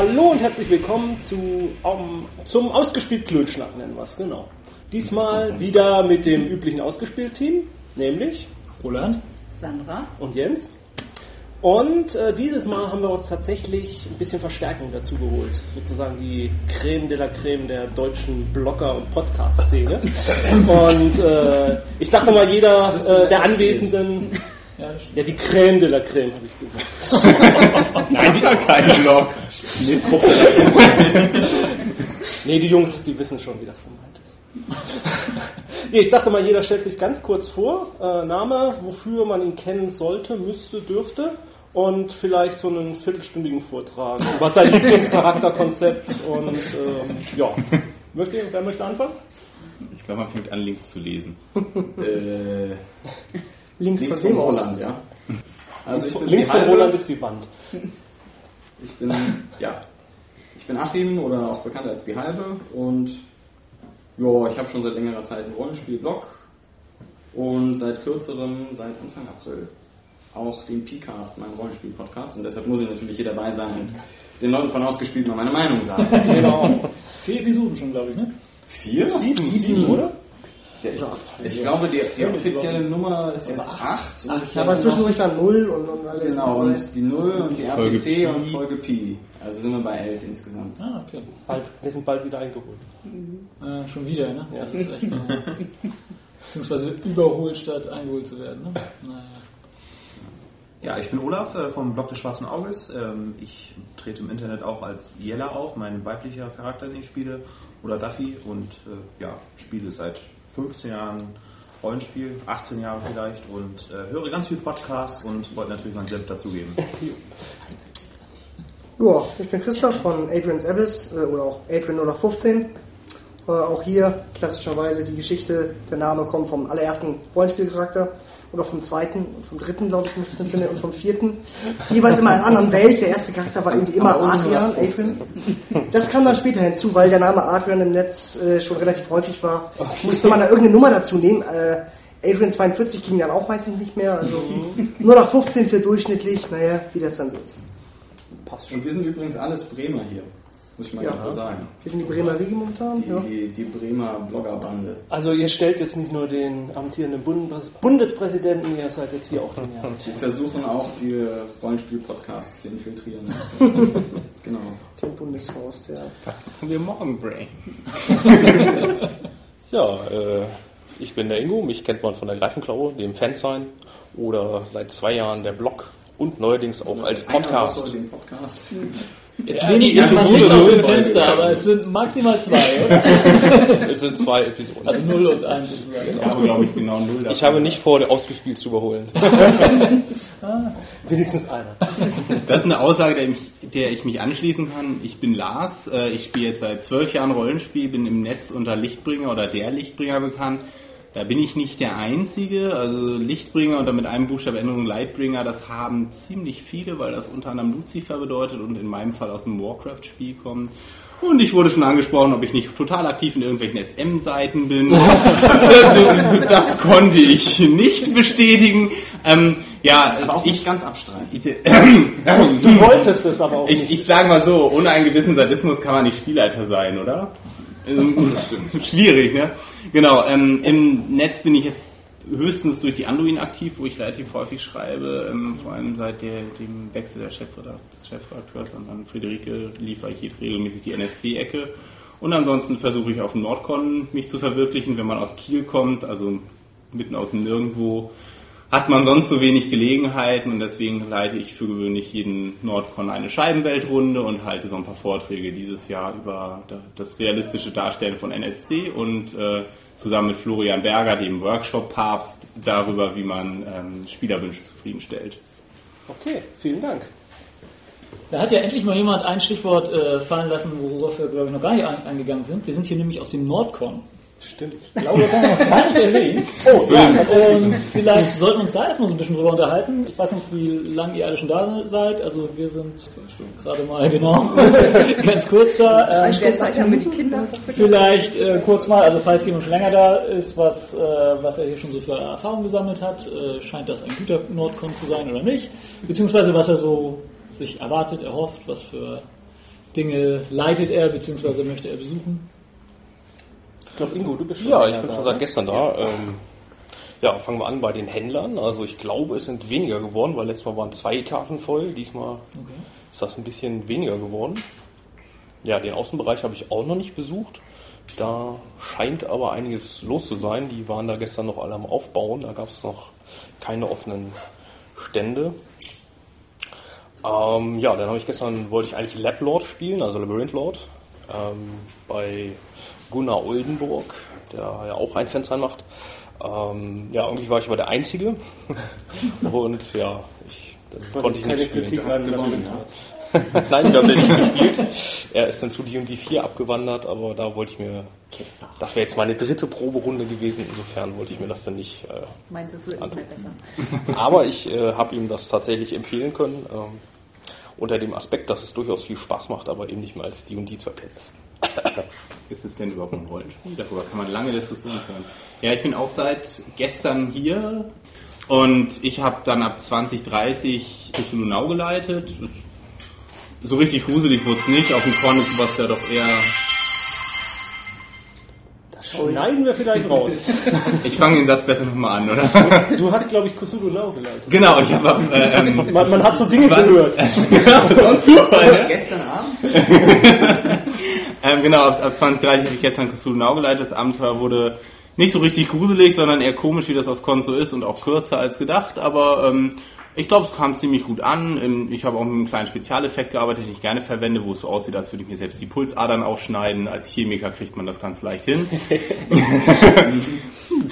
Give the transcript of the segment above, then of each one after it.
Hallo und herzlich willkommen zu, um, zum Ausgespielt Klönschnack nennen wir es, genau. Diesmal wieder mit dem üblichen Ausgespielt-Team, nämlich Roland, Sandra und Jens. Und äh, dieses Mal haben wir uns tatsächlich ein bisschen Verstärkung dazu geholt. Sozusagen die Creme de la Creme der deutschen Blogger- und Podcast-Szene. und äh, ich dachte mal, jeder äh, der Anwesenden. Ja, die Creme de la Creme, habe ich gesagt. Nein, wieder kein Blog. Nee, die Jungs, die wissen schon, wie das gemeint ist. nee, ich dachte mal, jeder stellt sich ganz kurz vor. Äh, Name, wofür man ihn kennen sollte, müsste, dürfte. Und vielleicht so einen viertelstündigen Vortrag über sein Lieblingscharakterkonzept. Und ähm, ja, möchte, wer möchte anfangen? Ich glaube, man fängt an, links zu lesen. Äh, Links, links von? Roland, ja. Also Links von Roland ist die Wand. Ich bin, ja, ich bin Achim oder auch bekannt als Bihalbe und ja, ich habe schon seit längerer Zeit einen Rollenspiel-Blog und seit kürzerem, seit Anfang April, auch den P-Cast, meinen Rollenspiel-Podcast und deshalb muss ich natürlich hier dabei sein und den Leuten von ausgespielt mal meine Meinung sagen. Genau. vier Episoden schon, glaube ich, ne? Vier? Sieben, sieben, oder? Ja, ich, ich glaube, die, die offizielle Nummer ist jetzt acht. und Ja, aber zwischendurch war Null und, und alles. Genau, und die Null und die Folge RPC Pi. und Folge Pi. Also sind wir bei elf insgesamt. Ah, okay. Bald, wir sind bald wieder eingeholt. Äh, schon wieder, ne? Ja. Das ist echt. Äh, beziehungsweise überholt statt eingeholt zu werden, ne? Naja. Ja, ich bin Olaf äh, vom Blog des Schwarzen Auges. Ähm, ich trete im Internet auch als Jella auf, mein weiblicher Charakter, den ich spiele, oder Duffy und äh, ja, spiele seit 15 Jahren Rollenspiel, 18 Jahre vielleicht und äh, höre ganz viel Podcasts und wollte natürlich meinen Senf dazugeben. Ja, ich bin Christoph von Adrian's Abyss äh, oder auch Adrian 015. Äh, auch hier klassischerweise die Geschichte, der Name kommt vom allerersten Rollenspielcharakter oder vom zweiten und vom dritten, glaube ich, nicht entsinne, und vom vierten. Jeweils immer in einer anderen Welt. Der erste Charakter war irgendwie immer Adrian, 015. Adrian. Das kam dann später hinzu, weil der Name Adrian im Netz äh, schon relativ häufig war. Musste man da irgendeine Nummer dazu nehmen. Äh, Adrian 42 ging dann auch meistens nicht mehr. Also nur nach 15 für durchschnittlich. Naja, wie das dann so ist. Passt schon. Und wir sind übrigens alles Bremer hier, muss ich mal Ja. ganz so sagen. Wir sind die Bremer Riege momentan. Die, Ja. die, die Bremer Bloggerbande. Also ihr stellt jetzt nicht nur den amtierenden Bundes Bundespräsidenten, ihr seid jetzt hier auch den Herrn. Wir versuchen auch die Rollenspiel-Podcasts zu infiltrieren. genau. dem Bundeshaus, ja. Wir morgen Brain. Ja, äh, ich bin der Ingo, mich kennt man von der Greifenklaue, dem Fansign oder seit zwei Jahren der Blog und neuerdings auch als Podcast. Woche den Podcast. Jetzt lehne ich mich mal nicht aus dem Fenster, aber es sind maximal zwei, oder? Es sind zwei Episoden. Also 0 und 1 sozusagen. Ich habe, glaube ich, genau null Ich habe nicht vor, ausgespielt zu überholen. Wenigstens einer. Das ist eine Aussage, der, mich, der ich mich anschließen kann. Ich bin Lars. äh, Ich spiele jetzt seit zwölf Jahren Rollenspiel, bin im Netz unter Lichtbringer oder der Lichtbringer bekannt. Da bin ich nicht der Einzige. Also Lichtbringer oder mit einem Buchstabenänderung Lightbringer, das haben ziemlich viele, weil das unter anderem Lucifer bedeutet und in meinem Fall aus dem Warcraft-Spiel kommt. Und ich wurde schon angesprochen, ob ich nicht total aktiv in irgendwelchen SM-Seiten bin. das konnte ich nicht bestätigen. Ähm, ja, Aber auch ich nicht ganz abstreiten. Du wolltest es aber auch ich, nicht. ich sage mal so, ohne einen gewissen Sadismus kann man nicht Spielleiter sein, oder? Ähm, Schwierig, ne? Genau, ähm, im Netz bin ich jetzt höchstens durch die Anduin aktiv, wo ich relativ häufig schreibe, ähm, vor allem seit der, dem Wechsel der Chefredakt Chefredakteurs an Friederike liefere ich regelmäßig die NSC-Ecke. Und ansonsten versuche ich auf dem Nordcon mich zu verwirklichen, wenn man aus Kiel kommt, also mitten aus dem Nirgendwo, hat man sonst so wenig Gelegenheiten und deswegen leite ich für gewöhnlich jeden Nordcon eine Scheibenweltrunde und halte so ein paar Vorträge dieses Jahr über da- das realistische Darstellen von NSC und äh, zusammen mit Florian Berger, dem Workshop-Papst, darüber, wie man ähm, Spielerwünsche zufriedenstellt. Okay, vielen Dank. Da hat ja endlich mal jemand ein Stichwort äh, fallen lassen, worauf wir, glaube ich, noch gar nicht ein, eingegangen sind. Wir sind hier nämlich auf dem Nordcon. Stimmt. Ich glaube, das haben wir noch gar nicht erwähnt. Oh, ja, das Und vielleicht sollten wir uns da erstmal so ein bisschen drüber unterhalten. Ich weiß nicht, wie lange ihr alle schon da seid. Also wir sind gerade mal genau ganz kurz da. Ähm, derzeit haben wir die Kinder. Vielleicht äh, kurz mal, also falls jemand schon länger da ist, was, äh, was er hier schon so für Erfahrungen gesammelt hat, äh, scheint das ein guter Nordcon zu sein oder nicht? Beziehungsweise was er so sich erwartet, erhofft, was für Dinge leitet er bzw. möchte er besuchen? Glaube, Ingo, du bist schon Ja, ich bin da, schon ne? seit gestern da. Ähm, ja, fangen wir an bei den Händlern. Also ich glaube, es sind weniger geworden, weil letztes Mal waren zwei Etagen voll. Diesmal ist das ein bisschen weniger geworden. Ja, den Außenbereich habe ich auch noch nicht besucht. Da scheint aber einiges los zu sein. Die waren da gestern noch alle am Aufbauen. Da gab es noch keine offenen Stände. Ähm, ja, dann habe ich gestern, wollte ich eigentlich Lab Lord spielen, also Labyrinth Lord, ähm, bei Gunnar Oldenburg, der ja auch ein Fansign macht. Ähm, ja, irgendwie war ich aber der Einzige. Und ja, ich, das konnte ich keine nicht spielen. Kritik Du hast an gewonnen, ja. Nein, da habe ich nicht gespielt. Er ist dann zu D&D 4 abgewandert, aber da wollte ich mir... Das wäre jetzt meine dritte Proberunde gewesen, insofern wollte ich mir das dann nicht... Äh, Meint es wird nicht mehr besser. aber ich äh, habe ihm das tatsächlich empfehlen können, ähm, unter dem Aspekt, dass es durchaus viel Spaß macht, aber eben nicht mehr als D&D zu erkennen ist. Ist es denn überhaupt ein Rollenspiel? Darüber kann man lange Diskussionen führen. Ja, ich bin auch seit gestern hier und ich habe dann ab 2030 Cthulhu Now geleitet. So richtig gruselig wurde es nicht. Auf dem Korn ist sowas ja doch eher... Schneiden wir vielleicht raus. Ich fange den Satz besser nochmal an, oder? Du hast, glaube ich, Cthulhu Now geleitet. genau, ich habe... Äh, ähm, Man, man hat so Dinge gehört. Gestern Abend? Ähm, genau, ab, ab 2030 habe ich gestern Cthulhu Now geleitet. Das Abenteuer wurde nicht so richtig gruselig, sondern eher komisch, wie das auf Con so ist und auch kürzer als gedacht. Aber ähm, ich glaube, es kam ziemlich gut an. Ähm, Ich habe auch mit einem kleinen Spezialeffekt gearbeitet, den ich gerne verwende, wo es so aussieht, als würde ich mir selbst die Pulsadern aufschneiden. Als Chemiker kriegt man das ganz leicht hin.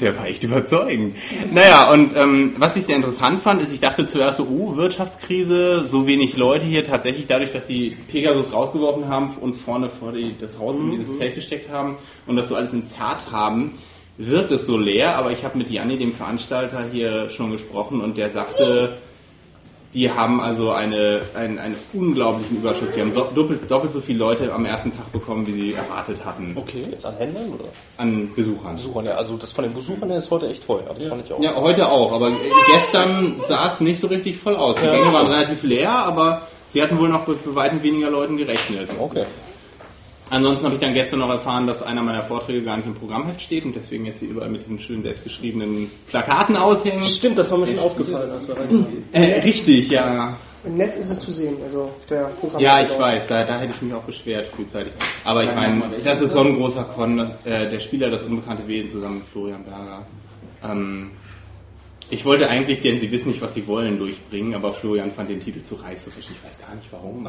Der war echt überzeugend. Naja, und ähm, was ich sehr interessant fand, ist, ich dachte zuerst so, oh, Wirtschaftskrise, so wenig Leute hier, tatsächlich dadurch, dass sie Pegasus rausgeworfen haben und vorne vor die, das Haus in dieses Zelt gesteckt haben und das so alles ins Zart haben, wirkt es so leer, aber ich habe mit Janni, dem Veranstalter, hier schon gesprochen und der sagte, die haben also eine, einen, einen unglaublichen Überschuss. Die haben so, doppelt, doppelt so viele Leute am ersten Tag bekommen, wie sie erwartet hatten Okay, jetzt an Händlern oder an Besuchern. Besuchern? Ja, also das von den Besuchern her ist heute echt voll. Ja, das fand ich auch. Ja, heute auch, aber gestern sah es nicht so richtig voll aus. Die Gänge waren relativ leer, aber sie hatten wohl noch mit bei weitem weniger Leuten gerechnet. Okay. Ansonsten habe ich dann gestern noch erfahren, dass einer meiner Vorträge gar nicht im Programmheft steht und deswegen jetzt hier überall mit diesen schönen selbstgeschriebenen Plakaten aushängen. Stimmt, das war mir schon aufgefallen, als wir. Äh, richtig, ja. Im Netz ist es zu sehen, also auf der Programm. Ja, ich weiß, da, da hätte ich mich auch beschwert frühzeitig. Aber ich meine, das ist ist so ein großer Con, äh, der Spieler das unbekannte Wesen zusammen mit Florian Berger. Ähm, ich wollte eigentlich, denn sie wissen nicht, was sie wollen, durchbringen, aber Florian fand den Titel zu reißerisch. Ich weiß gar nicht warum.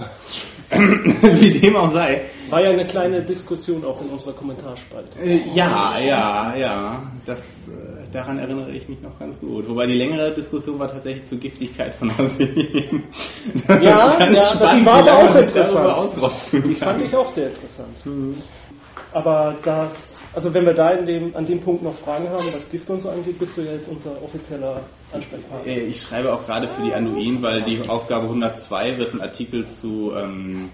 Wie dem auch sei. War ja eine kleine Diskussion auch in unserer Kommentarspalte. Äh, ja, ja, ja. Das, äh, daran erinnere ich mich noch ganz gut. Wobei die längere Diskussion war tatsächlich zur Giftigkeit von Arsen. Ja, ja, die war aber auch interessant. Die fand ich auch sehr interessant. Aber das, also wenn wir da in dem, an dem Punkt noch Fragen haben, was Gift und so angeht, bist du ja jetzt unser offizieller Ansprechpartner. Äh, Ich schreibe auch gerade für die Anduin, weil die Ausgabe 102 wird ein Artikel zu ähm,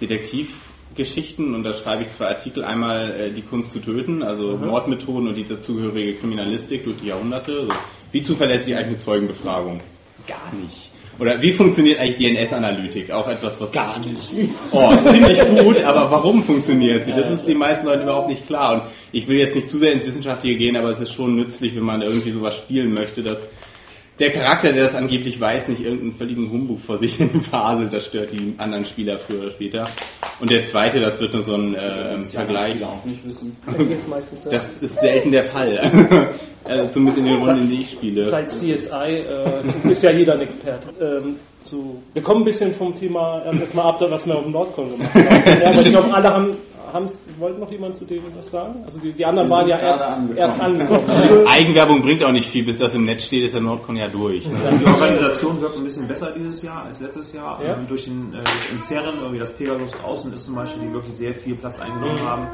Detektivgeschichten und da schreibe ich zwei Artikel. Einmal äh, die Kunst zu töten, also Mordmethoden und die dazugehörige Kriminalistik durch die Jahrhunderte. Also, wie zuverlässig eigentlich eine Zeugenbefragung? Gar nicht. Oder wie funktioniert eigentlich DNS-Analytik? Auch etwas, was... Gar nicht. Oh, ziemlich gut, aber warum funktioniert sie? Das ist den meisten Leuten überhaupt nicht klar. Und ich will jetzt nicht zu sehr ins Wissenschaftliche gehen, aber es ist schon nützlich, wenn man irgendwie sowas spielen möchte, dass der Charakter, der das angeblich weiß, nicht irgendeinen völligen Humbug vor sich hin faselt, das stört die anderen Spieler früher oder später. Und der zweite, das wird nur so ein äh, Vergleich. Spieler auch nicht wissen. Jetzt meistens. Ja. Das ist selten der Fall. also zumindest in den Runden, die ich spiele. Seit CSI äh, ist ja jeder ein Experte. Ähm, so, wir kommen ein bisschen vom Thema ähm, jetzt mal ab, was wir auf dem Nordcon gemacht haben. Ja, aber ich glaube, alle haben, haben's, wollten noch jemand zu dem was sagen? Also die, die anderen waren ja erst angekommen. erst angekommen. Eigenwerbung bringt auch nicht viel, bis das im Netz steht, ist der Nordcon ja durch. Ne? Die Organisation wirkt ein bisschen besser dieses Jahr als letztes Jahr. Ja. Ähm, Durch den äh, durch Inzerren, irgendwie das Pegasus außen ist zum Beispiel, die wirklich sehr viel Platz eingenommen haben,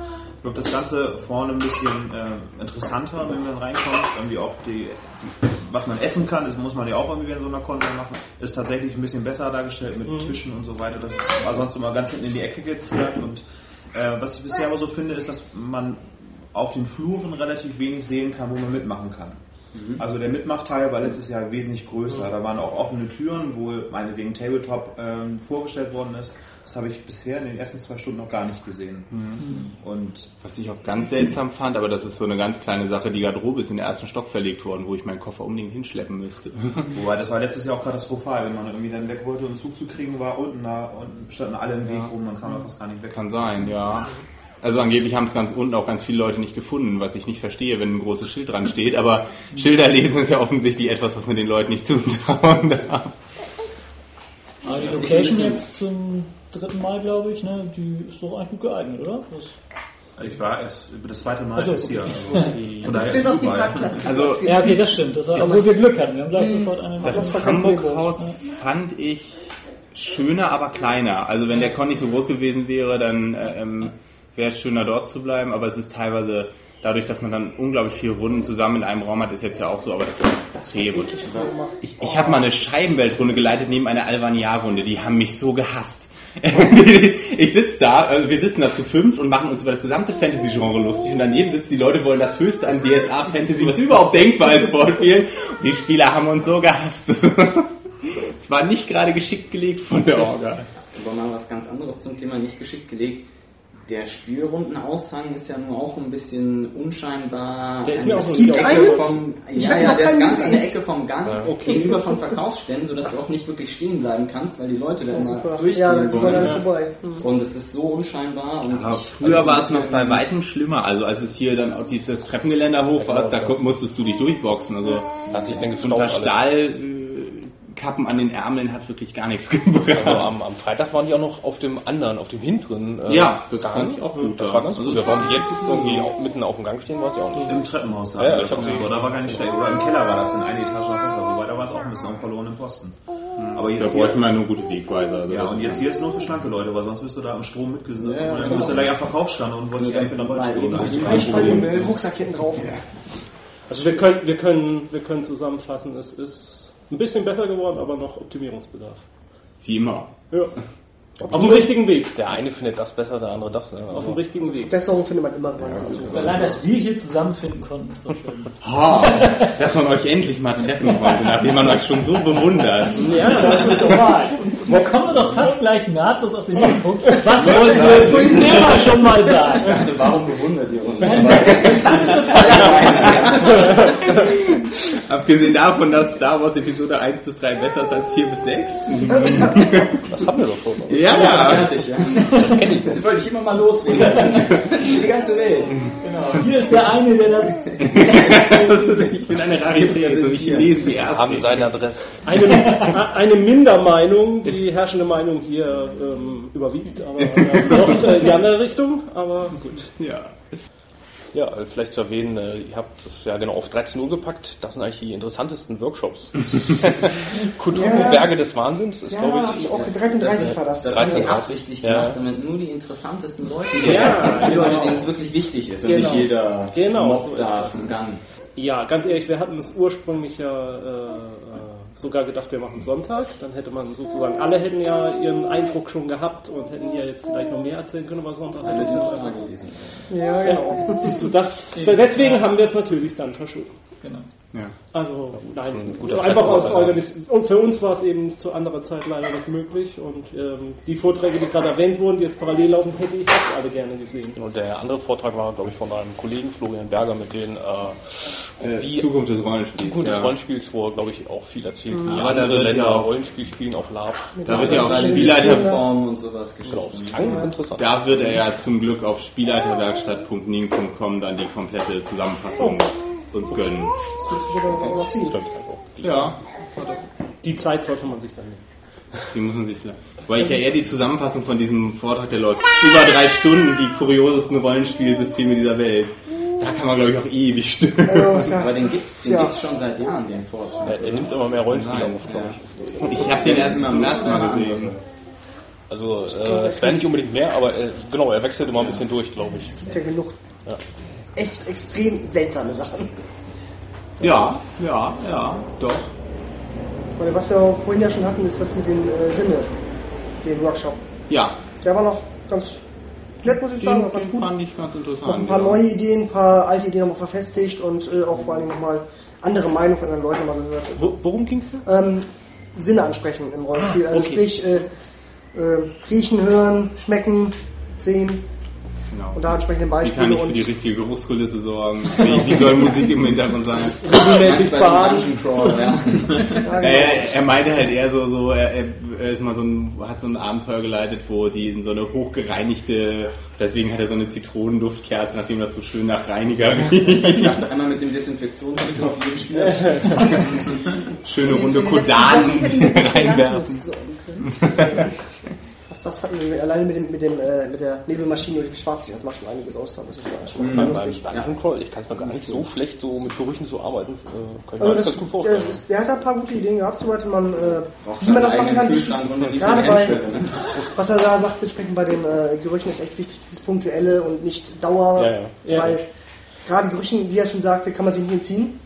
wirkt das Ganze vorne ein bisschen äh, interessanter, wenn man reinkommt. Irgendwie auch die, die, was man essen kann, das muss man ja auch irgendwie in so einer Konto machen, ist tatsächlich ein bisschen besser dargestellt mit Tischen und so weiter. Das war sonst immer ganz hinten in die Ecke gezerrt und äh, was ich bisher aber so finde, ist, dass man auf den Fluren relativ wenig sehen kann, wo man mitmachen kann. Also der Mitmachteil war letztes Jahr wesentlich größer. Da waren auch offene Türen, wo meinetwegen Tabletop ähm, vorgestellt worden ist. Das habe ich bisher in den ersten zwei Stunden noch gar nicht gesehen. Und Was ich auch ganz seltsam fand, aber das ist so eine ganz kleine Sache, die Garderobe ist in den ersten Stock verlegt worden, wo ich meinen Koffer unbedingt hinschleppen müsste. wobei das war letztes Jahr auch katastrophal, wenn man irgendwie dann weg wollte und einen Zug zu kriegen war, unten da unten standen alle im Weg rum, man kam da fast gar nicht weg. Kann sein, ja. Also angeblich haben es ganz unten auch ganz viele Leute nicht gefunden, was ich nicht verstehe, wenn ein großes Schild dran steht. Aber Schilder lesen ist ja offensichtlich etwas, was man den Leuten nicht zutrauen darf. Aber die Location jetzt zum dritten Mal, glaube ich, ne, die ist doch eigentlich gut geeignet, oder? Das, Ich war erst das zweite Mal so, okay. hier. Von daher Bis ist auf. Parkplatz. Also ja, okay, das stimmt. Das war, obwohl wir Glück hatten. Wir haben gleich sofort eine Das Hamburg-Haus fand ich schöner, aber kleiner. Also wenn der Con nicht so groß gewesen wäre, dann äh, ähm, wäre es schöner dort zu bleiben. Aber es ist teilweise dadurch, dass man dann unglaublich viele Runden zusammen in einem Raum hat, ist jetzt ja auch so, aber das war extrem. Ich ich habe mal eine Scheibenweltrunde geleitet neben einer Alvaniar-Runde. Die haben mich so gehasst. Ich sitze da, also wir sitzen da zu fünf und machen uns über das gesamte Fantasy-Genre lustig und daneben sitzen die Leute, wollen das höchste an DSA-Fantasy, was überhaupt denkbar ist, vorspielen. Die Spieler haben uns so gehasst. Es war nicht gerade geschickt gelegt von der Orga. Aber mal was ganz anderes zum Thema nicht geschickt gelegt. Der Spielrundenaushang ist ja nur auch ein bisschen unscheinbar. Der ist mir an auch so gibt Ecke einen? vom, Ich ja, ja, der ist ganz an gesehen. der Ecke vom Gang okay. gegenüber von Verkaufsständen, sodass du auch nicht wirklich stehen bleiben kannst, weil die Leute da Ja, immer. Ja, durchgehen dann wollen. vorbei. Hm. Und es ist so unscheinbar. Und Aber ich- früher also war es noch bei weitem schlimmer. Also als es hier dann auch dieses Treppengeländer hoch war, da gu- musstest du dich durchboxen. Also Hat sich dann gestaubt alles. Stahlkappen an den Ärmeln hat wirklich gar nichts gebracht. Also am, am Freitag waren die auch noch auf dem anderen, auf dem hinteren. äh, Ja, das Gang. fand ich auch gut, Das ja. war ganz Also gut. das Warum war die jetzt irgendwie auch mitten auf dem Gang stehen, weiß ich auch nicht. Im Treppenhaus da. Ja, ja, ich hab so, da war gar nicht schlecht. Oder im Keller war das in eine Etage runter. Wobei da war es auch ein bisschen am verlorenen Posten. Aber Da jetzt bräuchte hier, man nur gute Wegweiser. Also ja, und jetzt hier ist nur für schlanke Leute, weil sonst bist du da am Strom mitgesetzt. Ja, ja, und dann genau. bist du da ja Verkaufsstand und wolltest dich dann für eine mit dem Rucksack hinten drauf. Also wir können, wir können, wir können zusammenfassen, es ist ein bisschen besser geworden, aber noch Optimierungsbedarf. Wie immer. Ja. Auf dem richtigen Weg. Der eine findet das besser, der andere das. Ne? Auf dem Also, richtigen Weg. Besserung findet man immer dran. Allein, dass wir hier zusammenfinden konnten, ist doch schön. Ha, dass man euch endlich mal treffen konnte, nachdem man euch schon so bewundert. Ja, das wird doch wahr. Da kommen wir doch fast gleich nahtlos auf den nächsten Punkt. Was wollten wir zu Thema schon mal sagen? Also warum bewundert ihr uns? Abgesehen davon, dass Star Wars Episode 1 bis 3 besser ist als 4 bis 6. das haben wir doch schon. Ja, Fertig, ja. Das kenne ich. Das wollte ich immer mal loswerden. Die ganze Welt. Hier ist der eine, der das. ich bin eine Rarität, so wie Chinesen die ersten. Haben seine Adresse. Eine, eine Mindermeinung, die herrschende Meinung hier ähm, überwiegt, aber ja, doch äh, in die andere Richtung, aber gut. Ja. Ja, äh, vielleicht zu erwähnen, äh, ihr habt das ja genau auf 13 Uhr gepackt. Das sind eigentlich die interessantesten Workshops. Cthulhu Ja. Berge des Wahnsinns ist, Ja, glaube ich, ich auch 13.30 war das. Das haben 13, die absichtlich ja. gemacht, damit nur die interessantesten Leute, Ja, die Leute, genau. denen es wirklich wichtig ist und Genau. nicht jeder Genau, Mob so da ist es. im Gang. Ja, ganz ehrlich, wir hatten es ursprünglich ja äh, äh, sogar gedacht, wir machen Sonntag. Dann hätte man sozusagen, alle hätten ja ihren Eindruck schon gehabt und hätten ja jetzt vielleicht noch mehr erzählen können, aber Sonntag hätte ich das Ja, genau. Siehst du, das, deswegen haben wir es natürlich dann verschoben. Genau. Ja. Also, nein, einfach aus. Organis Und für uns war es eben zu anderer Zeit leider nicht möglich. Und ähm, die Vorträge, die gerade erwähnt wurden, die jetzt parallel laufen, hätte ich auch alle gerne gesehen. Und der andere Vortrag war, glaube ich, von einem Kollegen Florian Berger mit den äh, wie Zukunft des Rollenspiels. Zukunft des ja. Rollenspiels, wo glaube ich, auch viel erzählt, wie Aber da andere wird Länder ja auch- Rollenspiel spielen, auch LARP. Da wird ja auch Das ist Spielleiter, Form und sowas Genau, das Geschichten. klang interessant. da wird er ja zum Glück auf spielleiterwerkstatt.ning.com dann die komplette Zusammenfassung uns gönnen. Das wird sich aber noch ziehen. Also. Ja, Die Zeit sollte man sich dann nehmen. die muss man sich vielleicht. Weil ich ja eher die Zusammenfassung von diesem Vortrag, der läuft über drei Stunden, die kuriosesten Rollenspielsysteme dieser Welt. Da kann man, glaube ich, auch ewig stören. Also, Aber den gibt's, den Ja. gibt's schon seit Jahren, den Vortrag. Er, er nimmt immer mehr Rollenspiele auf, glaube ich. Ich habe den erst zum ersten Mal gesehen. Also äh, es werden nicht unbedingt mehr, aber äh, genau, er wechselt immer ein bisschen durch, glaube ich. gibt ja genug. Echt extrem seltsame Sachen. Ja, ja, ja, doch. Weil was wir auch vorhin ja schon hatten, ist das mit den äh, Sinne, den Workshop. Ja, Der war noch ganz nett, muss ich den, sagen, ganz den gut. fand ich ganz interessant. Noch ein paar ja. neue Ideen, ein paar alte Ideen nochmal verfestigt und äh, auch vor allem nochmal andere Meinung von anderen Leuten mal gehört. Wo, worum ging's da? Ähm, Sinne ansprechen im Rollenspiel. Also okay. sprich, äh, äh, riechen, hören, schmecken, sehen Genau. und da entsprechende Wie kann Beispiele ich für die richtige Geruchskulisse sorgen? Wie, wie soll Musik im Hintergrund sein? Regelmäßig baden. Ja. ja, genau. Er, er meinte halt eher so, so er, er ist mal so ein, hat so ein Abenteuer geleitet, wo die in so eine hochgereinigte, deswegen hat er so eine Zitronenduftkerze, nachdem das so schön nach Reiniger riecht. Ich dachte einmal mit dem Desinfektionsmittel auf jeden Spieler. schöne runde nicht reinwerfen. Das hatten wir alleine mit, dem, mit, dem, äh, mit der Nebelmaschine und dem Schwarzlicht, das macht schon einiges aus, da muss ich sagen. Schon Beim. Dungeon Crawl, ich kann es mir gar nicht so schlecht so mit Gerüchen zu arbeiten. Äh, kann ich mir Also das gut der, vorstellen. der hat da ein paar gute Ideen gehabt, soweit man, äh, wie man deinen das machen kann. Wie, gerade bei, ne? was er da sagt, entsprechend bei den äh, Gerüchen ist echt wichtig, dieses Punktuelle und nicht Dauer, Ja, ja. Ja. weil gerade Gerüchen, wie er schon sagte, kann man sich nicht entziehen.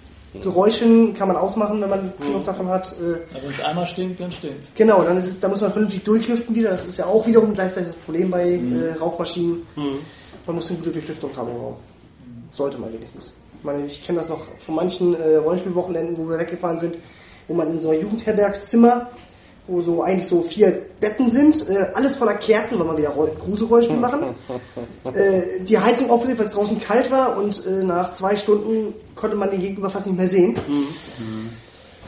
Geräuschen kann man ausmachen, wenn man genug davon hat. Äh, Also wenn es einmal stinkt, dann stinkt Genau, dann ist es, da muss man vernünftig durchlüften wieder. Das ist ja auch wiederum gleichzeitig das Problem bei äh, Rauchmaschinen. Man muss eine gute Durchlüftung haben im Raum. Sollte man wenigstens. Ich meine, ich kenne das noch von manchen äh, Rollenspielwochenenden, wo wir weggefahren sind, wo man in so einem Jugendherbergszimmer, wo so eigentlich so vier Betten sind, äh, alles voller Kerzen, weil man wieder Roll- Gruselrollenspiel machen. äh, die Heizung aufgelegt, weil es draußen kalt war und äh, nach zwei Stunden konnte man den Gegenüber fast nicht mehr sehen.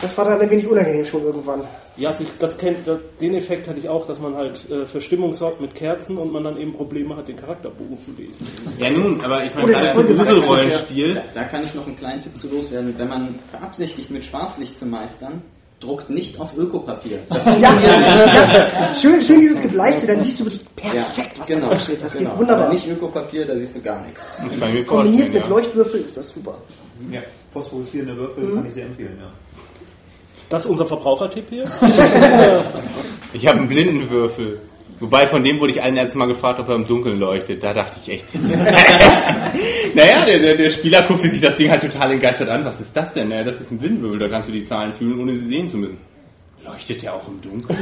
Das war dann ein wenig unangenehm schon irgendwann. Ja, also ich, das kennt, das, den Effekt hatte ich auch, dass man halt äh, für Stimmung sorgt mit Kerzen und man dann eben Probleme hat, den Charakterbogen zu lesen. Ja nun, aber ich meine, Oder gerade gewachsen, Gruselrollenspiel, Da, da kann ich noch einen kleinen Tipp zu loswerden. Wenn man beabsichtigt, mit Schwarzlicht zu meistern, druckt nicht auf Ökopapier. Das Ja, ja, schön, schön dieses Gebleichte, dann siehst du wirklich perfekt, was genau, da steht. Das genau. geht wunderbar. Aber nicht Ökopapier, da siehst du gar nichts. Kombiniert mit ja. Leuchtwürfel ist das super. Ja, phosphoreszierende Würfel kann ich sehr empfehlen, ja. Das ist unser Verbrauchertipp hier. Ich habe einen Blindenwürfel. Wobei von dem wurde ich allen erst mal gefragt, ob er im Dunkeln leuchtet. Da dachte ich echt. naja, der, der, der Spieler guckte sich das Ding halt total entgeistert an. Was ist das denn? Naja, das ist ein Blindenwürfel, da kannst du die Zahlen fühlen, ohne sie sehen zu müssen. Leuchtet der auch im Dunkeln?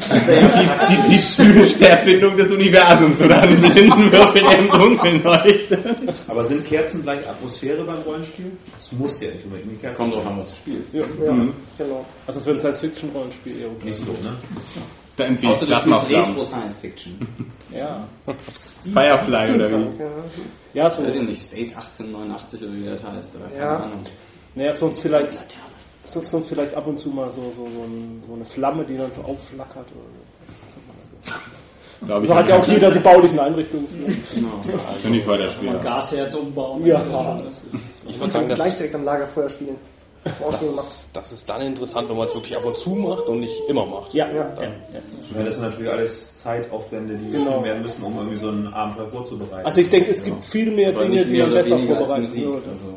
die, die, die zynischste Erfindung des Universums, oder? Ein Blindenwürfel, der im Dunkeln leuchtet. Aber sind Kerzen gleich Atmosphäre beim Rollenspiel? Das muss ja nicht unbedingt die Kerzen Kommt drauf an, was du spielst. Ja, Ja, Mhm. genau. also für ein Science-Fiction-Rollenspiel eher. okay. Nicht so, ne? Da empfehle ich Außer Plasma spielst Retro Science Fiction. Ja. Firefly oder wie? Ja. Ja, so. Weiß ich nicht, Space 1889 oder wie das heißt. Oder keine Ja. Ahnung. Naja, sonst vielleicht, sonst vielleicht ab und zu mal so, so, so, ein, so eine Flamme, die dann so aufflackert. Oder Da so. Da hat ja auch jeder die baulichen Einrichtungen. Für. Genau. Finde ich weiter schwer. Gasherd umbauen. Ja, das ist Ich würde sagen, Gleich das, direkt am Lagerfeuer spielen. Auch schon gemacht. das, das ist dann interessant, wenn man es wirklich ab und zu macht und nicht immer macht. Ja, Ja. ja. Ja, das sind natürlich alles Zeitaufwände, die Genau. geschrieben werden müssen, um irgendwie so ein Abenteuer vorzubereiten. Also ich denke, es gibt viel mehr Aber Dinge, nicht die mehr man oder besser vorbereiten sollte. Also,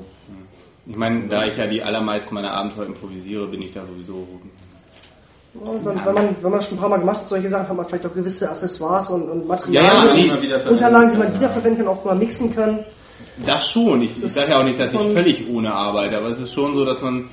Ich meine, da ich ja die allermeisten meiner Abenteuer improvisiere, bin ich da sowieso Und wenn, wenn, man, wenn man schon ein paar Mal gemacht hat, solche Sachen, hat man vielleicht auch gewisse Accessoires und, und Ja, Materialien, verwenden Unterlagen, die man ja. wiederverwenden kann, auch mal mixen kann. Das schon. Ich, ich sage ja auch nicht, dass ich völlig ohne arbeite, aber es ist schon so, dass man,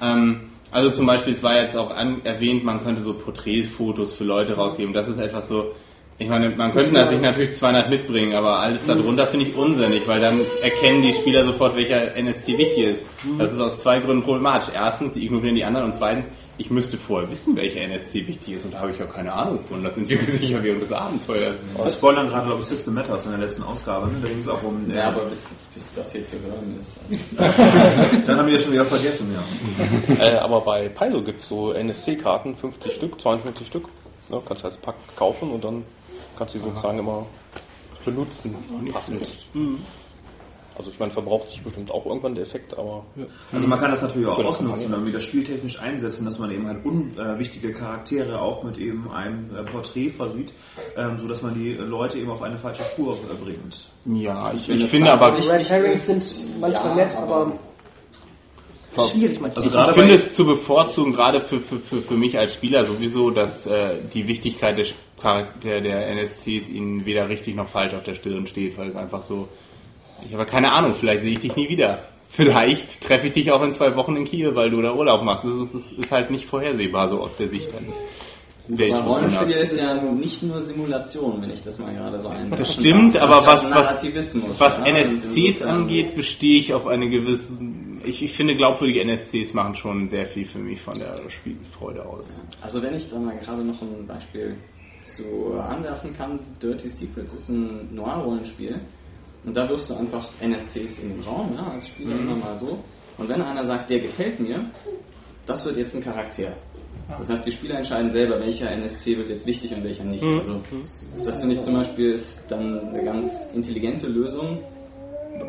ähm, also zum Beispiel, es war jetzt auch an, erwähnt, man könnte so Porträtfotos für Leute rausgeben. Das ist etwas so, ich meine, man könnte sich natürlich 200 mitbringen, aber alles darunter finde ich unsinnig, weil dann erkennen die Spieler sofort, welcher NSC wichtig ist. Das ist aus zwei Gründen problematisch. Erstens, sie ignorieren die anderen und zweitens, ich müsste vorher wissen, welcher NSC wichtig ist und da habe ich ja keine Ahnung von. Das entwickelt sich ja während des Abenteuers. Wir spoilern gerade, glaube ich, System Matters in der letzten Ausgabe. Ne? Da ging es auch um... äh, ja, aber bis, bis das hier zu hören ist. dann haben wir das schon wieder vergessen, ja. Äh, aber bei Pilo gibt es so NSC-Karten, 50 Stück, 52 Stück. Ne, kannst du als Pack kaufen und dann kannst du die sozusagen immer benutzen, passend. Also ich meine, verbraucht sich bestimmt auch irgendwann der Effekt, aber Also man kann das natürlich auch ausnutzen dann wieder spieltechnisch einsetzen, dass man eben halt unwichtige Charaktere auch mit eben einem äh, Porträt versieht, ähm, so dass man die Leute eben auf eine falsche Spur äh, bringt. Ja, ich, ich finde aber, beabsichtigt Red Herrings sind manchmal ja, nett, aber- schwierig manchmal. Also Ich gerade finde es zu bevorzugen, gerade für, für, für, für mich als Spieler sowieso, dass äh, die Wichtigkeit des Charakter der NSCs ihnen weder richtig noch falsch auf der Stirn steht, weil es einfach so, ich habe keine Ahnung, vielleicht sehe ich dich nie wieder. Vielleicht treffe ich dich auch in zwei Wochen in Kiel, weil du da Urlaub machst. Das ist, ist, halt nicht vorhersehbar so aus der Sicht eines Bei Rollenspiel ist ja nicht nur Simulation, wenn ich das mal gerade so ein. Das stimmt, aber ja was, was, was ja, und NSCs angeht, bestehe ich auf eine gewisse ich, ich finde, glaubwürdige NSCs machen schon sehr viel für mich von der Spielfreude aus. Also wenn ich da mal gerade noch ein Beispiel zu anwerfen kann, Dirty Secrets ist ein Noir-Rollenspiel und da wirfst du einfach NSCs in den Raum, ja, als Spieler immer mal so. Und wenn einer sagt, der gefällt mir, das wird jetzt ein Charakter. Das heißt, die Spieler entscheiden selber, welcher NSC wird jetzt wichtig und welcher nicht. Also das finde ich zum Beispiel ist dann eine ganz intelligente Lösung.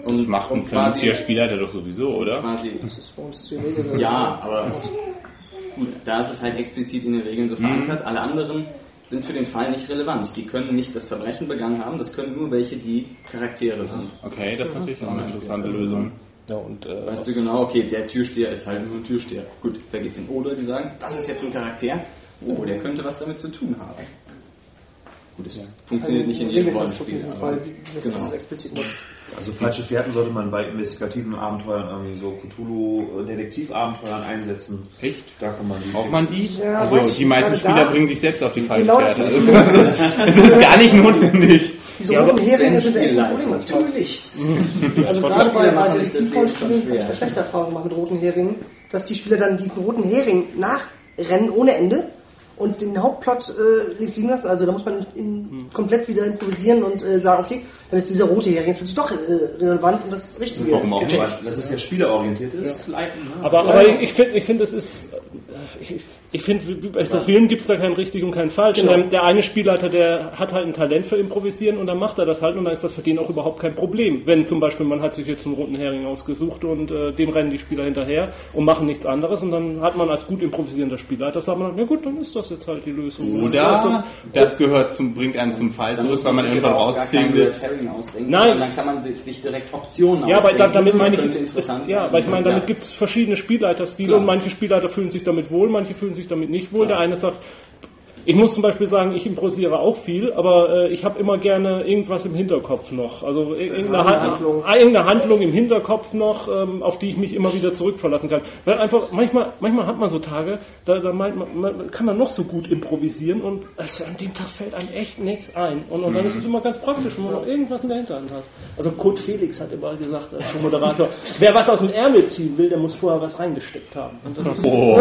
Das macht ein vernünftiger Spielleiter doch sowieso, oder? Quasi, Das ist bei uns die Regel. ja, aber gut, da ist es halt explizit in den Regeln so verankert. Alle anderen sind für den Fall nicht relevant. Die können nicht das Verbrechen begangen haben, das können nur welche, die Charaktere sind. Okay, das ist natürlich auch eine interessante Lösung. Ja, und, äh, Weißt du genau, okay, der Türsteher ist halt nur ein Türsteher. Gut, vergiss ihn. Oder die sagen, das ist jetzt ein Charakter. Oh, der könnte was damit zu tun haben. Gut, es funktioniert nicht in jedem Rollenspiel. Wie das Genau. ist explizit. Also falsche Fährten sollte man bei investigativen Abenteuern irgendwie so Cthulhu-Detektivabenteuern einsetzen. Echt? Da kann man die. Braucht man die? Ja, also die meisten Spieler da- bringen sich selbst auf die falsche Genau das ist Fährte. das Problem. Das, Es ist gar nicht notwendig. diese Ja, roten aber Heringe sind echt ein Problem. tut nichts. Also gerade bei, Leben schon habe ich da schlechte Erfahrungen gemacht mit roten Heringen, dass die Spieler dann diesen roten Hering nachrennen ohne Ende und den Hauptplot äh, links liegen lassen. Also da muss man in, komplett wieder improvisieren und äh, sagen, okay, dann ist dieser rote Hering jetzt plötzlich doch äh, relevant und das Richtige. Warum auch Ja, nicht? aber Das ist ja spielerorientiert ist. Leiten, ne? Aber, aber ich finde, ich finde, es ist. Ich, ich finde, wie bei so vielen gibt es da kein richtig und kein falsch. Genau. Der eine Spielleiter, der hat halt ein Talent für Improvisieren und dann macht er das halt und dann ist das für den auch überhaupt kein Problem. Wenn zum Beispiel man hat sich jetzt einen roten Hering ausgesucht und äh, dem rennen die Spieler hinterher und machen nichts anderes und dann hat man als gut improvisierender Spielleiter, sagt man, na gut, dann ist das jetzt halt die Lösung. Oder das gehört zum, bringt einen zum Fall Dann zurück, muss weil man sich irgendwann aber rausfindet. Nein. Dann kann man sich direkt Optionen Ja, aber ausdenken. da, damit meine ich, Könnte es, interessant ja, weil ich meine, damit Ja. gibt es verschiedene Spielleiterstile Klar. und manche Spielleiter fühlen sich damit wohl, manche fühlen sich damit nicht wohl. Der eine sagt, ich muss zum Beispiel sagen, ich improvisiere auch viel, aber äh, ich habe immer gerne irgendwas im Hinterkopf noch. Also ir- irgendeine, Han Handlung. ah, irgendeine Handlung im Hinterkopf noch, ähm, auf die ich mich immer wieder zurückverlassen kann. Weil einfach, manchmal, manchmal hat man so Tage, da, da meint man, man, kann man noch so gut improvisieren und es, an dem Tag fällt einem echt nichts ein. Und, und dann ist es immer ganz praktisch, wenn man noch irgendwas in der Hinterhand hat. Also Kurt Felix hat immer gesagt, als Moderator, wer was aus dem Ärmel ziehen will, der muss vorher was reingesteckt haben. Und das ist, Oh,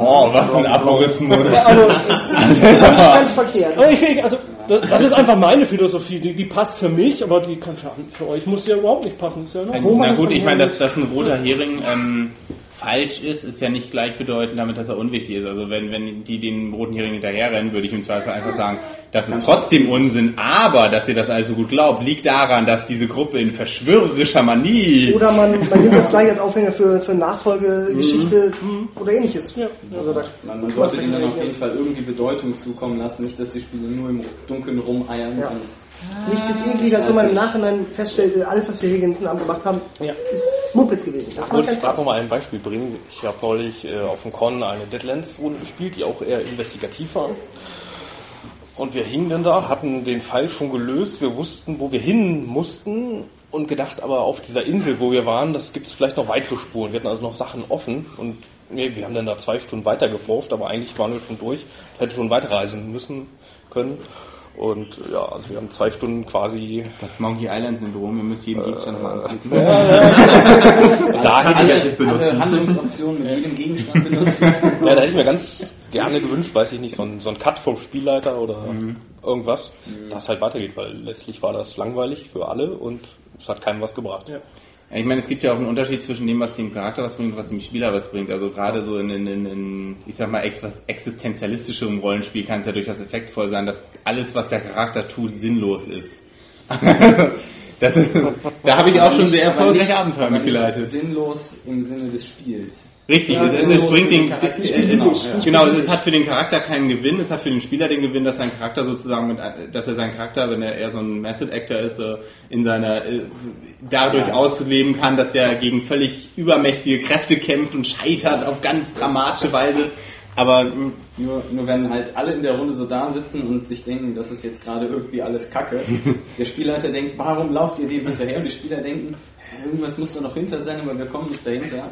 oh was ein Aphorismus. also, Das nicht ganz verkehrt. aber ich also, das, das ist einfach meine Philosophie. Die, die passt für mich, aber die kann für, für euch muss ja überhaupt nicht passen. Ist ja Na gut, ich meine, dass, dass ein roter Hering ähm, falsch ist, ist ja nicht gleichbedeutend damit, dass er unwichtig ist. Also wenn, wenn die den roten Hering hinterherrennen, würde ich im Zweifel einfach sagen, das ist trotzdem Unsinn, aber dass ihr das also gut glaubt, liegt daran, dass diese Gruppe in verschwörerischer Manie Oder man, man nimmt das gleich als Aufhänger für, für Nachfolgegeschichte Mhm. oder ähnliches. Also da Man, man sollte ihnen dann auf jeden Fall irgendwie Bedeutung zukommen lassen, nicht, dass die Spiele nur im Dunkeln rumeiern Ja. und Nichts ist eklig, als wenn man im Nachhinein feststellt, alles, was wir hier den Abend gemacht haben, Ja. ist Mumpitz gewesen. Das Ich war wollte kein ich gerade Spaß. noch mal ein Beispiel bringen. Ich habe neulich äh, auf dem Con eine Deadlands-Runde gespielt, die auch eher investigativ war. Und wir hingen dann da, hatten den Fall schon gelöst, wir wussten, wo wir hin mussten und gedacht, aber auf dieser Insel, wo wir waren, das gibt es vielleicht noch weitere Spuren. Wir hatten also noch Sachen offen und wir, wir haben dann da zwei Stunden weiter geforscht, aber eigentlich waren wir schon durch, hätte schon weiterreisen müssen können. Und ja, also wir haben zwei Stunden quasi das Monkey Island Syndrom, ihr müsst jeden Gegenstand mal anklicken. da hätte ich Alles benutzen. alle Handlungsoptionen mit jedem Gegenstand benutzen. Ja, da hätte ich mir ganz gerne gewünscht, weiß ich nicht, so ein, so ein Cut vom Spielleiter oder irgendwas, das halt weitergeht, weil letztlich war das langweilig für alle und es hat keinem was gebracht. Ja. Ich meine, es gibt ja auch einen Unterschied zwischen dem, was dem Charakter was bringt und was dem Spieler was bringt. Also gerade so in, in, in, in ich sag mal, ex existenzialistischem Rollenspiel kann es ja durchaus effektvoll sein, dass alles, was der Charakter tut, sinnlos ist. das, da habe ich auch schon sehr erfolgreiche Abenteuer mitgeleitet. Sinnlos im Sinne des Spiels. Richtig, Ja, es, es, es bringt den, den Charakter. Genau, ja. genau, es hat für den Charakter keinen Gewinn, es hat für den Spieler den Gewinn, dass sein Charakter sozusagen mit, dass er seinen Charakter, wenn er eher so ein Method Actor ist, in seiner, äh, dadurch Ja. ausleben kann, dass er gegen völlig übermächtige Kräfte kämpft und scheitert auf ganz dramatische Weise. Aber Nur, nur wenn halt alle in der Runde so da sitzen und sich denken, das ist jetzt gerade irgendwie alles Kacke. Der Spielleiter denkt, warum lauft ihr dem hinterher? Und die Spieler denken, "Hä, irgendwas muss da noch hinter sein, aber wir kommen nicht dahinter.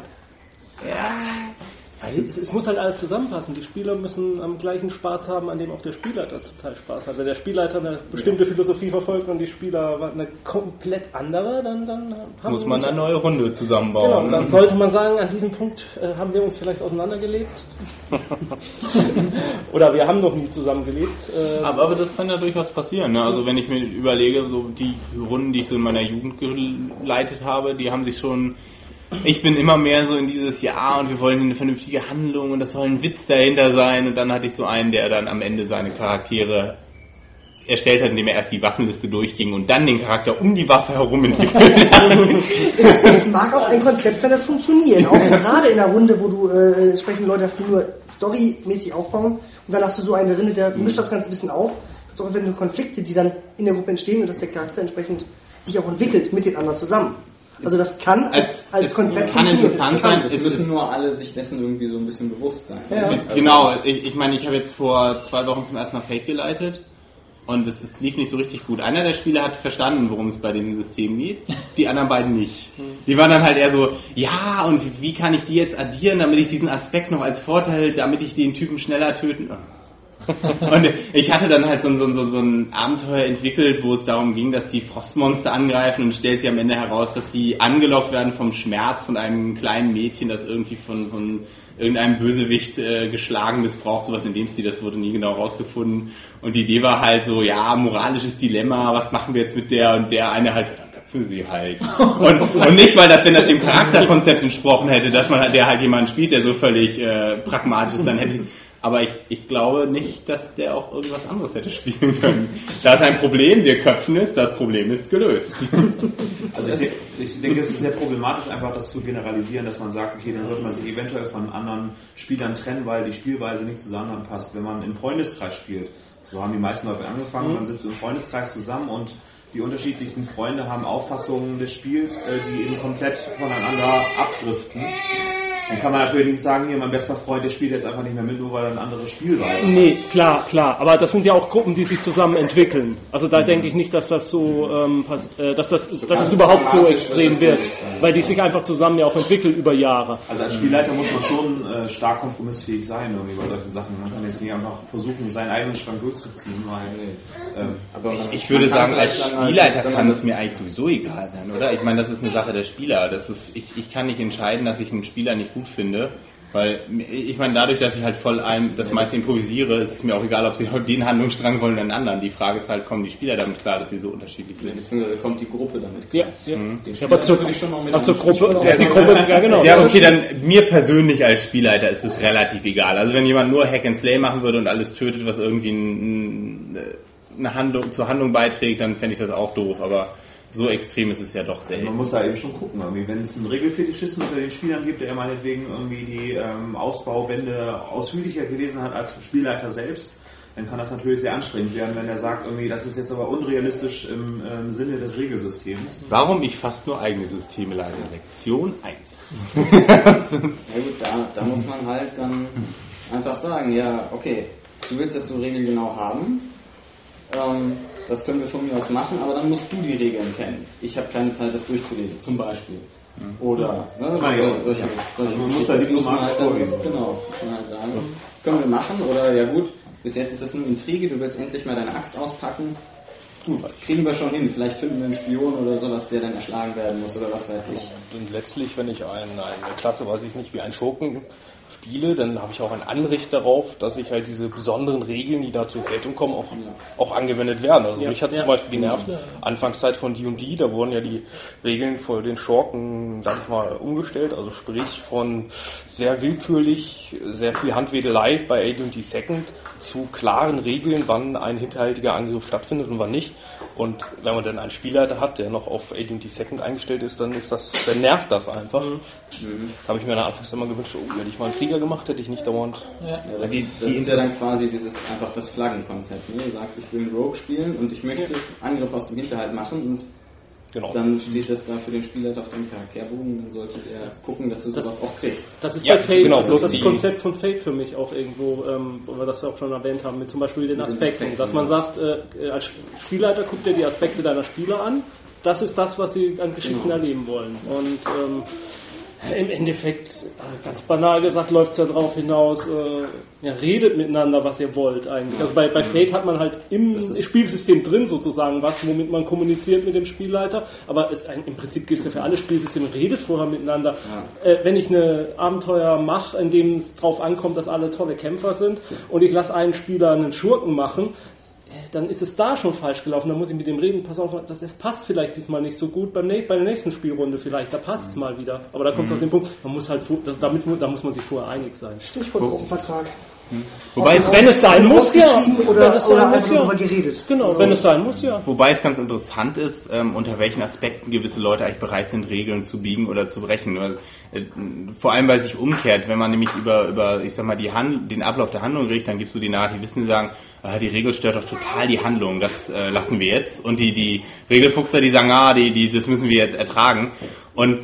Es, es muss halt alles zusammenpassen. Die Spieler müssen am gleichen Spaß haben, an dem auch der Spielleiter total Spaß hat. Wenn der Spielleiter eine bestimmte Philosophie verfolgt und die Spieler eine komplett andere, dann, dann Muss man eine neue Runde zusammenbauen. Genau, dann sollte man sagen, an diesem Punkt äh, haben wir uns vielleicht auseinandergelebt. Oder wir haben noch nie zusammengelebt. Äh, Aber, aber das kann ja durchaus passieren. Ne? Also wenn ich mir überlege, so die Runden, die ich so in meiner Jugend geleitet habe, die haben sich schon. Ich bin immer mehr so in dieses Ja und wir wollen eine vernünftige Handlung und das soll ein Witz dahinter sein. Und dann hatte ich so einen, der dann am Ende seine Charaktere erstellt hat, indem er erst die Waffenliste durchging und dann den Charakter um die Waffe herum entwickelt hat. Es, es mag auch ein Konzept sein, das funktioniert. Auch gerade in einer Runde, wo du äh, entsprechend Leute hast, die nur storymäßig aufbauen und dann hast du so einen drin, der mischt das Ganze ein bisschen auf. Das ist auch Konflikte, die dann in der Gruppe entstehen und dass der Charakter entsprechend sich auch entwickelt mit den anderen zusammen. Also das kann als, als Konzept kann funktionieren. interessant sein. Es müssen nur alle sich dessen irgendwie so ein bisschen bewusst sein. Ja. Also- Genau, ich, ich meine, ich habe jetzt vor zwei Wochen zum ersten Mal Fate geleitet und es, es lief nicht so richtig gut. Einer der Spieler hat verstanden, worum es bei diesem System geht, die anderen beiden nicht. Die waren dann halt eher so, ja, und wie, wie kann ich die jetzt addieren, damit ich diesen Aspekt noch als Vorteil, damit ich den Typen schneller töten... Und ich hatte dann halt so, ein- so, ein- so, ein- Abenteuer entwickelt, wo es darum ging, dass die Frostmonster angreifen und stellt sich am Ende heraus, dass die angelockt werden vom Schmerz von einem kleinen Mädchen, das irgendwie von, von irgendeinem Bösewicht äh, geschlagen, missbraucht, sowas in dem Stil, das wurde nie genau rausgefunden. Und die Idee war halt so, ja, moralisches Dilemma, was machen wir jetzt mit der und der eine halt, köpfen sie halt. Und, und nicht, weil das, wenn das dem Charakterkonzept entsprochen hätte, dass man halt, der halt jemanden spielt, der so völlig äh, pragmatisch ist, dann hätte aber ich, ich glaube nicht, dass der auch irgendwas anderes hätte spielen können. Da ist ein Problem, wir köpfen es, das Problem ist gelöst. Also ich, denke- ich denke, es ist sehr problematisch, einfach das zu generalisieren, dass man sagt, okay, dann sollte man sich eventuell von anderen Spielern trennen, weil die Spielweise nicht zusammenpasst. Wenn man im Freundeskreis spielt, so haben die meisten Leute angefangen, man sitzt im Freundeskreis zusammen und die unterschiedlichen Freunde haben Auffassungen des Spiels, äh, die eben komplett voneinander abdriften. Dann kann man natürlich nicht sagen, hier, mein bester Freund, der spielt jetzt einfach nicht mehr mit, nur weil er eine andere Spielweise Nee, hat. klar, klar. Aber das sind ja auch Gruppen, die sich zusammen entwickeln. Also da denke ich nicht, dass das so, ähm, pass, äh, dass das, dass ganz es überhaupt so extrem wird wird, weil die sich einfach zusammen ja auch entwickeln über Jahre. Also als Spielleiter muss man schon äh, stark kompromissfähig sein irgendwie bei solchen Sachen. Man kann jetzt nicht einfach versuchen, seinen eigenen Strang durchzuziehen, weil ähm, Aber man- Ich würde sagen, als vielleicht dann halt, Spielleiter kann das- es mir eigentlich sowieso egal sein, oder? Ich meine, das ist eine Sache der Spieler. Das ist, ich, ich kann nicht entscheiden, dass ich einen Spieler nicht gut finde. Weil, ich meine, dadurch, dass ich halt voll ein, das meiste improvisiere, ist es mir auch egal, ob sie den Handlungsstrang wollen oder einen anderen. Die Frage ist halt, kommen die Spieler damit klar, dass sie so unterschiedlich sind? Beziehungsweise kommt die Gruppe damit Ja, klar. ja. Den Ja, Spieler aber zur, würde ich schon noch mit ach, zur. Gruppe, ja, die Gruppe, ja genau. Ja, okay, dann mir persönlich als Spielleiter ist es relativ egal. Also wenn jemand nur Hack and Slay machen würde und alles tötet, was irgendwie ein, eine Handlung, zur Handlung beiträgt, dann fände ich das auch doof. Aber so extrem ist es ja doch Man selten. muss da eben schon gucken, irgendwie. wenn es einen Regelfetischismus unter den Spielern gibt, der meinetwegen irgendwie die ähm, Ausbaubände ausführlicher gelesen hat als Spielleiter selbst, dann kann das natürlich sehr anstrengend werden, wenn er sagt, irgendwie, das ist jetzt aber unrealistisch im ähm, Sinne des Regelsystems. Warum ich fast nur eigene Systeme leite? Lektion 1. Ja gut, da, da muss man halt dann einfach sagen, ja, okay, du willst das so regelgenau haben, ähm, das können wir von mir aus machen, aber dann musst du die Regeln kennen. Ich habe keine Zeit, das durchzulesen, zum Beispiel. Oder ne, ich auch. solche, Ja. solche Also man muss da das muss man diplomatisch halt dann, vorgehen. Genau, muss man halt sagen, können wir machen oder ja gut, bis jetzt ist das nur Intrige, du willst endlich mal deine Axt auspacken. Gut, kriegen wir schon hin. Vielleicht finden wir einen Spion oder sowas, der dann erschlagen werden muss oder was weiß ich. Und letztlich, wenn ich ein, eine Klasse, weiß ich nicht, wie ein Schurken spiele, dann habe ich auch ein Anrecht darauf, dass ich halt diese besonderen Regeln, die da zur Geltung kommen, auch, auch angewendet werden. Also Ja, mich hat ja. zum Beispiel genervt, Anfangszeit von D&D, da wurden ja die Regeln für den Schurken, sag ich mal, umgestellt. Also sprich von sehr willkürlich, sehr viel Handwedelei bei AD&D Second zu klaren Regeln, wann ein hinterhältiger Angriff stattfindet und wann nicht. Und wenn man dann einen Spielleiter hat, der noch auf AD&D Second eingestellt ist, dann ist das, dann nervt das einfach. Da habe ich mir dann anfangs immer gewünscht, oh, hätte ich mal einen Krieger gemacht, hätte ich nicht dauernd. Ja, das, die- ist, das die ist ja dann quasi dieses einfach das Flaggenkonzept. Ne? Du sagst, ich will einen Rogue spielen und ich möchte Angriff aus dem Hinterhalt machen und Genau. dann steht das da für den Spieler auf dem Charakterbogen. Dann sollte er gucken, dass du Das- sowas auch kriegst. Das ist Ja, bei Fate, genau, das, ist das Konzept von Fate für mich auch irgendwo, ähm, wo wir das ja auch schon erwähnt haben, mit zum Beispiel den den Aspekten, Aspekten, dass man ja. sagt, äh, als Spielleiter guckt dir die Aspekte deiner Spieler an, das ist das, was sie an Geschichten Genau. erleben wollen. Und ähm, Im Endeffekt, ganz banal gesagt, läuft es ja darauf hinaus, äh, ja, redet miteinander, was ihr wollt eigentlich. Also bei, bei Fake hat man halt im Spielsystem drin sozusagen was, womit man kommuniziert mit dem Spielleiter, aber es, im Prinzip gilt es ja für alle Spielsysteme, redet vorher miteinander. Äh, wenn ich eine Abenteuer mache, in dem es drauf ankommt, dass alle tolle Kämpfer sind und ich lasse einen Spieler einen Schurken machen, dann ist es da schon falsch gelaufen. Dann muss ich mit dem reden, pass auf, das, das passt vielleicht diesmal nicht so gut. Beim, bei der nächsten Spielrunde vielleicht, da passt es mal wieder. Aber da kommt es auf den Punkt, man muss halt, damit, da muss man sich vorher einig sein. Stichwort Gruppenvertrag. Wobei es, Wenn es sein muss, ja. Ausgeschrieben Wenn Oder, es sein oder muss, ja. darüber geredet. Genau, wenn es sein muss, ja. wobei es ganz interessant ist, ähm, unter welchen Aspekten gewisse Leute eigentlich bereit sind, Regeln zu biegen oder zu brechen. Weil, äh, Vor allem, weil es sich umkehrt, wenn man nämlich über, über ich sag mal, die Hand, den Ablauf der Handlung redet, dann gibst du die Narrativisten, die sagen, ah, die Regel stört doch total die Handlung, das äh, lassen wir jetzt. Und die, die Regelfuchser, die sagen, ah, die, die, das müssen wir jetzt ertragen. Und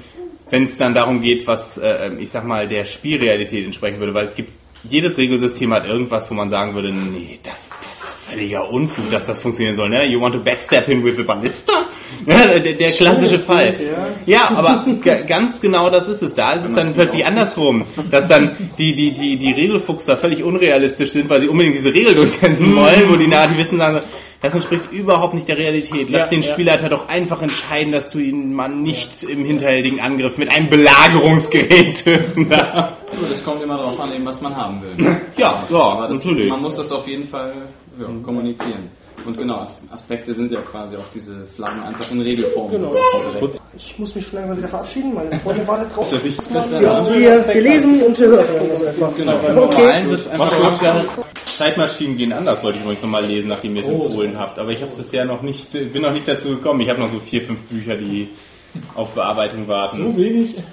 wenn es dann darum geht, was, äh, ich sag mal, der Spielrealität entsprechen würde, weil es gibt, jedes Regelsystem hat irgendwas, wo man sagen würde, nee, das, das ist völliger Unfug, dass das funktionieren soll, ne? You want to backstab him with a ballista? Der, der klassische Fall. Bild, ja. Ja, aber ga- ganz genau das ist es. Da ist es dann plötzlich andersrum, dass dann die, die, die, die Regelfuchser völlig unrealistisch sind, weil sie unbedingt diese Regel durchsetzen wollen, wo die Narrativisten sagen, das entspricht überhaupt nicht der Realität. Lass Ja, den ja. Spielleiter doch einfach entscheiden, dass du ihn mal nicht im hinterhältigen Angriff mit einem Belagerungsgerät töten darfst. Gut, es kommt immer darauf an, eben, was man haben will. Ja, ja, Aber das, natürlich. man muss das auf jeden Fall ja, kommunizieren. Und genau, As- Aspekte sind ja quasi auch diese Flaggen einfach in Regelform. Genau. Ich muss mich schon langsam wieder verabschieden. Meine Freundin wartet drauf. Dass ich- Das Ja, wir, wir lesen und wir hören also einfach. Genau, beim Okay. Normalen wird es einfach so Zeitmaschinen gehen anders, wollte ich übrigens nochmal lesen, nachdem ihr es empfohlen habt. Aber ich habe bisher noch nicht, bin noch nicht dazu gekommen. Ich habe noch so vier, fünf Bücher, die auf Bearbeitung warten. So wenig.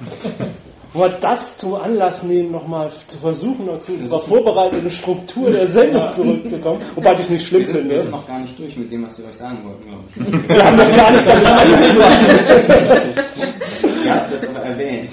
Aber das zum Anlass nehmen, nochmal zu versuchen, noch zu unserer vorbereiteten Struktur der Sendung zurückzukommen. Wobei ich es nicht schlimm wir sind, wir sind finde. noch gar nicht durch mit dem, was wir euch sagen wollten, glaube ich. Wir haben doch gar nicht damit angefangen. Ihr habt das aber erwähnt.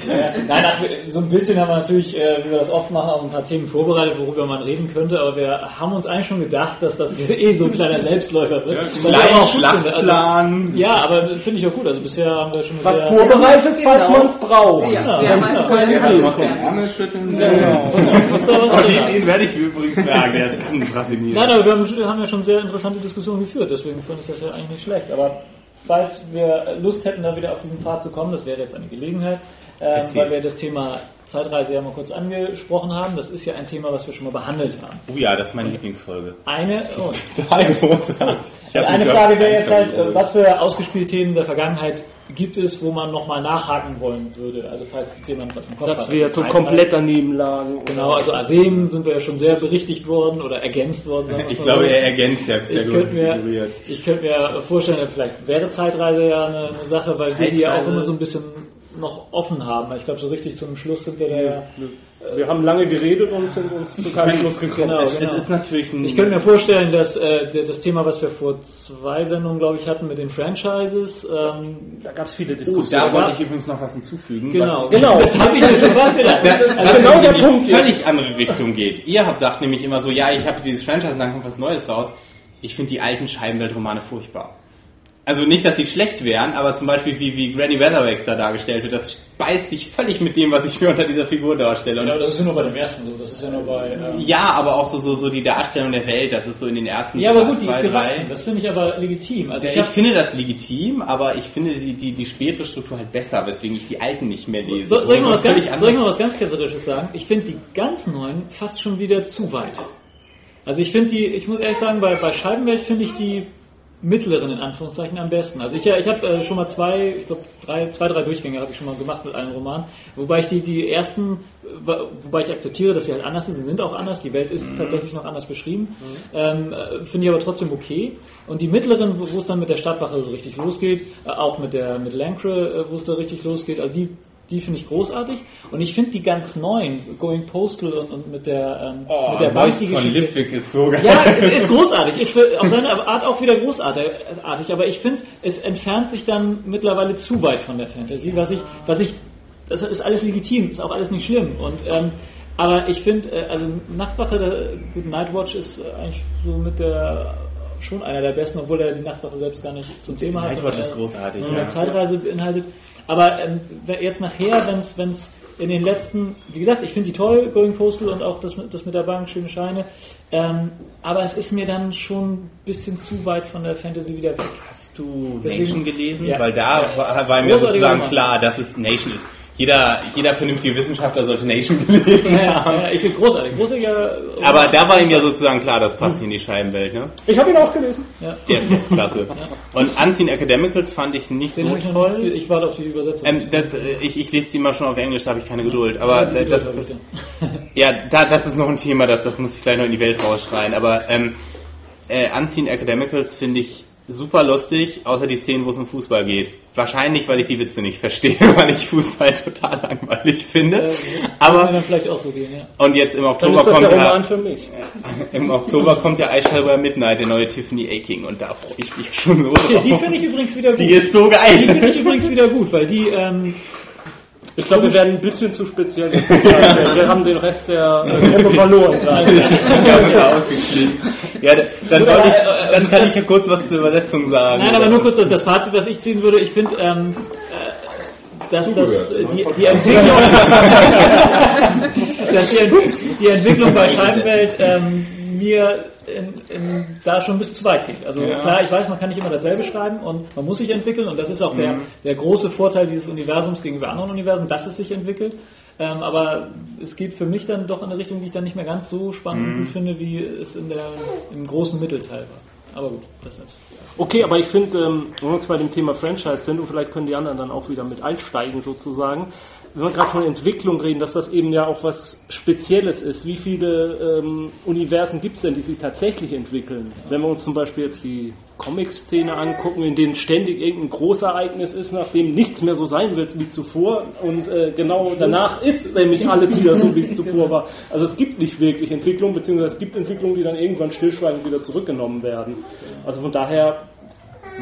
Nein, ach, so ein bisschen haben wir natürlich, äh, wie wir das oft machen, auch ein paar Themen vorbereitet, worüber man reden könnte, aber wir haben uns eigentlich schon gedacht, dass das eh so ein kleiner Selbstläufer wird. Finde. Also, Schlachtplan. ja, aber finde ich auch gut. Also bisher haben wir schon Was sehr, vorbereitet, falls Genau. man es braucht. Ja, haben also Wer hast was aus du dem Ärmel schütteln was da was den, werde ich übrigens sagen, der ist ganz raffiniert. Nein, aber wir haben, haben ja schon sehr interessante Diskussionen geführt, deswegen finde ich das ja eigentlich nicht schlecht. Aber falls wir Lust hätten, da wieder auf diesen Pfad zu kommen, das wäre jetzt eine Gelegenheit, Erzähl. weil wir das Thema Zeitreise ja mal kurz angesprochen haben. Das ist ja ein Thema, was wir schon mal behandelt haben. Oh ja, das ist meine Lieblingsfolge. Eine, oh, Total großartig. Eine Frage wäre jetzt halt, äh, was für ausgespielte Themen der Vergangenheit gibt es, wo man nochmal nachhaken wollen würde? Also falls jetzt jemand was im Kopf Dass hat. wir jetzt so komplett daneben lagen. Genau, also Arsen sind wir ja schon sehr berichtigt worden oder ergänzt worden. sagen wir Ich glaube, so. er ergänzt, es sehr ich gut könnte mir, ich könnte mir vorstellen, vielleicht wäre Zeitreise ja eine, eine Sache, weil wir die ja auch immer so ein bisschen noch offen haben. Ich glaube, so richtig zum Schluss sind wir da ja. Wir haben lange geredet und sind uns zu keinem Schluss gekommen. Genau, Es, genau. es ist natürlich ein... Ich könnte mir vorstellen, dass äh, das Thema, was wir vor zwei Sendungen, glaube ich, hatten mit den Franchises, ähm, Da gab es viele Oh, Diskussionen. da wollte ich übrigens noch was hinzufügen. genau, Was, Genau. das habe ich mir schon fast gedacht. da, Also, genau in der die Punkt jetzt. völlig andere Richtung geht. Ihr habt sagt nämlich immer so, ja, ich habe dieses Franchise und dann kommt was Neues raus. Ich finde die alten Scheibenweltromane furchtbar. Also nicht, dass sie schlecht wären, aber zum Beispiel wie, wie Granny Weatherwax da dargestellt wird, das beißt sich völlig mit dem, was ich mir unter dieser Figur darstelle. Ja, das ist ja nur bei dem ersten so, das ist ja nur bei... Ähm, Ja, aber auch so, so, so die Darstellung der Welt, das ist so in den ersten ja, aber gut, die ist drei- gewachsen, das finde ich aber legitim. Also Ja, ich ich finde das legitim, aber ich finde die, die, die spätere Struktur halt besser, weswegen ich die alten nicht mehr lese. So, soll, ich mal was ganz, soll ich mal was ganz Ketzerisches sagen? Ich finde die ganz neuen fast schon wieder zu weit. Also ich finde die, ich muss ehrlich sagen, bei, bei Scheibenwelt finde ich die mittleren in Anführungszeichen am besten. Also ich, ich habe äh, schon mal zwei, ich glaube drei, zwei, drei Durchgänge habe ich schon mal gemacht mit allen Romanen, wobei ich die, die ersten, äh, wo- wobei ich akzeptiere, dass sie halt anders sind, sie sind auch anders, die Welt ist tatsächlich noch anders beschrieben, ähm, äh, finde ich aber trotzdem okay. Und die mittleren, wo wo es dann mit der Stadtwache so richtig losgeht, äh, auch mit der mit Lancre, äh, wo es da richtig losgeht, also die die finde ich großartig und ich finde die ganz neuen, Going Postal und, und mit der ähm, Oh, mit der Neues Bank die von. Lipwig ist so geil. Ja, es ist großartig. Ist auf seine Art auch wieder großartig. Aber ich finde, es entfernt sich dann mittlerweile zu weit von der Fantasy, was ich, was ich, das ist alles legitim, ist auch alles nicht schlimm. Und ähm, aber ich finde, äh, also Nachtwache, Good Nightwatch ist äh, eigentlich so mit der schon einer der besten, obwohl er die Nachtwache selbst gar nicht zum Thema hat. Nightwatch ist großartig, ja. eine Zeitreise beinhaltet. Aber ähm, jetzt nachher, wenn es in den letzten, wie gesagt, ich finde die toll, Going Postal und auch das, mit- das mit der Bank, schöne Scheine. Ähm, aber es ist mir dann schon ein bisschen zu weit von der Fantasy wieder weg. Hast du Deswegen- Nation gelesen? Ja. Weil da war, war mir sozusagen klar, dass es Nation ist. Jeder, jeder vernünftige Wissenschaftler sollte Nation gelesen Ja, haben. ja, ich finde großartig, großartiger. Aber da war ihm ja sozusagen klar, das passt in die Scheibenwelt. Ne? Ich habe ihn auch gelesen. ja. Der ist jetzt klasse. Und Unseen Academicals fand ich nicht Den so ich nicht, toll. ge- ich warte auf die Übersetzung. Ähm, das, äh, ich, ich lese die mal schon auf Englisch, da habe ich keine Geduld. Aber Ja, äh, das, Geduld das, hab ich, ja, da, das ist noch ein Thema, das, das muss ich gleich noch in die Welt rausschreien. Aber ähm, äh, Unseen Academicals finde ich super lustig, außer die Szenen, wo es um Fußball geht. Wahrscheinlich, weil ich die Witze nicht verstehe, weil ich Fußball total langweilig finde. Äh, Aber dann vielleicht auch so gehen, ja. und jetzt im Oktober kommt ja, Roman für mich. im Oktober kommt ja Wear Midnight, der neue Tiffany Aching und da freue ich mich schon so Okay, drauf. die finde ich übrigens wieder gut. Die ist so Die geil. finde ich übrigens wieder gut, weil die, ähm, Ich glaube, wir werden ein bisschen zu speziell. wir haben den Rest der äh, Gruppe verloren gerade. ja, dann, wollte ich, dann kann ich ja kurz was zur Übersetzung sagen. nein, aber nur kurz das Fazit, was ich ziehen würde. Ich finde, ähm, äh, dass das, äh, die, die Entwicklung, dass die, die Entwicklung bei Scheibenwelt ähm, mir in, in, da schon ein bisschen zu weit geht. Also Ja. klar, ich weiß, man kann nicht immer dasselbe schreiben und man muss sich entwickeln und das ist auch der, der große Vorteil dieses Universums gegenüber anderen Universen, dass es sich entwickelt. Ähm, aber es geht für mich dann doch in eine Richtung, die ich dann nicht mehr ganz so spannend und gut finde, wie es in der, im großen Mittelteil war. Aber gut, das ist jetzt. Okay, aber ich finde, ähm, wenn wir uns bei dem Thema Franchise sind, und vielleicht können die anderen dann auch wieder mit einsteigen sozusagen, wenn wir gerade von Entwicklung reden, dass das eben ja auch was Spezielles ist. Wie viele ähm, Universen gibt es denn, die sich tatsächlich entwickeln? Wenn wir uns zum Beispiel jetzt die Comic-Szene angucken, in denen ständig irgendein Großereignis ist, nachdem nichts mehr so sein wird wie zuvor und äh, genau danach ist nämlich alles wieder so, wie es zuvor war. Also es gibt nicht wirklich Entwicklung, beziehungsweise es gibt Entwicklungen, die dann irgendwann stillschweigend wieder zurückgenommen werden. Also von daher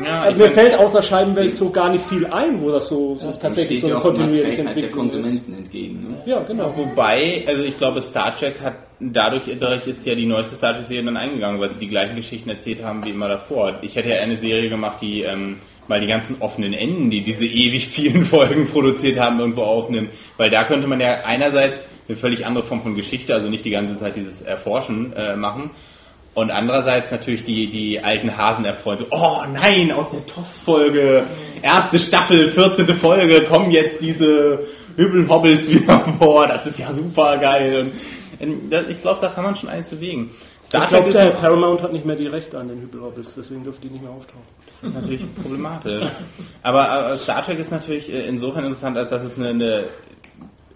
ja, also mir fällt außer Scheibenwelt so gar nicht viel ein, wo das so, so Dem tatsächlich so ja eine kontinuierliche Trägheit der Entwicklung ist. Konsumenten entgegen. Ne? Ja, genau. wobei, also ich glaube, Star Trek hat dadurch, dadurch ist ja die neueste Star Trek-Serie dann eingegangen, weil sie die gleichen Geschichten erzählt haben wie immer davor. Ich hätte ja eine Serie gemacht, die ähm, mal die ganzen offenen Enden, die diese ewig vielen Folgen produziert haben, irgendwo aufnimmt. Weil da könnte man ja einerseits eine völlig andere Form von Geschichte, also nicht die ganze Zeit dieses Erforschen äh, machen. Und andererseits natürlich die, die alten Hasen erfreuen. So, oh nein, aus der TOS-Folge, erste Staffel, 14. Folge, kommen jetzt diese Hübbelhobbels wieder vor. Das ist ja super geil. Und, ich glaube, da kann man schon eins bewegen. Star Ich glaube, der Paramount hat nicht mehr die Rechte an den Hübelhobbits, deswegen dürfen die nicht mehr auftauchen. das ist natürlich problematisch. Aber, aber Star Trek ist natürlich äh, insofern interessant, als dass es eine, eine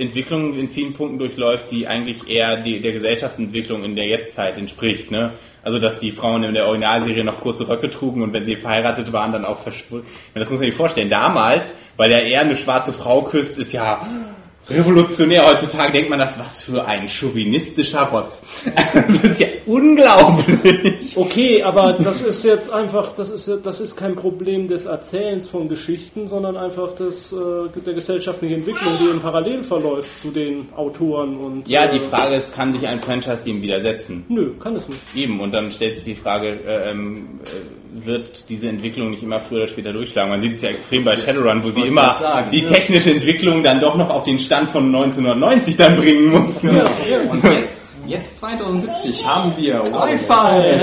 Entwicklung in vielen Punkten durchläuft, die eigentlich eher die, der Gesellschaftsentwicklung in der Jetztzeit entspricht. Ne? Also dass die Frauen in der Originalserie noch kurze Röcke trugen und wenn sie verheiratet waren, dann auch verschwunden. Das muss man sich vorstellen. Damals, weil ja eher eine schwarze Frau küsst, ist ja revolutionär. Heutzutage denkt man das, was für ein chauvinistischer Rotz. Das ist ja unglaublich. Okay, aber das ist jetzt einfach, das ist, das ist kein Problem des Erzählens von Geschichten, sondern einfach des, äh, der gesellschaftlichen Entwicklung, die eben parallel verläuft zu den Autoren und. Ja, äh, die Frage ist, kann sich ein Franchise dem widersetzen? Nö, kann es nicht. Eben, und dann stellt sich die Frage, äh, ähm, äh, wird diese Entwicklung nicht immer früher oder später durchschlagen? Man sieht es ja extrem bei Shadowrun, wo sie immer sagen, die ja. technische Entwicklung dann doch noch auf den Stand von 1990 dann bringen muss. Ne? Und jetzt, jetzt 2070 haben wir Wi-Fi.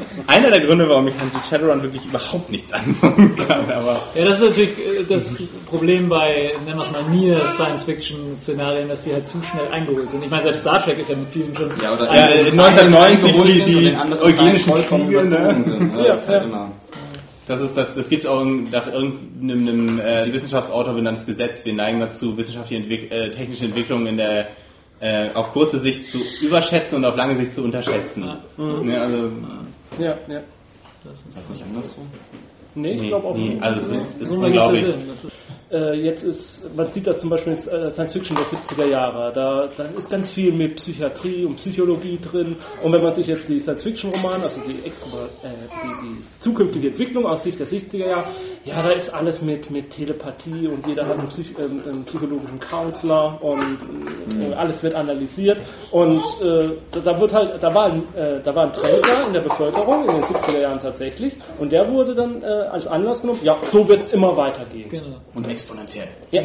Einer der Gründe, warum ich mit Shadowrun wirklich überhaupt nichts anfangen kann, aber Ja, das ist natürlich äh, das Problem bei, nennen wir es mal, mir Science-Fiction-Szenarien, dass die halt zu schnell eingeholt sind. Ich meine, selbst Star Trek ist ja mit vielen schon Ja, oder Ja, die- 1990 eingeholt die- die eugenischen Kriege, ne? überzogen sind. Ne? Ja, das ist halt ja. immer. das ist das, das gibt auch nach irgendeinem äh, Wissenschaftsautor benanntes Gesetz. Wir neigen dazu, wissenschaftliche Entwick äh, technische Entwicklungen in der äh, auf kurze Sicht zu überschätzen und auf lange Sicht zu unterschätzen. Ne, also, Ja, ja. Ist das nicht andersrum? Nee, ich nee, glaube auch nee, so. also es ist, ist unglaublich. Das ist- Äh, jetzt ist, man sieht das zum Beispiel in äh, Science Fiction der 70er Jahre. Da, da ist ganz viel mit Psychiatrie und Psychologie drin. Und wenn man sich jetzt die Science Fiction Romane, also die, extra, äh, die, die zukünftige Entwicklung aus Sicht der 70er Jahre, Ja, da ist alles mit, mit Telepathie und jeder hat einen, Psych ähm, einen psychologischen Counselor und äh, alles wird analysiert. Und äh, da, da wird halt, da war, ein, äh, da war ein Träger in der Bevölkerung in den 70er Jahren tatsächlich und der wurde dann äh, als Anlass genommen, ja, so wird es immer weitergehen. Genau. Und exponentiell. Ja.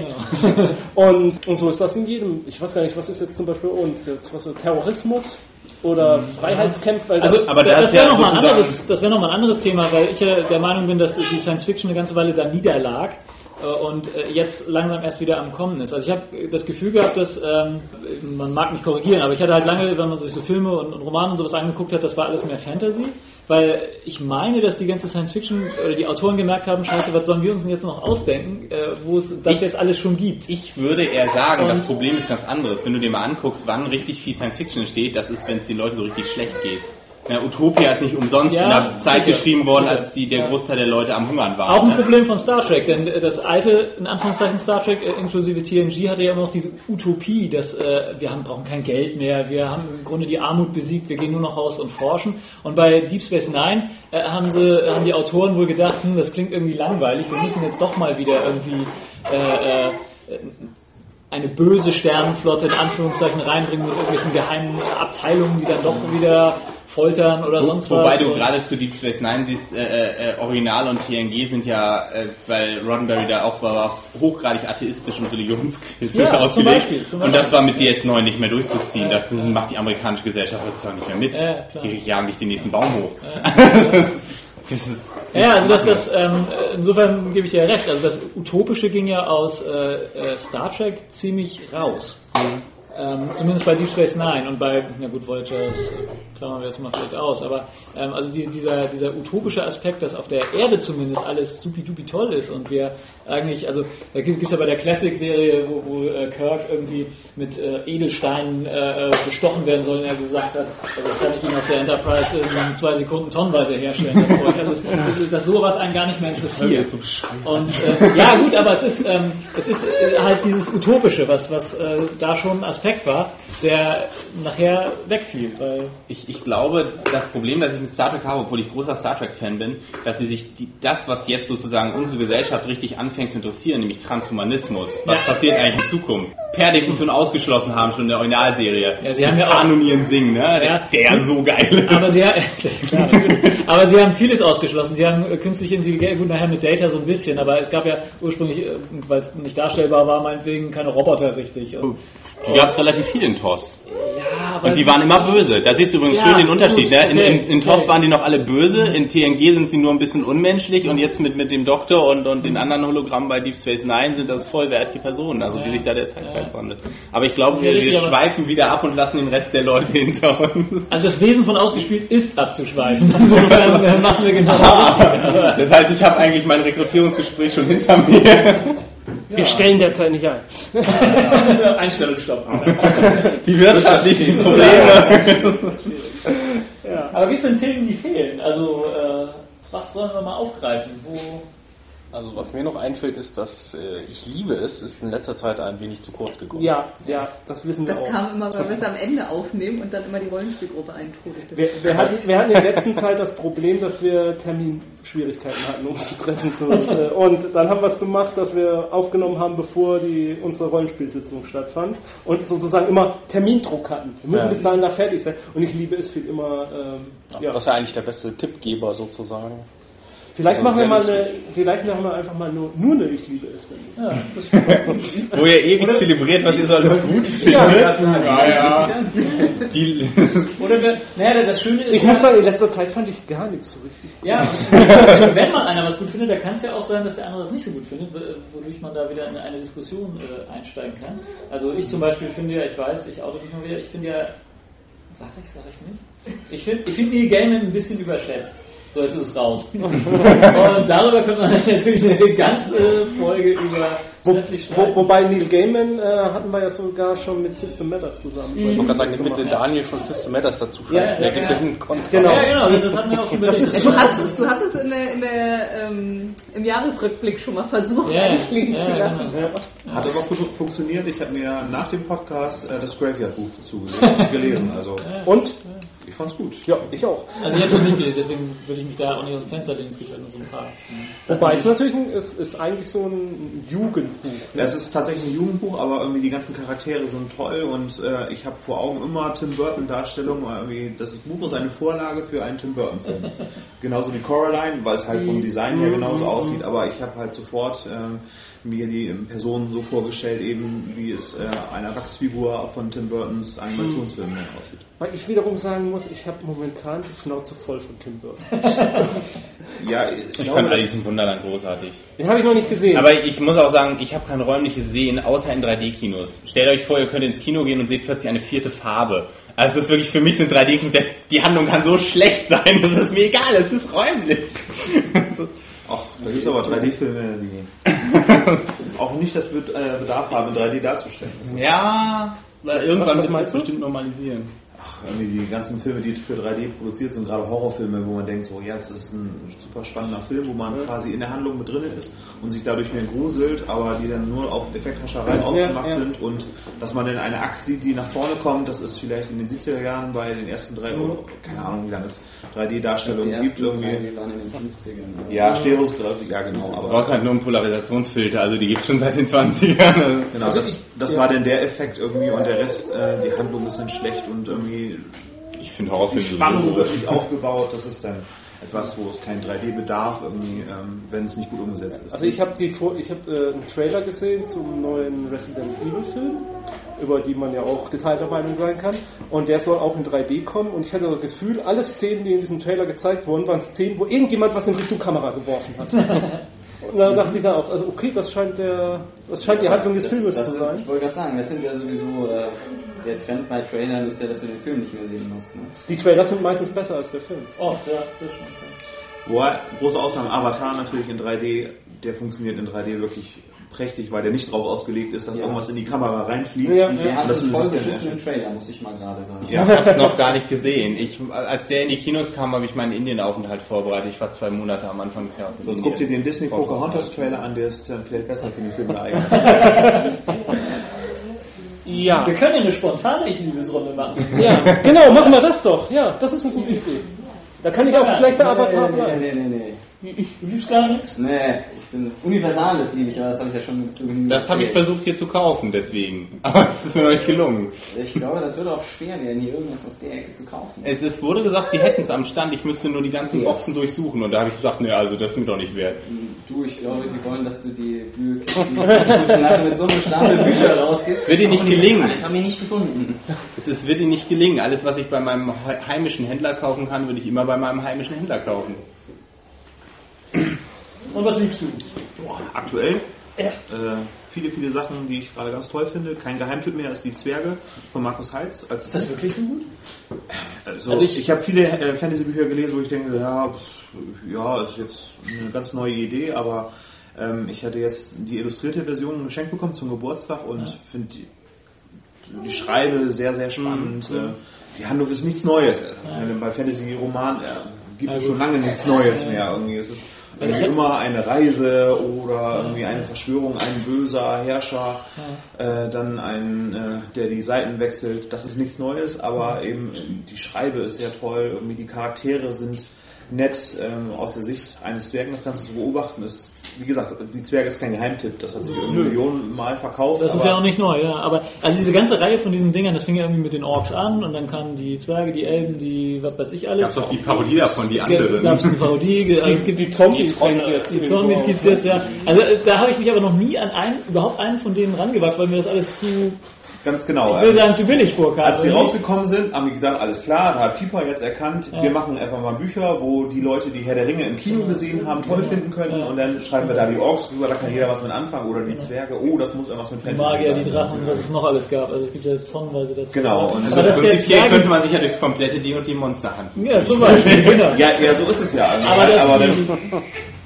und, und so ist das in jedem, ich weiß gar nicht, was ist jetzt zum Beispiel bei uns jetzt, was so Terrorismus oder Freiheitskämpfer? weil Also, das- aber das, da ist wäre ja noch mal ein anderes, das wäre noch mal ein anderes Thema, weil ich ja der Meinung bin, dass die Science Fiction eine ganze Weile da niederlag äh, und äh, jetzt langsam erst wieder am Kommen ist. Also ich habe das Gefühl gehabt, dass ähm, man mag mich korrigieren, aber ich hatte halt lange, wenn man sich so Filme und, und Romane und sowas angeguckt hat, das war alles mehr Fantasy. Weil ich meine, dass die ganze Science Fiction oder die Autoren gemerkt haben, scheiße, was sollen wir uns denn jetzt noch ausdenken, äh, wo es das Ich- jetzt alles schon gibt. Ich würde eher sagen, das Und- Problem ist ganz anderes. Wenn du dir mal anguckst, wann richtig viel Science Fiction entsteht, das ist, wenn es den Leuten so richtig schlecht geht. Ja, Utopia ist nicht umsonst Ja, in der Zeit sicher. geschrieben worden, Sicher. als die, der Ja. Großteil der Leute am Hungern war. Auch ein ne? Problem von Star Trek, denn das alte, in Anführungszeichen Star Trek, äh, inklusive TNG, hatte ja immer noch diese Utopie, dass äh, wir haben, brauchen kein Geld mehr, wir haben im Grunde die Armut besiegt, wir gehen nur noch raus und forschen. Und bei Deep Space Nine äh, haben sie, haben die Autoren wohl gedacht, hm, das klingt irgendwie langweilig, wir müssen jetzt doch mal wieder irgendwie äh, äh, eine böse Sternenflotte in Anführungszeichen reinbringen mit irgendwelchen geheimen Abteilungen, die dann doch wieder foltern oder Wo, sonst wobei was. du Und- gerade zu Deep Space Nine siehst, äh, äh, Original und TNG sind ja, äh, weil Roddenberry da auch war, war hochgradig atheistisch und religionskritisch Ja, zum ausgelegt. Beispiel, zum und das war mit DS9 nicht mehr durchzuziehen. Das macht die amerikanische Gesellschaft heutzutage nicht mehr mit. Ja, die jagen dich den nächsten Baum hoch. das ist, das ist Ja, also das, das, ähm, insofern gebe ich dir recht. Also das Utopische ging ja aus äh, äh, Star Trek ziemlich raus. Ähm, zumindest bei Deep Space Nine und bei, na gut, Voyager das klammern wir jetzt mal vielleicht aus, aber ähm, also die, dieser, dieser utopische Aspekt, dass auf der Erde zumindest alles supidupi toll ist und wir eigentlich, also da gibt es ja bei der Classic-Serie, wo, wo äh, Kirk irgendwie mit äh, Edelsteinen äh, äh, bestochen werden soll und er gesagt hat, also das kann ich Ihnen auf der Enterprise in zwei Sekunden tonnenweise herstellen, das Zeug. Also es, dass sowas einen gar nicht mehr interessiert. Und äh, ja gut, aber es ist ähm, es ist halt dieses Utopische, was was äh, da schon ein Aspekt war, der nachher wegfiel. Ich, ich glaube, das Problem, das ich mit Star Trek habe, obwohl ich großer Star Trek-Fan bin, dass sie sich die, das, was jetzt sozusagen unsere Gesellschaft richtig anfängt zu interessieren, nämlich Transhumanismus, was passiert eigentlich in Zukunft, per Definition ausgeschlossen haben schon in der Originalserie. Ja, sie haben ja auch- Kanonieren singen, ne? Der, Ja. der so geil. aber sie, ha- klar, natürlich. aber sie haben vieles ausgeschlossen. Sie haben äh, künstliche Intelligenz, gut nachher mit Data so ein bisschen, aber es gab ja ursprünglich, äh, weil es nicht darstellbar war, meinetwegen keine Roboter richtig. Und, Die gab es relativ viel in TOS. ja, aber Und die das waren immer böse. Da siehst du übrigens Ja, schön den Unterschied. gut, ne? In, in, in TOS okay. waren die noch alle böse, in TNG sind sie nur ein bisschen unmenschlich und jetzt mit, mit dem Doktor und, und den anderen Hologrammen bei Deep Space Nine sind das vollwertige Personen, also wie sich da der Zeitgeist wandelt. Aber ich glaube, wir, wir schweifen wieder ab und lassen den Rest der Leute hinter uns. Also das Wesen von ausgespielt ist abzuschweifen. Insofern äh, machen wir genau Das heißt, ich habe eigentlich mein Rekrutierungsgespräch schon hinter mir. Wir stellen derzeit nicht ein. Einstellungsstopp. Die wirtschaftlichen Probleme. Aber gibt es denn Themen, die fehlen? Also äh, was sollen wir mal aufgreifen? Wo Also was mir noch einfällt, ist, dass äh, ich liebe es, ist in letzter Zeit ein wenig zu kurz gekommen. Ja, ja, das wissen wir Das auch. kam immer, weil wir es am Ende aufnehmen und dann immer die Rollenspielgruppe eintrudelte. Wir, wir, hatten, wir hatten in der letzten Zeit das Problem, dass wir Terminschwierigkeiten hatten, uns zu treffen. So, äh, und dann haben wir es gemacht, dass wir aufgenommen haben, bevor die, unsere Rollenspielsitzung stattfand. Und sozusagen immer Termindruck hatten. Wir müssen bis dahin da fertig sein. Und ich liebe es viel immer. Ähm, ja. Das ist ja eigentlich der beste Tippgeber sozusagen. Vielleicht machen wir mal eine, vielleicht machen wir einfach mal nur, nur eine Ich liebe es. Sendung. Wo ihr ewig zelebriert, was ihr so alles gut findet. Ja, ja. Die, Oder wir, naja, das Schöne ist, Ich muss sagen, in letzter Zeit fand ich gar nichts so richtig. ja, wenn mal einer was gut findet, dann kann es ja auch sein, dass der andere das nicht so gut findet, wodurch man da wieder in eine Diskussion äh, einsteigen kann. Also ich zum Beispiel finde ja, ich weiß, ich auto mich mal wieder, ich finde ja, sag ich, sag ich nicht? Ich finde ich find Neil Gaiman ein bisschen überschätzt. So, jetzt ist es raus. Und darüber können wir natürlich eine ganze Folge über Wo, streiten. wobei Neil Gaiman äh, hatten wir ja sogar schon mit System Matters zusammen. Ich wollte gerade sagen, mit den Daniel von System Matters dazu Ja, schalten. Der ja, gibt ja. ja einen Kontra. Genau. Ja, genau, das hatten wir auch schon Das ist Du hast es, du hast es in der, in der, ähm, im Jahresrückblick schon mal versucht Ja, ja. einklingen zu Ja, lassen. genau. Hat das auch fun- funktioniert? Ich habe mir nach dem Podcast äh, das Graveyard-Buch dazu gelesen. gelesen. Also Und? Ich fand's gut. Ja, ich auch. Also ich habe es nicht gelesen, deswegen würde ich mich da auch nicht aus dem Fenster lehnen. Es gibt halt nur so ein paar. Wobei es natürlich ein, es ist eigentlich so ein Jugendbuch. ne? Es ist tatsächlich ein Jugendbuch, aber irgendwie die ganzen Charaktere sind toll und äh, ich habe vor Augen immer Tim Burton Darstellungen. Irgendwie, das Buch ist eine Vorlage für einen Tim Burton Film. genauso wie Coraline, weil es halt vom Design her genauso aussieht, aber ich habe halt sofort ähm, mir die Personen so vorgestellt, eben wie es äh, einer Wachsfigur von Tim Burtons Animationsfilmen aussieht. Weil ich wiederum sagen muss, ich habe momentan die Schnauze voll von Tim Burton. Ja, ich, Ich glaube, fand Alice im Wunderland großartig. Den habe ich noch nicht gesehen. Aber ich muss auch sagen, ich habe kein räumliches Sehen, außer in 3D-Kinos. Stellt euch vor, ihr könnt ins Kino gehen und seht plötzlich eine vierte Farbe. Also es ist wirklich, für mich sind 3D-Kinos, der- die Handlung kann so schlecht sein, das ist mir egal, es ist räumlich. Ach, da gibt es aber 3D-Filme, die auch nicht das Be äh, Bedarf haben, in 3D darzustellen. ja, irgendwann wird das du? bestimmt normalisieren. Irgendwie die ganzen Filme, die für 3D produziert sind, gerade Horrorfilme, wo man denkt, so, ja, das ist ein super spannender Film, wo man quasi in der Handlung mit drin ist und sich dadurch mehr gruselt, aber die dann nur auf Effekthascherei ausgemacht ja. sind und dass man dann eine Axt sieht, die nach vorne kommt, das ist vielleicht in den 70er Jahren bei den ersten drei, Mhm. keine Ahnung, wie lange es 3D-Darstellungen Die gibt irgendwie. waren in den 50ern. Ja, Stereoskopie, ja genau, Du aber brauchst halt nur einen Polarisationsfilter, also die gibt's schon seit den 20ern. Genau, Also das, ich- das ja. war dann der Effekt irgendwie und der Rest, äh, die Handlung ist dann schlecht und irgendwie Ich finde die Horrorfilme Spannung wird nicht aufgebaut. Das ist dann etwas, wo es kein 3D bedarf, irgendwie, ähm, wenn es nicht gut umgesetzt ist. Also ich habe die Vor- ich habe äh, einen Trailer gesehen zum neuen Resident Evil Film, über die man ja auch geteilter Meinung sein kann. Und der soll auch in 3D kommen. Und ich hatte das Gefühl, alle Szenen, die in diesem Trailer gezeigt wurden, waren Szenen, wo irgendjemand was in Richtung Kamera geworfen hat. Und da dachte ich dann auch, also okay, das scheint der, das scheint die Handlung des Das- Filmes das zu sein. Ich wollte gerade sagen, das sind ja sowieso, äh, der Trend bei Trailern ist ja, dass du den Film nicht mehr sehen musst. Ne? Die Trailer sind meistens besser als der Film. Oh, ja, das stimmt. Wobei, große Ausnahme, Avatar natürlich in 3D, der funktioniert in 3D wirklich prächtig, weil der nicht drauf ausgelegt ist, dass Ja. irgendwas in die Kamera reinfliegt. Ja, der ja. hat Das einen ist voll beschissenen Trailer, muss ich mal gerade sagen. Ich hab's noch gar nicht gesehen. Ich, als der in die Kinos kam, habe ich meinen Indienaufenthalt vorbereitet. Ich war zwei Monate am Anfang des Jahres in Sonst Indien. guck dir den Disney Pocahontas Trailer an, der ist dann vielleicht besser für den Film geeignet. Ja. Wir können ja eine spontane Ich-Liebesrunde machen. ja, genau, machen wir das doch. Ja, das ist eine gute Idee. Da kann ich auch gleich bei Avatar nee, bleiben. nee, nee, nee, Du liebst gar nichts? nee. Ich bin Universales liebe ich, aber das habe ich ja schon zu genügend Das habe ich versucht hier zu kaufen, deswegen. Aber es ist mir noch nicht gelungen. Ich glaube, das wird auch schwer werden, hier irgendwas aus der Ecke zu kaufen. Es, es wurde gesagt, sie hätten es am Stand, ich müsste nur die ganzen Boxen durchsuchen. Und da habe ich gesagt, ne, also das ist mir doch nicht wert. Du, ich glaube, die wollen, dass du die Wühlkisten nachher mit so einem Stapel Bücher rausgehst. Wird dir nicht gelingen. Das haben wir nicht gefunden. Es ist, wird ihnen nicht gelingen. Alles, was ich bei meinem he- heimischen Händler kaufen kann, würde ich immer bei meinem heimischen Händler kaufen. Und was liebst du? Aktuell Ja. äh, viele, viele Sachen, die ich gerade ganz toll finde. Kein Geheimtipp mehr ist die Zwerge von Markus Heitz. Als Ist das wirklich so gut? Also, Also ich, ich- habe viele äh, Fantasy-Bücher gelesen, wo ich denke, ja, ja, ist jetzt eine ganz neue Idee, aber ähm, ich hatte jetzt die illustrierte Version geschenkt bekommen zum Geburtstag und finde die, die Schreibe sehr, sehr spannend. Äh, die Handlung ist nichts Neues. Äh, Bei Fantasy-Romanen äh, gibt es schon lange nichts Neues mehr. Irgendwie es ist irgendwie immer eine Reise oder irgendwie eine Verschwörung, ein böser Herrscher, äh, dann ein, äh, der die Seiten wechselt. Das ist nichts Neues, aber eben äh, die Schreibe ist sehr toll. Irgendwie die Charaktere sind nett ähm, aus der Sicht eines Zwergen das Ganze zu beobachten ist, wie gesagt, die Zwerge ist kein Geheimtipp, das hat sich irgendwie Millionen Mal verkauft. Das ist ja auch nicht neu, ja. Aber also diese ganze Reihe von diesen Dingern, das fing ja irgendwie mit den Orks an und dann kamen die Zwerge, die Elben, die was weiß ich alles. Gab's doch die Parodie davon, die Gab anderen. es eine Parodie, also es gibt Die Zombies die, jetzt die Zombies gibt's jetzt, ja. Also da habe ich mich aber noch nie an einen, überhaupt einen von denen rangewagt, weil mir das alles zu, ganz genau. ich will sagen, zu billig vorkam. Als die rausgekommen sind, haben wir gedacht, alles klar, da hat Pieper jetzt erkannt, wir machen einfach mal Bücher, wo die Leute, die Herr der Ringe im Kino gesehen haben, toll finden können und dann schreiben wir da die Orks drüber, da kann jeder was mit anfangen oder die Zwerge, oh, das muss irgendwas mit Die Fantasy Magier, die sein. Drachen, was es noch alles gab. Also es gibt ja tonnenweise dazu. Genau, und aber das der Prinzipiell könnte man sich ja durchs komplette D und die Monsterhand. ja, zum Beispiel, genau. Ja, ja, so ist es ja. Aber dass aber die,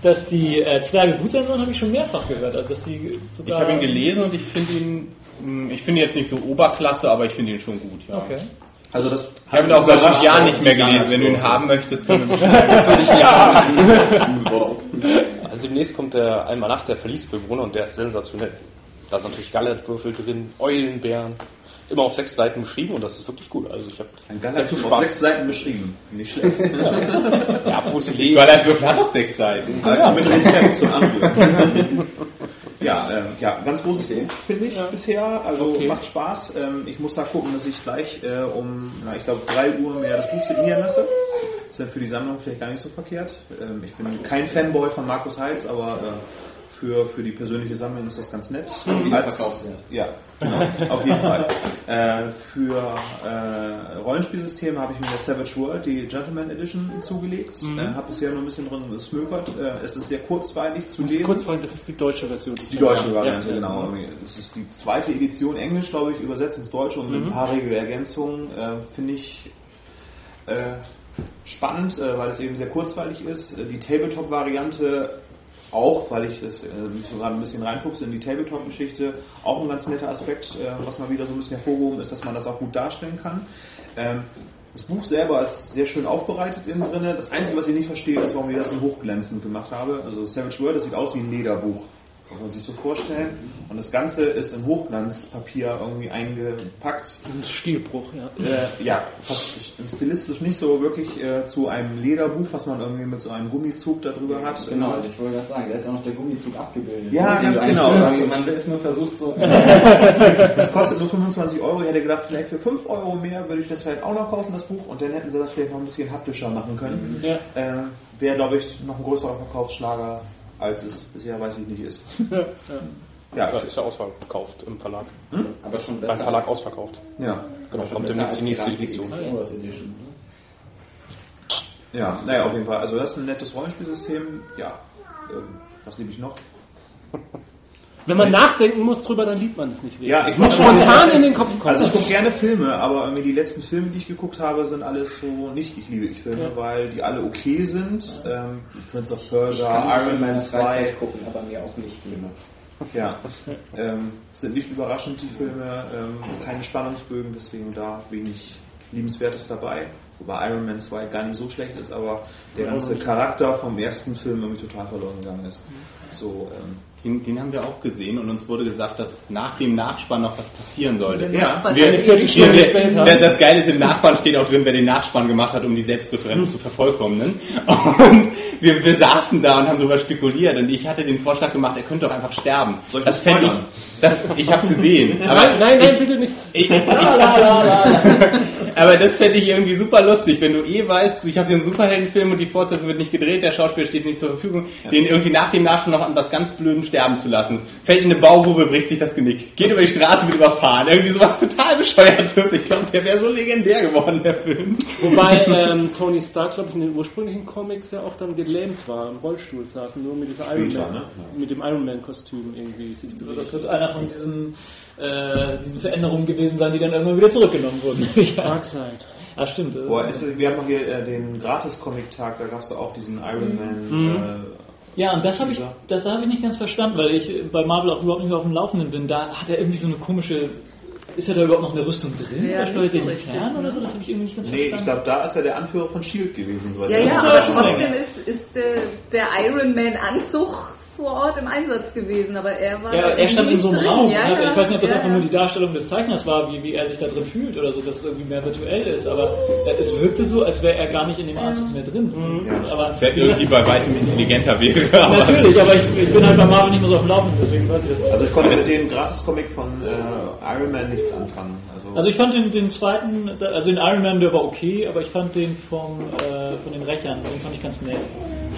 dass die äh, Zwerge gut sein sollen, habe ich schon mehrfach gehört. Also dass die Ich sogar, habe ihn gelesen und ich finde ihn, ich finde ihn jetzt nicht so Oberklasse, aber ich finde ihn schon gut. Ja. Okay. also das Ich habe ihn auch seit fünf Jahren auch nicht mehr gelesen. Wenn du ihn haben möchtest, können wir bestimmt. Also demnächst kommt der Almanach der Verliesbewohner und der ist sensationell. Da sind natürlich Gallertwürfel drin, Eulenbären, immer auf sechs Seiten beschrieben und das ist wirklich gut. Also ich habe sehr viel Film auf Spaß. sechs Seiten beschrieben. Nicht schlecht. Ja, Fusilier. Weil er Würfel hat doch sechs Seiten. Ja. Mit Rezept zum Anrühren. Ja, ähm, ja, ganz großes Buch, finde ich bisher. Also macht Spaß. Ähm, ich muss da gucken, dass ich gleich äh, um, na, ich glaube, 3 Uhr mir das Buch signieren lasse. Ist dann für die Sammlung vielleicht gar nicht so verkehrt. Ähm, ich bin kein Fanboy von Markus Heitz, aber äh, für, für die persönliche Sammlung ist das ganz nett. Als-. Ja, genau, auf jeden Fall. Äh, für äh, Rollenspielsysteme habe ich mir der Savage World, die Gentleman Edition, zugelegt. Äh, habe bisher nur ein bisschen drin gesmökert. Äh, es ist sehr kurzweilig zu lesen. Kurz fragen, das ist die deutsche Version. Die deutsche Variante, Ja. genau. Es ist die zweite Edition Englisch, glaube ich, übersetzt ins Deutsche und mit ein paar Regelergänzungen. Äh, Finde ich äh, spannend, weil es eben sehr kurzweilig ist. Die Tabletop-Variante auch, weil ich das äh, gerade ein bisschen reinfuchse in die Tabletop-Geschichte, auch ein ganz netter Aspekt, äh, was mal wieder so ein bisschen hervorgehoben ist, dass man das auch gut darstellen kann. Ähm, das Buch selber ist sehr schön aufbereitet innen drin. Das Einzige, was ich nicht verstehe, ist, warum ich das so hochglänzend gemacht habe. Also Savage World, das sieht aus wie ein Lederbuch. Muss man sich so vorstellen. Und das Ganze ist in Hochglanzpapier irgendwie eingepackt. Ein Stilbruch, ja. Äh, ja, passt stilistisch nicht so wirklich äh, zu einem Lederbuch, was man irgendwie mit so einem Gummizug da drüber hat. Genau, ich wollte gerade sagen, da ist ja noch der Gummizug abgebildet. Ja, ganz genau. Also- man ist nur versucht so. Das kostet nur 25 Euro. Ich hätte gedacht, vielleicht für 5 Euro mehr würde ich das vielleicht auch noch kaufen, das Buch. Und dann hätten sie das vielleicht noch ein bisschen haptischer machen können. Ja. Äh, Wäre, glaube ich, noch ein größerer Verkaufsschlager, als es bisher, weiß ich nicht, ist. Ja, Das ist ja ausverkauft im Verlag. Aber schon besser. Beim Verlag ausverkauft. ja. Genau, schon kommt besser demnächst als die nächste Edition. Edition. ne? Ja, naja, auf jeden Fall. Also das ist ein nettes Rollenspielsystem. Ja, ähm, was liebe ich noch? Wenn man nachdenken muss drüber, dann liebt man es nicht wirklich. Ja, ich muss spontan in den Kopf kommen. Also ich gucke gerne Filme, aber irgendwie die letzten Filme, die ich geguckt habe, sind alles so nicht ich liebe ich Filme, Ja. weil die alle okay sind. Ähm, Prince of Persia, Iron Man 2, Freizeit gucken, aber mir auch nicht Filme. ja, ähm, sind nicht überraschend die Filme, ähm, keine Spannungsbögen, deswegen da wenig liebenswertes dabei. Wobei Iron Man 2 gar nicht so schlecht ist, aber der ganze Charakter vom ersten Film irgendwie total verloren gegangen ist. So, ähm, Den, den haben wir auch gesehen und uns wurde gesagt, dass nach dem Nachspann noch was passieren sollte. Ja, Wir, hat Eine Viertelstunde wir, wir, das Geile ist, im Nachbarn steht auch drin, wer den Nachspann gemacht hat, um die Selbstreferenz zu vervollkommnen. Und wir, wir saßen da und haben darüber spekuliert und ich hatte den Vorschlag gemacht, er könnte doch einfach sterben. Soll ich das fände ich, das, ich habe es gesehen. Aber nein, nein, nein, bitte nicht. ich, ich, aber das fände ich irgendwie super lustig, wenn du eh weißt, ich habe hier einen Superheldenfilm und die Fortsetzung wird nicht gedreht, der Schauspieler steht nicht zur Verfügung, den irgendwie nach dem Nachspann noch an was ganz Blödem sterben zu lassen. Fällt in eine Baugrube, bricht sich das Genick. Geht über die Straße, wird überfahren. Irgendwie sowas total bescheuertes. Ich glaube, der wäre so legendär geworden, der Film. Wobei ähm, Tony Stark, glaube ich, in den ursprünglichen Comics ja auch dann gelähmt war, im Rollstuhl saß und nur mit, dieser Iron Später, Man, ne? mit dem Iron Man Kostüm irgendwie sich Also bewegt. das wird einer von diesen, äh, diesen Veränderungen gewesen sein, die dann irgendwann wieder zurückgenommen wurden. ja. Darkseid. Ah, stimmt. äh, Boah, ist, wir haben noch hier äh, den Gratis-Comic-Tag, da gab es auch diesen Iron Man. Ja, und das habe ich, das habe ich nicht ganz verstanden, weil ich bei Marvel auch überhaupt nicht mehr auf dem Laufenden bin. Da hat er irgendwie so eine komische. Ist ja da überhaupt noch eine Rüstung drin? Ja, Oder steuert er so den richtig, fern ne? oder so? Das habe ich irgendwie nicht ganz Äh, nee, ich verstanden. glaube, da ist er der Anführer von Shield gewesen. Soweit Ja, ja, aber trotzdem ist, ist der, der Iron Man Anzug vor Ort im Einsatz gewesen, aber er war Ja, er stand in so einem nicht Raum. drin. Ja, ja, ich weiß nicht, ob das ja, einfach ja. nur die Darstellung des Zeichners war, wie, wie er sich da drin fühlt oder so, dass es irgendwie mehr virtuell ist. Aber äh, es wirkte so, als wäre er gar nicht in dem Anzug mehr drin. Aber Der wie gesagt, irgendwie bei weitem intelligenter wäre. aber- natürlich, aber ich, ich bin halt bei Marvel nicht mehr so auf dem Laufenden, deswegen weiß ich das. Also ich konnte mit dem Gratis-Comic von äh, Iron Man nichts anfangen. Also, Also ich fand den, den zweiten, also den Iron Man, der war okay, aber ich fand den vom, äh, von den Rächern, den fand ich ganz nett.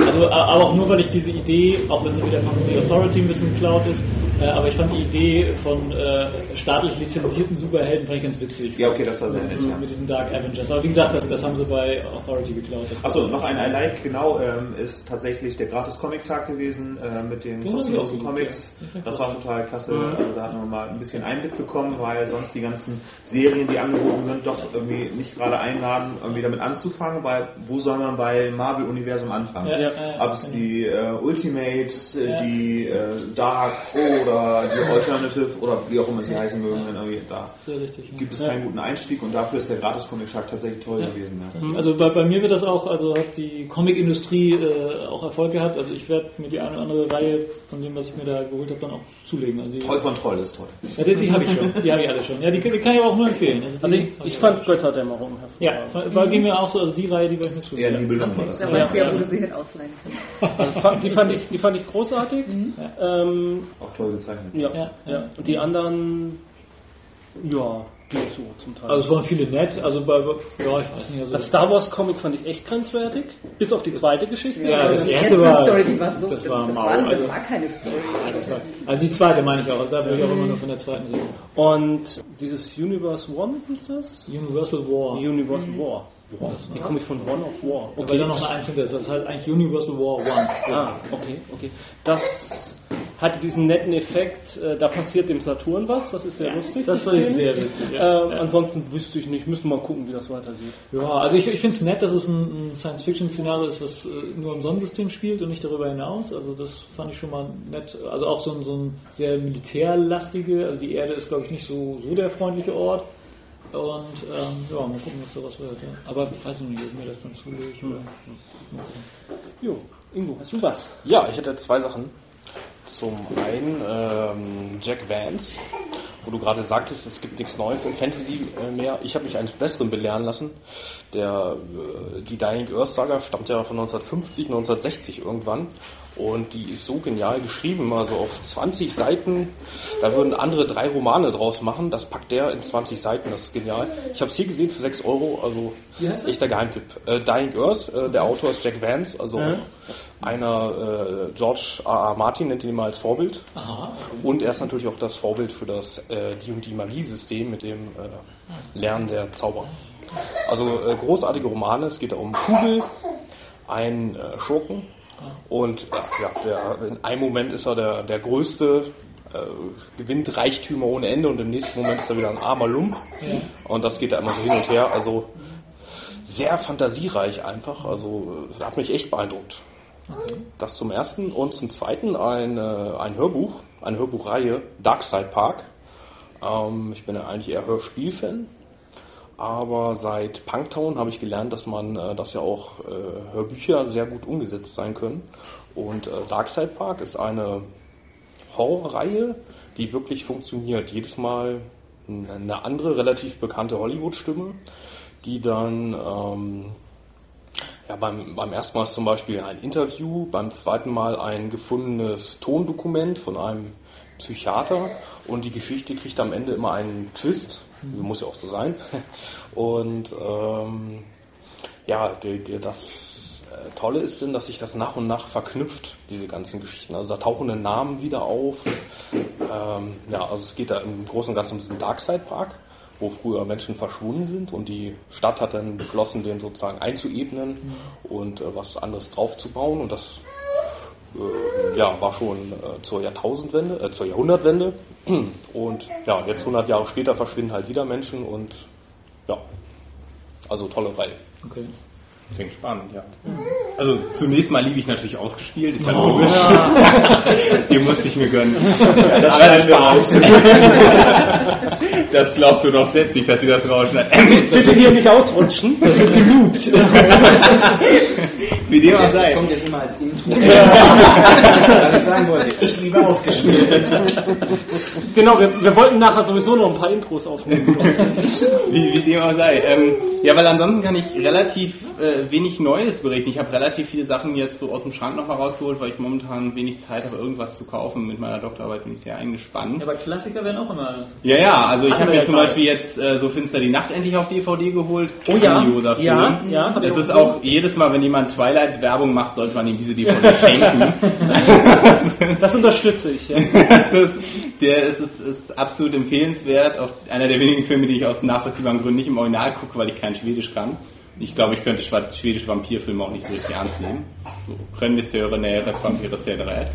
Also aber auch nur, weil ich diese Idee, auch wenn sie wieder von The Authority ein bisschen geklaut ist, äh, aber ich fand die Idee von äh, staatlich lizenzierten Superhelden fand ich ganz witzig. ja, okay, das war sehr nett. Ja. mit diesen Dark Avengers. Aber wie gesagt, das, das haben sie bei Authority geklaut. Achso, noch ein I like, genau, ähm, ist tatsächlich der Gratis-Comic-Tag gewesen äh, mit den Den hab ich auch kostenlosen Comics. ja. Das war total klasse. Also da hatten wir mal ein bisschen Einblick bekommen, weil sonst die ganzen Serien, die angeboten sind, doch irgendwie nicht gerade einladen, irgendwie damit anzufangen, weil wo soll man bei Marvel-Universum anfangen? Ja. ja, ob es die äh, Ultimate, äh, die äh, Dark oder die Alternative oder wie auch immer sie heißen mögen, dann irgendwie da gibt es keinen guten Einstieg und dafür ist der Gratis-Comic-Tag tatsächlich toll gewesen. Ja. Also bei, bei mir wird das auch, also hat die Comic-Industrie äh, auch Erfolg gehabt. Also ich werde mir die eine oder andere Reihe von dem, was ich mir da geholt habe, dann auch zulegen. Also die, Troll von Troll ist toll. Ja, die, die habe ich schon. Die habe ich alle schon. Ja, die, die kann ich auch nur empfehlen. Also, die Also ich, ich fand. Götterdämmerung Ja, hervorragend. war, ging mir auch so, also die Reihe, die werde ich mir zulegen. Eher Nibelung war das. Da Ja. ja, du sie hin ausleihen. Also die, fand ich, die fand ich großartig. Ähm, Auch toll gezeichnet. ja, Ja. ja. Und die anderen, ja, geht so zum Teil. Also es waren viele nett, also bei, ja, ich weiß nicht, also das Star Wars Comic fand ich echt grenzwertig, bis auf die zweite Geschichte. Ja, das Die erste war- Story, die war so. das war das, war, das also- war keine Story. das war, also die zweite meine ich auch, also da will ich auch immer nur von der zweiten reden. Und dieses Universe One hieß das? Universal War. Universe War. Wie komme ich von One of War? Okay. Weil da noch eine Eins hinter ist, das heißt eigentlich Universal War One. Ah, okay, okay. Das hatte diesen netten Effekt, äh, da passiert dem Saturn was, das ist sehr lustig. Das fand ich sehr witzig. Ja. Ähm, Ansonsten wüsste ich nicht, müssen wir mal gucken, wie das weitergeht. Ja, also ich, ich finde es nett, dass es ein, ein Science-Fiction-Szenario ist, was äh, nur im Sonnensystem spielt und nicht darüber hinaus. Also das fand ich schon mal nett. Also auch so ein, so ein sehr militärlastige, also die Erde ist glaube ich nicht so, so der freundliche Ort. Und ähm, ja, mal gucken, was daraus wird. Ja. Aber ich weiß noch nicht, ob mir das dann zulege. Oder? Jo, Ingo, hast du was? Ja, ich hätte zwei Sachen. Zum einen ähm, Jack Vance, wo du gerade sagtest, es gibt nichts Neues im Fantasy äh, mehr. Ich habe mich eines Besseren belehren lassen. Der, äh, die Dying Earth Saga stammt ja von 1950, 1960 irgendwann. Und die ist so genial geschrieben, also auf 20 Seiten, da würden andere drei Romane draus machen. Das packt der in 20 Seiten, das ist genial. Ich habe es hier gesehen für 6 Euro, also echter Geheimtipp. Äh, Dying Earth, äh, der Autor ist Jack Vance, also Ja. einer äh, George R. R. Martin nennt ihn immer als Vorbild. Und er ist natürlich auch das Vorbild für das äh, D&D Magie-System mit dem äh, Lernen der Zauber. Also äh, großartige Romane. Es geht da um Kugel, einen äh, Schurken und äh, ja, der, in einem Moment ist er der, der größte, äh, gewinnt Reichtümer ohne Ende und im nächsten Moment ist er wieder ein armer Lump. Und das geht da immer so hin und her. Also sehr fantasiereich einfach. Also hat mich echt beeindruckt. Das zum ersten und zum zweiten ein, ein Hörbuch, eine Hörbuchreihe, Darkside Park. Ähm, ich bin ja eigentlich eher Hörspielfan, aber seit Punktown habe ich gelernt, dass man, äh, dass ja auch äh, Hörbücher sehr gut umgesetzt sein können. Und äh, Darkside Park ist eine Horrorreihe, die wirklich funktioniert. Jedes Mal eine andere, relativ bekannte Hollywood-Stimme, die dann ähm, ja, beim, beim ersten Mal zum Beispiel ein Interview, beim zweiten Mal ein gefundenes Tondokument von einem Psychiater und die Geschichte kriegt am Ende immer einen Twist. Muss ja auch so sein. Und ähm, ja, die, die, das äh, Tolle ist denn, dass sich das nach und nach verknüpft, diese ganzen Geschichten. Also da tauchen dann Namen wieder auf. Ähm, ja, also es geht da im Großen und Ganzen um diesen Darkside Park, wo früher Menschen verschwunden sind und die Stadt hat dann beschlossen, den sozusagen einzuebnen und äh, was anderes draufzubauen und das äh, ja, war schon äh, zur Jahrtausendwende, äh, zur Jahrhundertwende und ja, jetzt 100 Jahre später verschwinden halt wieder Menschen und ja, also tolle Reihe. Okay. Klingt spannend, ja. Also zunächst mal liebe ich natürlich ausgespielt, ist ja logisch. Den musste ich mir gönnen. das scheint Spaß. Das glaubst du doch selbst nicht, dass sie das rausschneiden. Bitte hier nicht ausrutschen. Wie dem auch Das sei. kommt jetzt immer als Intro. Was ich sagen wollte, ich liebe ausgespielt. Genau, wir, wir wollten nachher sowieso noch ein paar Intros aufnehmen. Wie, wie dem auch sei. Ähm, ja, weil ansonsten kann ich relativ äh, wenig Neues berichten. Ich habe relativ viele Sachen jetzt so aus dem Schrank noch mal rausgeholt, weil ich momentan wenig Zeit habe, irgendwas zu kaufen. Mit meiner Doktorarbeit bin ich sehr eingespannt. aber Klassiker werden auch immer. Ja, ja, also ich habe mir zum. Beispiel jetzt äh, so finster die Nacht endlich auf DVD geholt. Oh ja, ja, ja, hab ich Es auch ist gesehen. auch jedes Mal, wenn jemand Twilight Werbung macht, sollte man ihm diese DVD schenken. Das unterstütze ich. Ja. das ist, der ist, ist, ist absolut empfehlenswert. Auch einer der wenigen Filme, die ich aus nachvollziehbaren Gründen nicht im Original gucke, weil ich kein Schwedisch kann. Ich glaube, ich könnte schwedische Vampirfilme auch nicht so richtig ernst nehmen. So, können wir störe näheres Vampires Generät.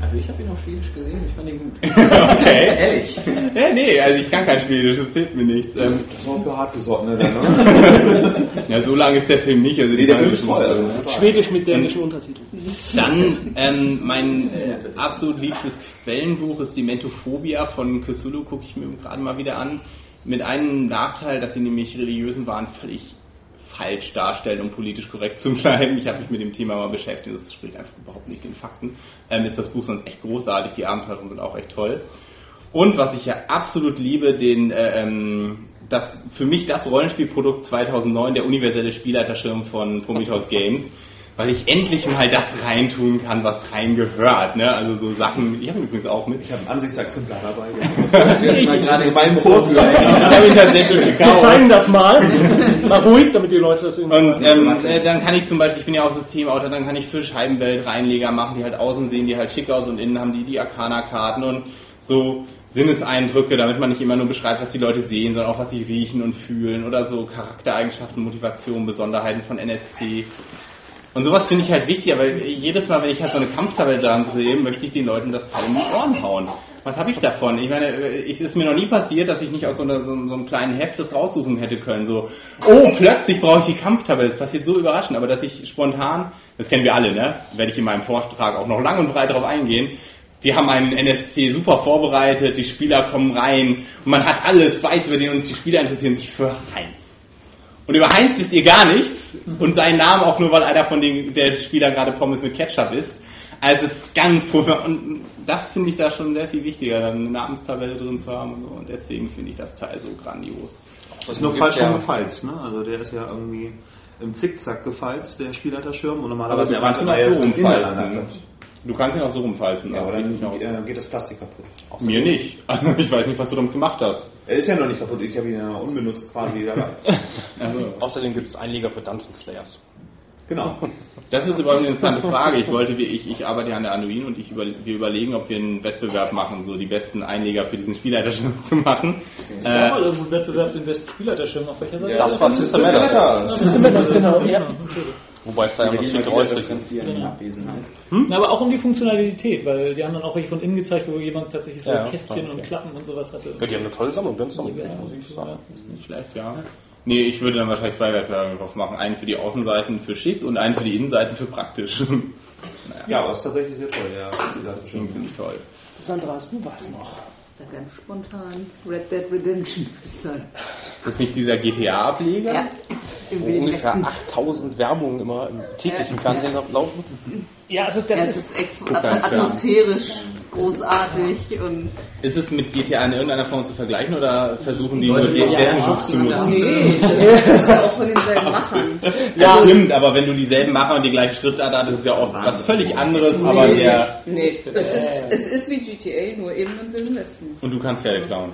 Also ich habe ihn auf Schwedisch gesehen, ich fand ihn gut. Okay. Ehrlich. Ja, nee, also ich kann kein Schwedisch, das hilft mir nichts. Ähm, Das ist auch für hartgesottene dann, ne? ja, so lang ist der Film nicht. Also Nee, der Film ist toll. Also, Schwedisch mit dänischen Untertiteln. Dann ähm, mein äh, absolut liebstes Quellenbuch ist die Mentophobia von Cthulhu, gucke ich mir gerade mal wieder an. Mit einem Nachteil, dass sie nämlich religiösen Wahn völlig falsch darstellen, um politisch korrekt zu bleiben. Ich habe mich mit dem Thema mal beschäftigt, das spricht einfach überhaupt nicht den Fakten. Ähm, ist das Buch sonst echt großartig, die Abenteuer sind auch echt toll. Und was ich ja absolut liebe, den äh, ähm, das für mich das Rollenspielprodukt 2009, der universelle Spielleiterschirm von Prometheus Games, weil ich endlich mal das reintun kann, was reingehört. Ne? Also so Sachen, ich habe übrigens auch mit. Ich habe ein Ansichtsexemplar dabei. Jetzt mal gerade Ich meinen ins Vorführer. Ich habe ihn tatsächlich Wir zeigen das mal. Mal ruhig, damit die Leute das irgendwie Und ähm, äh, dann kann ich zum Beispiel, ich bin ja auch Systemautor, dann kann ich für Scheibenwelt Reinleger machen, die halt außen sehen, die halt schick aus und innen haben die die Arcana-Karten und so Sinneseindrücke, damit man nicht immer nur beschreibt, was die Leute sehen, sondern auch was sie riechen und fühlen oder so Charaktereigenschaften, Motivation, Besonderheiten von NSC. Und sowas finde ich halt wichtig, aber jedes Mal, wenn ich halt so eine Kampftabelle da drehe, möchte ich den Leuten das Teil in die Ohren hauen. Was habe ich davon? Ich meine, es ist mir noch nie passiert, dass ich nicht aus so, einer, so, so einem kleinen Heft das raussuchen hätte können. So, oh, plötzlich brauche ich die Kampftabelle. Das passiert so überraschend, aber dass ich spontan, das kennen wir alle, ne? Werde ich in meinem Vortrag auch noch lang und breit darauf eingehen. Wir haben einen NSC super vorbereitet, die Spieler kommen rein und man hat alles, weiß über den und die Spieler interessieren sich für Heinz. Und über Heinz wisst ihr gar nichts und seinen Namen auch nur, weil einer von den der Spieler gerade Pommes mit Ketchup isst. Also es ist ganz furchtbar. Und das finde ich da schon sehr viel wichtiger, dann eine Namenstabelle drin zu haben und so. Und deswegen finde ich das Teil so grandios. Das ist nur falsch schon gefalzt, ne? Also der ist ja irgendwie im Zickzack gefalzt, der Spielleiterschirm. Und normalerweise Aber du kannst ihn auch er so ist rumfalzen. Du kannst ihn auch so rumfalzen. Ja, aber geht dann nicht aus. äh, geht das Plastik kaputt. Mir nicht. Also ich weiß nicht, was du damit gemacht hast. Er ist ja noch nicht kaputt, ich habe ihn ja unbenutzt quasi dabei. Außerdem gibt es Einleger für Dungeon Slayers. genau. Das ist übrigens eine interessante Frage. Ich wollte, wie ich, ich arbeite ja an der Anduin und ich über, wir überlegen, ob wir einen Wettbewerb machen, so die besten Einleger für diesen Spielleiterschirm zu machen. Es gab mal irgendwo einen Wettbewerb, den besten Spielleiterschirm auf welcher Seite? Das war System Matters. das genau. Ja. Wobei es da ja noch schick ausrichtet. differenzieren in Abwesenheit. Na, aber auch um die Funktionalität, weil die haben dann auch welche von innen gezeigt, wo jemand tatsächlich so Ja, Kästchen und Klappen und sowas hatte. Ja, die haben eine tolle Sammlung, ganz Sammlung, muss ich sagen. Nicht schlecht, ja. Nee, ich würde dann wahrscheinlich zwei Wettbewerbe drauf machen. Einen für die Außenseiten für schick und einen für die Innenseiten für praktisch. Ja, aber ist tatsächlich sehr toll, ja. Das finde ich toll. Sandra, hast du was noch? Ja, Ganz spontan. Red Dead Redemption. Ist das nicht dieser GTA-Ableger? Ja. Wo ungefähr Westen. 8000 Werbungen immer im täglichen Fernsehen laufen. Ja, also Ja, das es ist. ist echt atmosphärisch großartig und Ist es mit GTA in irgendeiner Form zu vergleichen oder versuchen die nur den, dessen Schutz zu nutzen? nee, das ist ja auch von denselben Machern. Ja, stimmt, aber wenn du dieselben Macher und die gleiche Schriftart hast, ist es ja oft was völlig anderes, aber der. Nee, es ist, es ist wie GTA, nur eben im Wilden Westen. Und du kannst Pferde klauen.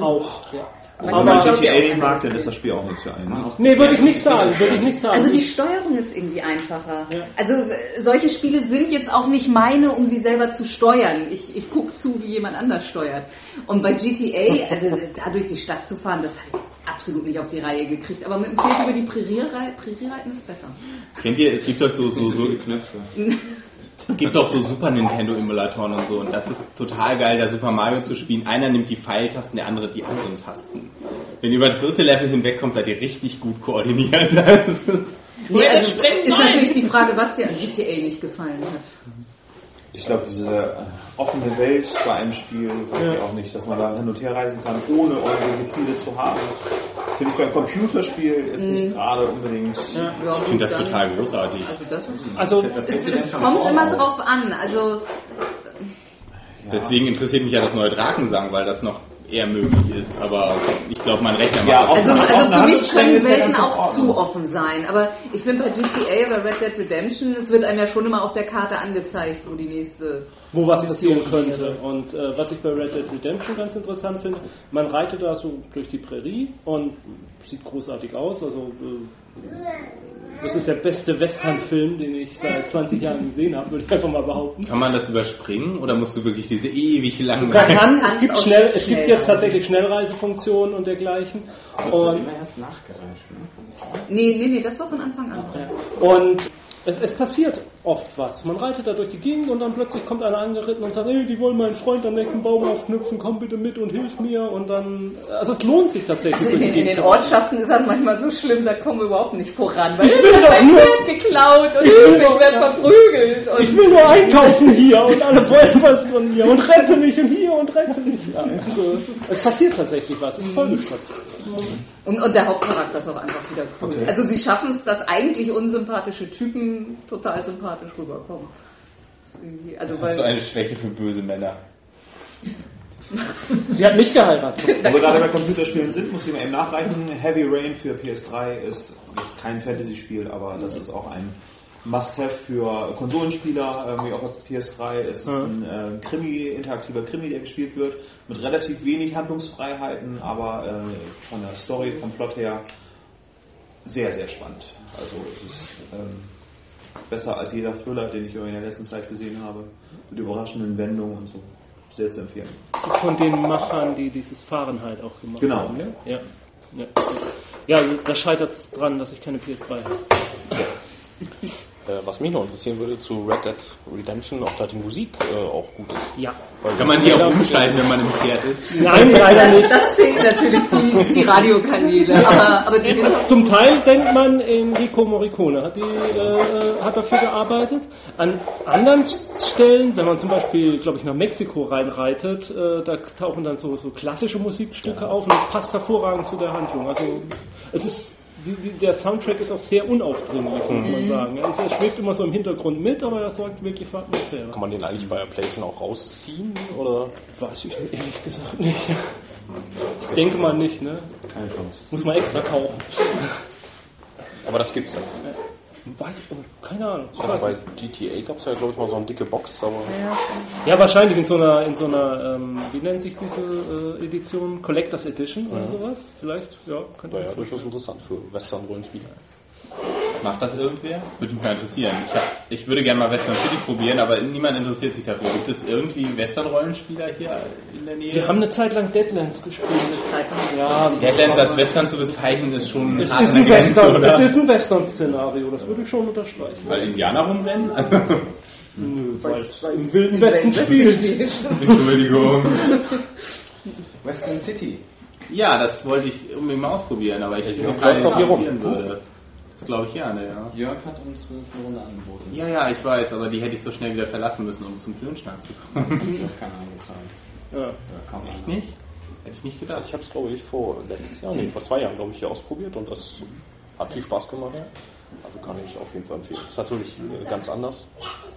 Auch. Ja. Wenn Aber- man GTA nicht mag, dann ist das Spiel auch nichts für einen. Ne? Nee, würde ich nicht sagen. Würde ich nicht sagen. Also die Steuerung ist irgendwie einfacher. Also äh, solche Spiele sind jetzt auch nicht meine, um sie selber zu steuern. Ich, ich gucke zu, wie jemand anders steuert. Und bei GTA, also da durch die Stadt zu fahren, das habe ich absolut nicht auf die Reihe gekriegt. Aber mit dem Pferd über die Prärie, rei- Prärie reiten ist besser. Kennt ihr, es gibt doch so, so, So Knöpfe. Es gibt doch so Super Nintendo Emulatoren und so und das ist total geil, da Super Mario zu spielen. Einer nimmt die Pfeiltasten, der andere die anderen Tasten. Wenn ihr über das dritte Level hinwegkommt, seid ihr richtig gut koordiniert. Das ist- Nee, also ist natürlich die Frage, was dir an GTA nicht gefallen hat. Ich glaube, diese äh, offene Welt bei einem Spiel, weiß ich auch nicht, dass man da hin und her reisen kann, ohne irgendwelche Ziele zu haben. Finde ich beim Computerspiel jetzt nicht gerade unbedingt. Ja, Ich finde das total großartig. Also das ist, Also, es, es kommt immer drauf an. Also Deswegen interessiert mich ja das neue Drakensang, weil das noch eher möglich ist. Aber ich glaube, mein Rechner Ja, macht auch- das. Also, also für mich können ja Welten auch zu offen sein. Aber ich finde bei GTA oder Red Dead Redemption, es wird einem ja schon immer auf der Karte angezeigt, wo die nächste. wo was passieren könnte. Und äh, was ich bei Red Dead Redemption ganz interessant finde, man reitet da so durch die Prärie und sieht großartig aus. Also äh, Das ist der beste Western-Film, den ich seit 20 Jahren gesehen habe, würde ich einfach mal behaupten. Kann man das überspringen oder musst du wirklich diese ewig langen... Man kann, kannst es gibt, schnell, es gibt jetzt tatsächlich Schnellreisefunktionen und dergleichen. Das Und, immer erst nachgereicht. Ne? Nee, nee, nee, das war von Anfang an. ja. und es, es passiert oft was. Man reitet da durch die Gegend und dann plötzlich kommt einer angeritten und sagt, hey, die wollen meinen Freund am nächsten Baum aufknüpfen, komm bitte mit und hilf mir. Und dann, also es lohnt sich tatsächlich. Also in, durch die den- in Gegend den. Ortschaften ist das manchmal so schlimm, da kommen wir überhaupt nicht voran, weil will doch mein nur- geklaut und ich werde verprügelt. Und Ich will nur einkaufen hier und alle wollen was von mir und rette mich und hier und rette mich. Ja, also es, ist, es passiert tatsächlich was. Es ist voll Und, und der Hauptcharakter ist auch einfach wieder cool. Okay. Also sie schaffen es, dass eigentlich unsympathische Typen total sympathisch rüberkommen. Irgendwie, Also Hast du eine Schwäche für böse Männer? Sie hat mich geheiratet. Wo wir gerade bei Computerspielen sind, muss ich mal eben nachreichen. Heavy Rain für PS3 ist jetzt kein Fantasy-Spiel, aber das ist auch ein Must-Have für Konsolenspieler, ähm, wie auch auf PS3. Es ist ein äh, Krimi, interaktiver Krimi, der gespielt wird, mit relativ wenig Handlungsfreiheiten, aber äh, von der Story, vom Plot her sehr, sehr spannend. Also es ist ähm, besser als jeder Thriller, den ich in der letzten Zeit gesehen habe, mit überraschenden Wendungen und so. Sehr zu empfehlen. Das ist von den Machern, die dieses Fahrenheit auch gemacht Genau. haben. Ne? Ja. Ja. ja, da scheitert es dran, dass ich keine PS3 habe. Äh, was mich noch interessieren würde zu Red Dead Redemption, ob da die Musik äh, auch gut ist. Ja. Weil Kann man die auch umschalten, wenn man im Pferd ist? Nein, leider das, nicht. das fehlt natürlich die, die Radiokanäle. Aber, aber die Zum Teil denkt man, Enrico Morricone hat, die, äh, hat dafür gearbeitet. An anderen Stellen, wenn man zum Beispiel, glaube ich, nach Mexiko reinreitet, äh, da tauchen dann so, so klassische Musikstücke auf und das passt hervorragend zu der Handlung. Also es ist die, die, der Soundtrack ist auch sehr unaufdringlich, muss man sagen. Er, ist, er schwebt immer so im Hintergrund mit, aber er sorgt wirklich für Atmosphäre. Kann man den eigentlich bei der PlayStation auch rausziehen? Oder? Weiß ich ehrlich gesagt nicht. Ich denke mal nicht, ne? Keine Chance. Muss man extra kaufen. Aber das gibt's dann. Weiß ich, keine Ahnung. Ich Ja, weiß bei. GTA gab es ja, glaube ich, mal so eine dicke Box, aber Ja, wahrscheinlich in so einer, in so einer, ähm, wie nennt sich diese äh, Edition? Collectors Edition oder sowas? Vielleicht, ja, könnte war ja man durchaus interessant für Western-Rollenspiele. Macht das irgendwer? Würde mich mal interessieren. Ich, hab, ich würde gerne mal Western City probieren, aber niemand interessiert sich dafür. Gibt es irgendwie Western-Rollenspieler hier in der Nähe? Wir haben eine Zeit lang Deadlands gespielt. Zeit Ja, Deadlands als Western zu bezeichnen, ist schon es hart ist ein Grenze, Western, oder? es ist ein Western-Szenario, das würde ich schon unterstreichen. Weil Indianer rumrennen? Nö, weil es im Wilden Westen spielt. Entschuldigung. Western City. Ja, das wollte ich unbedingt mal ausprobieren, aber ich ob hier rum. passieren würde. Das glaube ich gerne, ja. Jörg hat uns eine Runde angeboten. Ja, ja, ich weiß, aber die hätte ich so schnell wieder verlassen müssen, um zum Klönschnack zu kommen. Das hat sich auch keiner eingetragen. Ja. Oder kaum Echt einer. nicht? Hätte ich nicht gedacht. Ich habe es, glaube ich, vor letztes Jahr, nee, vor zwei Jahren, glaube ich, hier ausprobiert und das hat viel Spaß gemacht. Also kann ich auf jeden Fall empfehlen. Ist natürlich äh, ganz anders,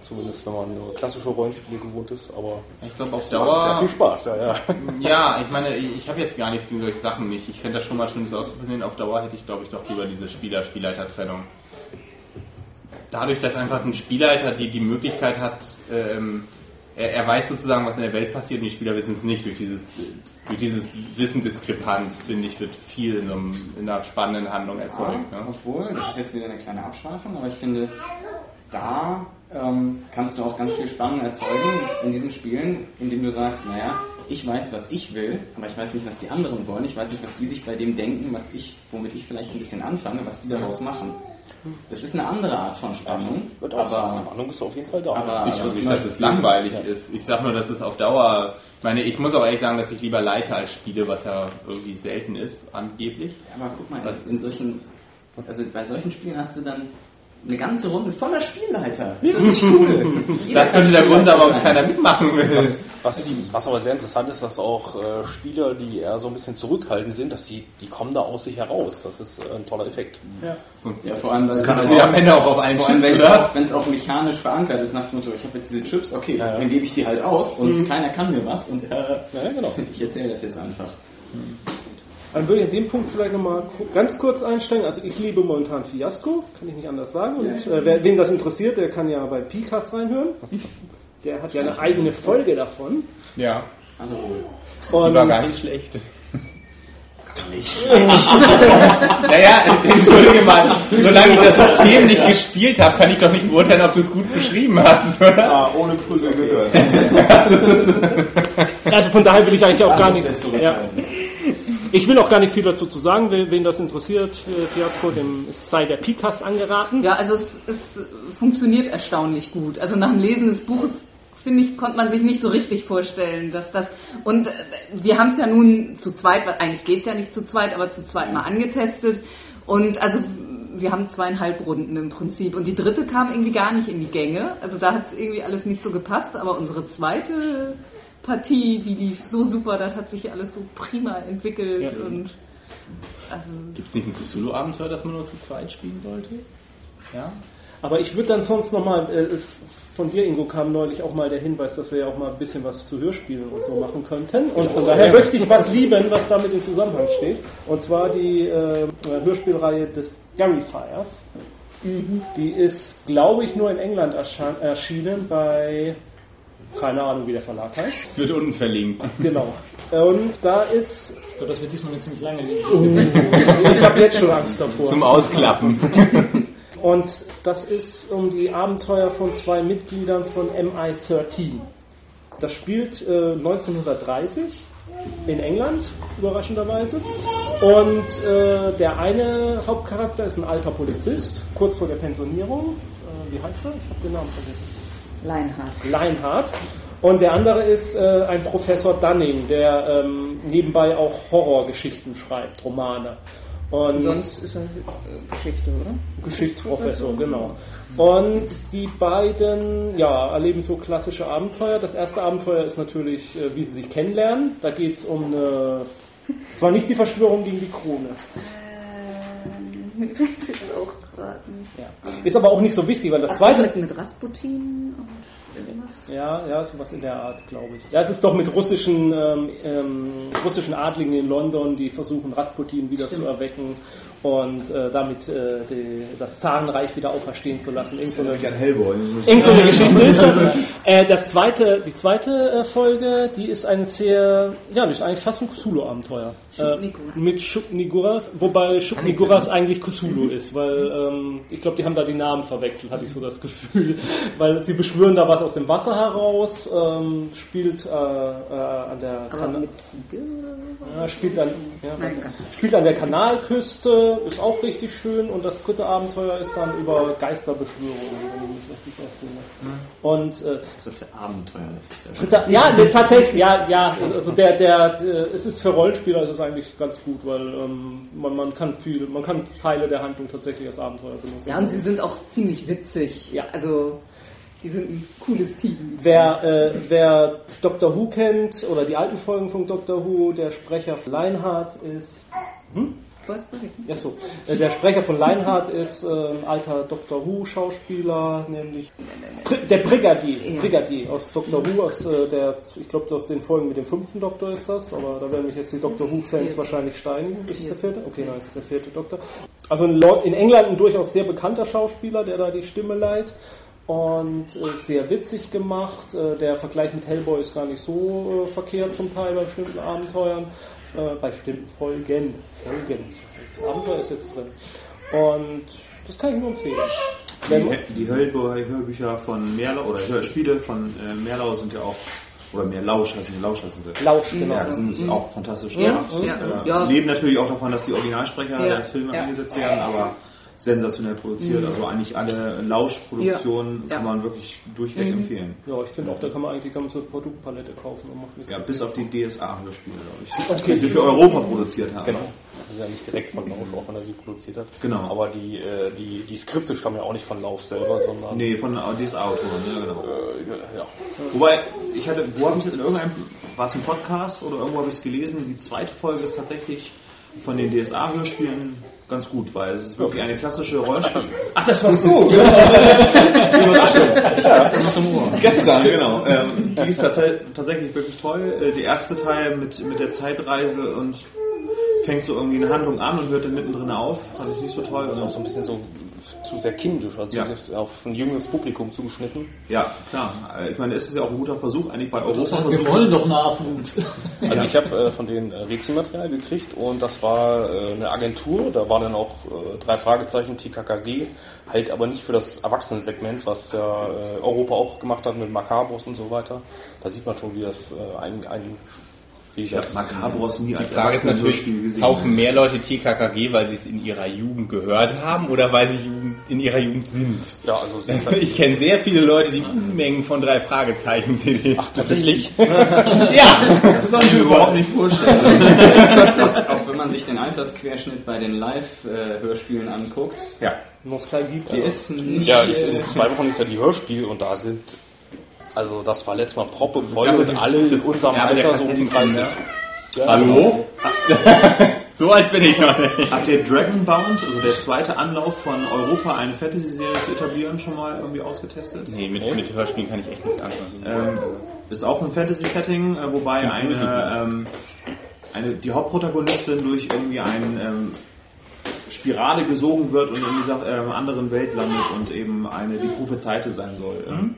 zumindest wenn man nur klassische Rollenspiele gewohnt ist, aber Ich glaube, auf macht sehr Dauer. viel Spaß, ja, ja. Ja, ich meine, ich ich habe jetzt gar nichts gegen solche Sachen nicht. Ich fände das schon mal schön, das auszuprobieren. Auf Dauer hätte ich, glaube ich, doch lieber diese Spieler-Spielleiter-Trennung. Dadurch, dass einfach ein Spielleiter die die Möglichkeit hat, ähm, er, er weiß sozusagen, was in der Welt passiert und die Spieler wissen es nicht. Durch dieses, durch dieses Wissendiskrepanz, finde ich, wird viel in, einem, in einer spannenden Handlung erzeugt. Ja, Ne? obwohl, das ist jetzt wieder eine kleine Abschweifung, aber ich finde, da ähm, kannst du auch ganz viel Spannung erzeugen in diesen Spielen, indem du sagst, naja, ich weiß, was ich will, aber ich weiß nicht, was die anderen wollen. Ich weiß nicht, was die sich bei dem denken, was ich, womit ich vielleicht ein bisschen anfange, was die daraus machen. Das ist eine andere Art von Spannung, Wird auch aber, Spannung ist auf jeden Fall da. aber Ich aber finde nicht, dass es langweilig ist. Ich sag nur, dass es auf Dauer. Ich meine, ich muss auch ehrlich sagen, dass ich lieber leite als spiele, was ja irgendwie selten ist, angeblich. Aber guck mal, Was in ist- solchen, also bei solchen Spielen hast du dann eine ganze Runde voller Spielleiter. Ist das nicht cool? Das könnte der Grund sein, warum es keiner mitmachen will. Was, was, was aber sehr interessant ist, dass auch äh, Spieler, die eher so ein bisschen zurückhaltend sind, dass die, die kommen da aus sich heraus. Das ist äh, ein toller Effekt. Sonst Ja, vor allem, weil kann sie am Ende auch auf einen Chips, wenn es auch, mechanisch verankert ist, nach dem Motto, ich habe jetzt diese Chips, okay, dann gebe ich die halt aus und keiner kann mir was und äh, Ja, genau. ich erzähle das jetzt einfach. Dann würde ich an dem Punkt vielleicht nochmal ganz kurz einsteigen. Also ich liebe momentan Fiasco, kann ich nicht anders sagen. Und äh, wer, wen das interessiert, der kann ja bei Picast reinhören. Der hat ja eine eigene Folge davon. Ja, Alle wohl. die war gar Und nicht schlecht. nicht naja, entschuldige mal, solange ich das System nicht gespielt habe, kann ich doch nicht beurteilen, ob du es gut beschrieben hast, oder? Ah, ohne Prügel gehört. Also von daher will ich eigentlich auch gar nicht. Ja. Ich will auch gar nicht viel dazu zu sagen, wen, das interessiert. äh, Fiasco, dem sei der Picas angeraten. Ja, also es, es funktioniert erstaunlich gut. Also nach dem Lesen des Buches finde ich, konnte man sich nicht so richtig vorstellen, dass das. Und äh, wir haben es ja nun zu zweit, eigentlich geht's ja nicht zu zweit, aber zu zweit mal angetestet. Und also wir haben zweieinhalb Runden im Prinzip. Und die dritte kam irgendwie gar nicht in die Gänge. Also da hat es irgendwie alles nicht so gepasst, aber unsere zweite Partie, die lief so super, das hat sich alles so prima entwickelt Ja. und also Gibt es nicht ein Cthulhu-Abenteuer, das man nur zu zweit spielen sollte? Ja? Aber ich würde dann sonst nochmal, äh, von dir Ingo kam neulich auch mal der Hinweis, dass wir ja auch mal ein bisschen was zu Hörspielen und so machen könnten. Und von daher möchte ich was lieben, was damit in Zusammenhang steht. Und zwar die äh, Hörspielreihe des Gary Fires. Die ist, glaube ich, nur in England erschienen bei, keine Ahnung, wie der Verlag heißt. Wird unten verlinkt. Genau. Und da ist, Ich glaube, das wird diesmal eine ziemlich lange Linie. ich habe jetzt schon Angst davor. Zum Ausklappen. Und das ist um die Abenteuer von zwei Mitgliedern von MI13. Das spielt äh, 1930 in England, überraschenderweise. Und äh, der eine Hauptcharakter ist ein alter Polizist, kurz vor der Pensionierung. Äh, wie heißt er? Ich habe den Namen vergessen. Leinhardt. Leinhardt. Und der andere ist äh, ein Professor Dunning, der ähm, nebenbei auch Horrorgeschichten schreibt, Romane. Und Sonst ist er äh, Geschichte, oder? Geschichtsprofessor, genau. Und die beiden ja, erleben so klassische Abenteuer. Das erste Abenteuer ist natürlich, äh, wie sie sich kennenlernen. Da geht es um eine, zwar nicht die Verschwörung gegen die Krone. Auch gerade nicht. Ja. Ist aber auch nicht so wichtig, weil das Ach, zweite. mit, mit Rasputin und irgendwas. Ja, ja, sowas in der Art, glaube ich. Ja, es ist doch mit russischen, ähm, ähm, russischen Adligen in London, die versuchen, Rasputin wieder zu erwecken und äh, damit äh, die, das Zarenreich wieder auferstehen zu lassen. Irgend so eine, irgend so eine Geschichte ist das. Äh, das zweite, die zweite äh, Folge, die ist ein sehr, ja, die ist eigentlich fast ein Cthulhu-Abenteuer. Äh, Shub-Niguras. mit Shub-Niguras, wobei Shub-Niguras eigentlich Cthulhu ist, weil ähm, ich glaube, die haben da die Namen verwechselt, hatte ich so das Gefühl. weil sie beschwören da was aus dem Wasser heraus, ähm, spielt äh, äh, an der Aber Kana- mit Ziege oder so? ja, spielt, an, ja, Nein, spielt an der Kanalküste, ist auch richtig schön und das dritte Abenteuer ist dann über Geisterbeschwörungen, wenn ich mich richtig entsinne. Und äh, Dritte Abenteuer, das ist ja dritter, ja, ne, tatsächlich, ja, ja, also der, der, der, es ist für Rollenspieler ist es eigentlich ganz gut, weil ähm, man, man kann viel, man kann Teile der Handlung tatsächlich als Abenteuer benutzen. Ja, und sie sind auch ziemlich witzig. Ja. Also, die sind ein cooles Team. Wer, äh, wer Doctor Who kennt oder die alten Folgen von Doctor Who, der Sprecher von Leinhardt ist Was? Ja, so. Äh, Der Sprecher von Leinhardt ist ein alter Doctor Who-Schauspieler, nämlich der Brigadier. Brigadier aus Doctor Who, aus äh, der, ich glaube aus den Folgen mit dem fünften Doktor ist das, aber da werden mich jetzt die Doctor Who-Fans wahrscheinlich steinigen. Ist es der vierte? Okay, nein, es ist der vierte Doktor. Also in England ein durchaus sehr bekannter Schauspieler, der da die Stimme leiht und äh, sehr witzig gemacht. Äh, der Vergleich mit Hellboy ist gar nicht so äh, verkehrt zum Teil bei bestimmten Abenteuern, äh, bei bestimmten Folgen. Folgen. Das Abenteuer ist jetzt drin. Und das kann ich nur empfehlen. Die, die Hellboy-Hörbücher von Meerlau oder Hörspiele von äh, Meerlau sind ja auch, oder Meerlausch heißen die, Lausch heißen sie. Lausch, genau. Ja, sind ist auch fantastisch Ja, gemacht. ja, äh, ja. Leben natürlich auch davon, dass die Originalsprecher Ja, des Films ja. eingesetzt werden, aber sensationell produziert. Also eigentlich alle Lauschproduktionen Ja, kann ja. man wirklich durchweg empfehlen. Ja, ich finde auch, da kann man eigentlich die ganze Produktpalette kaufen und macht nichts. Ja, bis auf die DSA-Hörspiele, glaube ich. Okay. Die sie für Europa produziert haben. Genau. Also ja nicht direkt von Lausch, auch wenn er sie produziert hat. Genau. Aber die, äh, die, die Skripte stammen ja auch nicht von Lausch selber, sondern Nee, von DSA-Autoren, ja, genau. äh, ja. Wobei, ich hatte, wo habe ich in irgendeinem, war es ein Podcast oder irgendwo habe ich es gelesen, die zweite Folge ist tatsächlich von den DSA-Hörspielen ganz gut, weil es ist wirklich eine klassische Rollenspiel. Ach, das warst du! Überraschung. Gestern, genau. Ähm, die ist tats tatsächlich wirklich toll. Äh, Der erste Teil mit, mit der Zeitreise und fängt so irgendwie eine Handlung an und hört dann mittendrin auf. Fand ich nicht so toll. Das ist auch so ein bisschen so zu sehr kindisch, also Ja. sehr auf ein jüngeres Publikum zugeschnitten. Ja, klar. Äh, Ich meine, es ist ja auch ein guter Versuch, eigentlich bei Europa. Das wir wollen doch Nachwuchs. Also ich habe äh, von denen äh, Rätselmaterial gekriegt und das war äh, eine Agentur, da war dann auch äh, drei Fragezeichen TKKG, halt aber nicht für das Erwachsenensegment, was ja äh, Europa auch gemacht hat mit Macabros und so weiter. Da sieht man schon, wie das äh, ein, ein ich habe das Macabros nie Die als Frage ist natürlich, Erwachsenen-Hörspiel gesehen. kaufen mehr Leute TKKG, weil sie es in ihrer Jugend gehört haben oder weil sie in ihrer Jugend sind? ja also halt, Ich kenne sehr viele Leute, die Unmengen von drei Fragezeichen CDs. Ach, tatsächlich. ja, Das kann ich mir überhaupt nicht vorstellen. Auch wenn man sich den Altersquerschnitt bei den Live-Hörspielen anguckt, ja. Nostalgie. der ist nicht... ja, ich, in zwei Wochen ist ja die Hörspiel und da sind also das war letztes Mal proppe voll Ja, und alle in unserem der Alter so um die Kassettenkinder. 30. Ja, Hallo? so alt bin ich noch nicht. Habt ihr Dragonbound, also der zweite Anlauf von Europa, eine Fantasy-Serie zu etablieren, schon mal irgendwie ausgetestet? Nee, mit, mit Hörspielen kann ich echt nichts anfangen. Ähm, ist auch ein Fantasy-Setting, äh, wobei eine, ähm, eine, die Hauptprotagonistin durch irgendwie eine ähm, Spirale gesogen wird und in dieser ähm, anderen Welt landet und eben eine die Prophezeite sein soll. Ähm,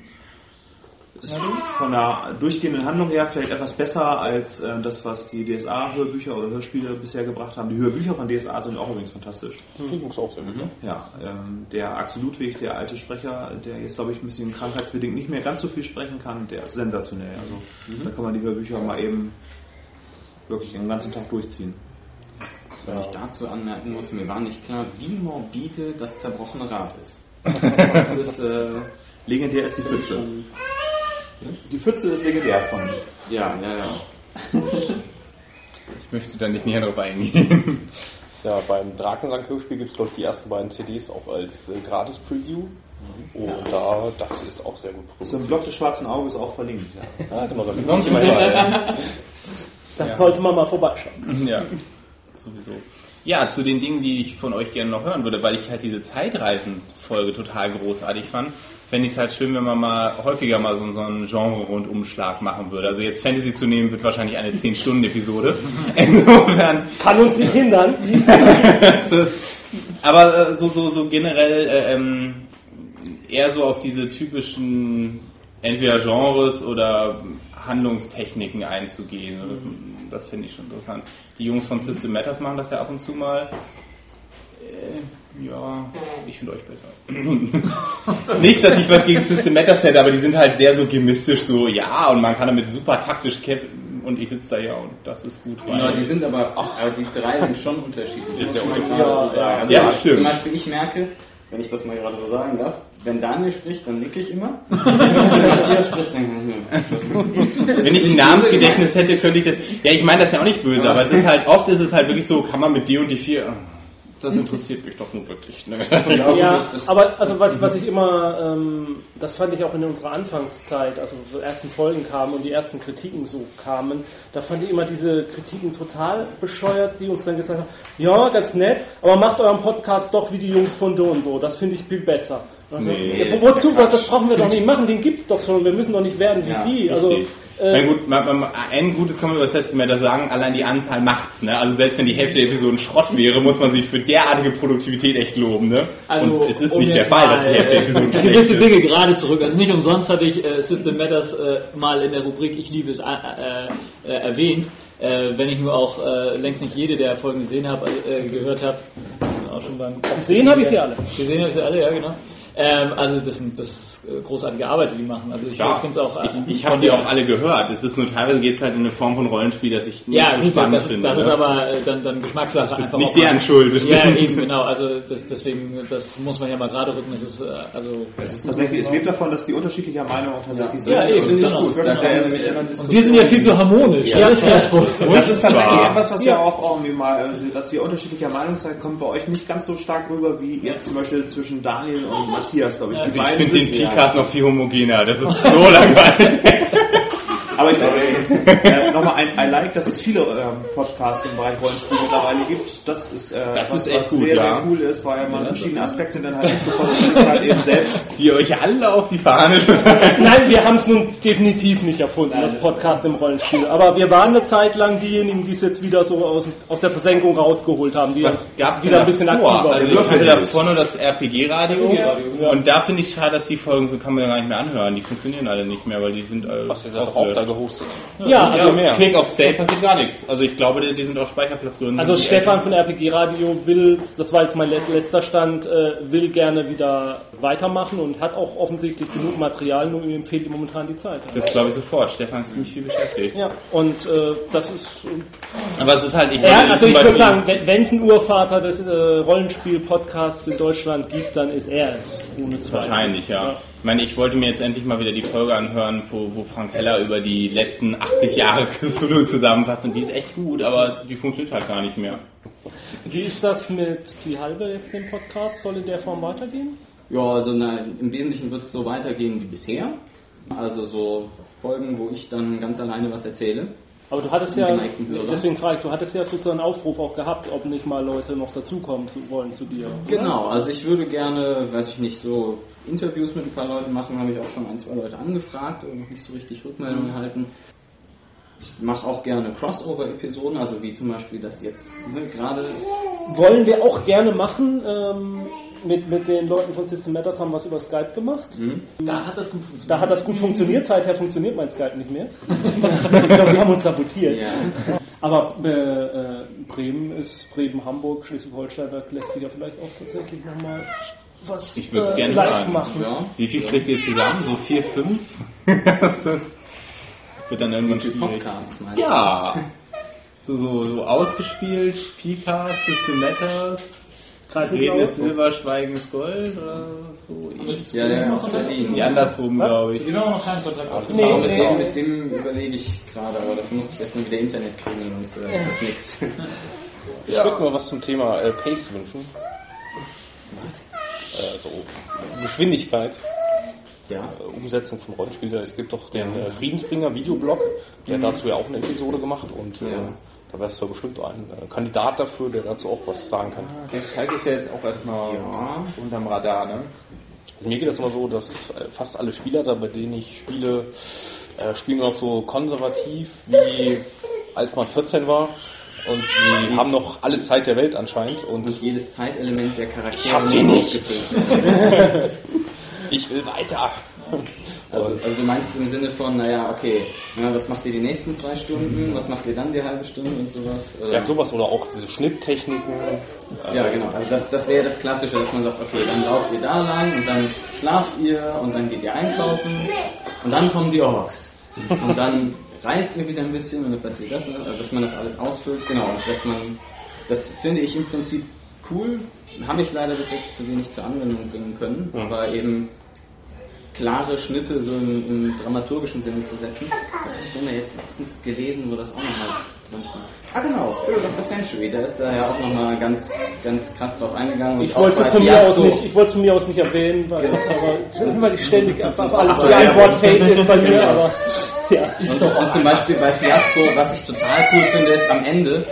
ist von der durchgehenden Handlung her vielleicht etwas besser als ähm, das, was die DSA-Hörbücher oder Hörspiele bisher gebracht haben. Die Hörbücher von DSA sind auch übrigens fantastisch. Ich muss auch sagen. ne? Ja, ähm, der Axel Ludwig, der alte Sprecher, der jetzt glaube ich ein bisschen krankheitsbedingt nicht mehr ganz so viel sprechen kann, der ist sensationell. Also da kann man die Hörbücher mal eben wirklich den ganzen Tag durchziehen. Wenn ich dazu anmerken muss, mir war nicht klar, wie morbide das zerbrochene Rad ist. Das ist, äh, Legendär ist die Pfütze. Die Pfütze ist legendär von. ja, ja, ja. Ich möchte da nicht näher drauf eingehen. Ja, beim Drakensang-Hörspiel gibt es, glaube ich, die ersten beiden CDs auch als äh, Gratis-Preview. Und da, das ist auch sehr gut Ist im produziert. Blog des Schwarzen Auges auch verlinkt. Ja. Ja, genau, da Sonst immer mal, Das sollte man mal vorbeischauen. Ja, sowieso. Ja, zu den Dingen, die ich von euch gerne noch hören würde, weil ich halt diese Zeitreisen-Folge total großartig fand, fände ich es halt schön, wenn man mal häufiger mal so, so einen Genre-Rundumschlag machen würde. Also jetzt Fantasy zu nehmen, wird wahrscheinlich eine 10-Stunden-Episode. Insofern Kann uns nicht hindern. Ist- aber äh, so, so, so generell äh, ähm, eher so auf diese typischen entweder Genres oder Handlungstechniken einzugehen. Das, das finde ich schon interessant. Die Jungs von System Matters machen das ja ab und zu mal. Äh, ja, ich finde euch besser. Nicht, dass ich was gegen System Matters hätte, aber die sind halt sehr so gemistisch, so ja, und man kann damit super taktisch kämpfen und ich sitze da ja und das ist gut. Weil Genau, die sind aber, aber die drei sind schon unterschiedlich. Ist ja unterschiedlich. gerade so sagen. Also Ja, stimmt. Zum Beispiel, ich merke, wenn ich das mal gerade so sagen darf, wenn Daniel spricht, dann nicke ich immer. wenn Matthias spricht, dann Wenn ich ein Namensgedächtnis hätte, könnte ich das. Ja, ich meine das ja auch nicht böse, aber es ist halt oft ist es halt wirklich so, kann man mit D und D 4. Das interessiert mich doch nun wirklich. Ne? Ja, aber also was, was ich immer, ähm, das fand ich auch in unserer Anfangszeit, also so ersten Folgen kamen und die ersten Kritiken so kamen, da fand ich immer diese Kritiken total bescheuert, die uns dann gesagt haben, ja, ganz nett, aber macht euren Podcast doch wie die Jungs von Do und so, das finde ich viel besser. Also, Nee, ja, das wozu, ja was, das brauchen wir doch nicht machen, den gibt's doch schon, wir müssen doch nicht werden wie Ja, die. Also, Richtig. Äh, Na gut, man, man, ein Gutes kann man über das Testament sagen, allein die Anzahl macht's. Ne? Also selbst wenn die Hälfte der Episoden Schrott wäre, muss man sich für derartige Produktivität echt loben. Ne? Also, und es ist um nicht der Fall, dass die Hälfte der Episoden schlecht gewisse ist. Dinge gerade zurück. Also nicht umsonst hatte ich äh, System Matters äh, mal in der Rubrik Ich liebe es äh, äh, erwähnt. Äh, wenn ich nur auch äh, längst nicht jede der Folgen gesehen habe, äh, gehört habe. Auch schon beim Gesehen habe ich sie alle. Gesehen habe ich sie alle, ja genau. Ähm, also das sind das ist, äh, großartige Arbeit, die die machen. Also ich Ja, finde es auch. äh, ich, ich habe die auch alle gehört. Es ist nur teilweise geht es halt in eine Form von Rollenspiel, dass ich nicht ja, so gut, spannend das, finde. das ist ne? aber äh, dann, dann Geschmackssache einfach. nicht deren Schuld, das Ja, stimmt. eben, genau. Also das, deswegen, das muss man ja mal gerade rücken. Das ist äh, also Es ist tatsächlich, es lebt davon, dass die unterschiedlicher Meinung auch tatsächlich sind. Ja, eben, das genau. ist nämlich immer Und wir sind ja viel zu harmonisch. Ja, das ist. Das ist tatsächlich etwas, was ja auch irgendwie mal, also, dass ihr unterschiedlicher Meinung seid, kommt bei euch nicht ganz so stark rüber wie jetzt zum Beispiel zwischen Daniel und Matthias, glaube ich. Also ich finde den sind- Podcast noch viel homogener. Das ist so langweilig. Aber ich äh, nochmal ein I like, dass es viele ähm, Podcasts im Bereich Rollenspiel mittlerweile gibt. Das ist, äh, Das was, ist echt was gut, sehr, ja. sehr cool ist, weil man verschiedene Aspekte dann halt mitbekommt halt eben selbst. Die euch alle auf die Fahne Nein, wir haben es nun definitiv nicht erfunden, das Podcast im Rollenspiel. Aber wir waren eine Zeit lang diejenigen, die es jetzt wieder so aus, aus der Versenkung rausgeholt haben, die Was gab's wieder denn ein bisschen aktiver Also ich hatte davor nur das RPG-Radio ja. und da finde ich schade, dass die Folgen so kann man ja gar nicht mehr anhören. Die funktionieren alle nicht mehr, weil die sind alle Was seid auch da ausgelöscht. gehostet. Ja, Das ist also, ja mehr. Klick auf Play passiert gar nichts. Also ich glaube, die, die sind auf Speicherplatzgründen. also Stefan von RPG Radio will, das war jetzt mein let- letzter Stand, äh, will gerne wieder weitermachen und hat auch offensichtlich genug Material, nur ihm fehlt ihm momentan die Zeit. Das glaube ich sofort. Stefan ist ziemlich viel beschäftigt. Ja, und äh, das ist Aber es ist halt, ich Ja, würde also ich würde sagen, wenn es einen Urvater des äh, Rollenspiel-Podcasts in Deutschland gibt, dann ist er es. Ohne Zweifel. Wahrscheinlich, ja. Ich meine, ich wollte mir jetzt endlich mal wieder die Folge anhören, wo, wo Frank Heller über die letzten 80 Jahre Cthulhu zusammenfasst und die ist echt gut, aber die funktioniert halt gar nicht mehr. Wie ist das mit die halbe jetzt dem Podcast? Soll in der Form weitergehen? Ja, also na, im Wesentlichen wird es so weitergehen wie bisher. Also so Folgen, wo ich dann ganz alleine was erzähle. Aber du hattest ja, deswegen frage ich, du hattest ja sozusagen einen Aufruf auch gehabt, ob nicht mal Leute noch dazukommen zu wollen zu dir. oder? Genau, also ich würde gerne, weiß ich nicht, so Interviews mit ein paar Leuten machen, habe ich auch schon ein, zwei Leute angefragt, aber noch nicht so richtig Rückmeldungen erhalten. Ich mache auch gerne Crossover-Episoden, also wie zum Beispiel das jetzt ne, gerade ist. Wollen wir auch gerne machen. Ähm, mit, mit den Leuten von System Matters haben wir es über Skype gemacht. Da hat das gut funktioniert. Da hat das gut funktioniert, seither funktioniert mein Skype nicht mehr. ich glaube, wir haben uns sabotiert. Ja. Aber äh, äh, Bremen ist Bremen, Hamburg, Schleswig-Holstein, da lässt sich ja vielleicht auch tatsächlich nochmal was Ich würd's äh, gerne live hören. machen. Ja. Wie viel kriegt ihr zusammen? So vier, fünf? das ist- wird dann irgendwann schwierig. Podcasts meinst? Ja. So, so, so ausgespielt, Pika, System Letters, Reden ist. Silber, Schweigen ist Gold oder so. Ja, der aus Berlin. Nee, andersrum, glaube ich. Haben auch noch keinen Kontakt. Nee, Aber mit, nee. dem, mit dem überlege ich gerade, aber dafür musste ich erstmal wieder Internet kriegen, sonst äh, ist das nichts. Ich würde mal was zum Thema äh, Pace wünschen. Äh, so Geschwindigkeit, Ja. äh, Umsetzung von Rollenspielen. Es gibt doch den äh, Friedensbringer Videoblog, der hat dazu ja auch eine Episode gemacht und äh, da wärst du ja bestimmt ein äh, Kandidat dafür, der dazu auch was sagen kann. Der Kalk ist ja jetzt auch erstmal Ja. unterm Radar, ne? Also mir geht das immer so, dass fast alle Spieler, da bei denen ich spiele, äh, spielen noch so konservativ, wie als man 14 war. Und die haben noch alle Zeit der Welt anscheinend. Und Und jedes Zeitelement der Charaktere Ich hab sie nicht. ich will weiter. Also, also du meinst im Sinne von, naja, okay, ja, was macht ihr die nächsten zwei Stunden, was macht ihr dann die halbe Stunde und sowas? Oder? Ja, sowas oder auch diese Schnitttechniken. Ja, genau. Also das, das wäre das Klassische, dass man sagt, okay, dann lauft ihr da lang und dann schlaft ihr und dann geht ihr einkaufen und dann kommen die Orks. Und dann reist ihr wieder ein bisschen und dann passiert das, also dass man das alles ausfüllt. Genau, dass man, das finde ich im Prinzip cool. Habe ich leider bis jetzt zu wenig zur Anwendung bringen können, aber eben klare Schnitte so im, im dramaturgischen Sinne zu setzen. Das habe ich dann ja jetzt letztens gelesen, wo das auch nochmal drin stand. Ah genau, Spirit of the Century, da ist da ja auch nochmal ganz, ganz krass drauf eingegangen. Ich wollte es von mir aus nicht, ich wollte es von mir aus nicht erwähnen, weil, aber, weil ich ständig einfach alles so, Antwort ja. fake ist bei mir, aber ja. und, und zum Beispiel bei Fiasco, was ich total cool finde, ist am Ende,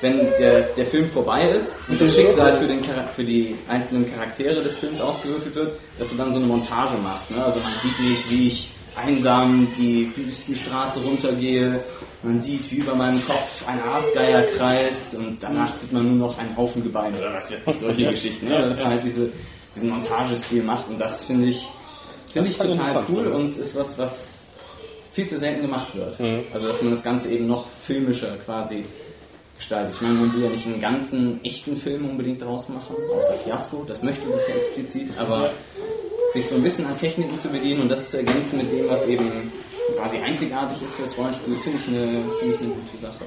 wenn der, der Film vorbei ist und das Schicksal für, den, für die einzelnen Charaktere des Films ausgewürfelt wird, dass du dann so eine Montage machst. Ne? Also man sieht nicht, wie ich einsam die Wüstenstraße runtergehe, man sieht, wie über meinem Kopf ein Aasgeier kreist und danach sieht man nur noch einen Haufen Gebeine oder was weiß ich, solche Geschichten. Ne? Dass man halt diese, diesen Montagestil macht und das finde ich, finde Das ich halt total cool ja. und ist was, was viel zu selten gemacht wird. Mhm. Also dass man das Ganze eben noch filmischer quasi gestaltet. Ich meine, man will ja nicht einen ganzen echten Film unbedingt draus machen, außer Fiasco, das möchte das ja explizit, aber sich so ein bisschen an Techniken zu bedienen und das zu ergänzen mit dem, was eben quasi einzigartig ist für das Rollenspiel, finde ich, eine, finde ich eine gute Sache.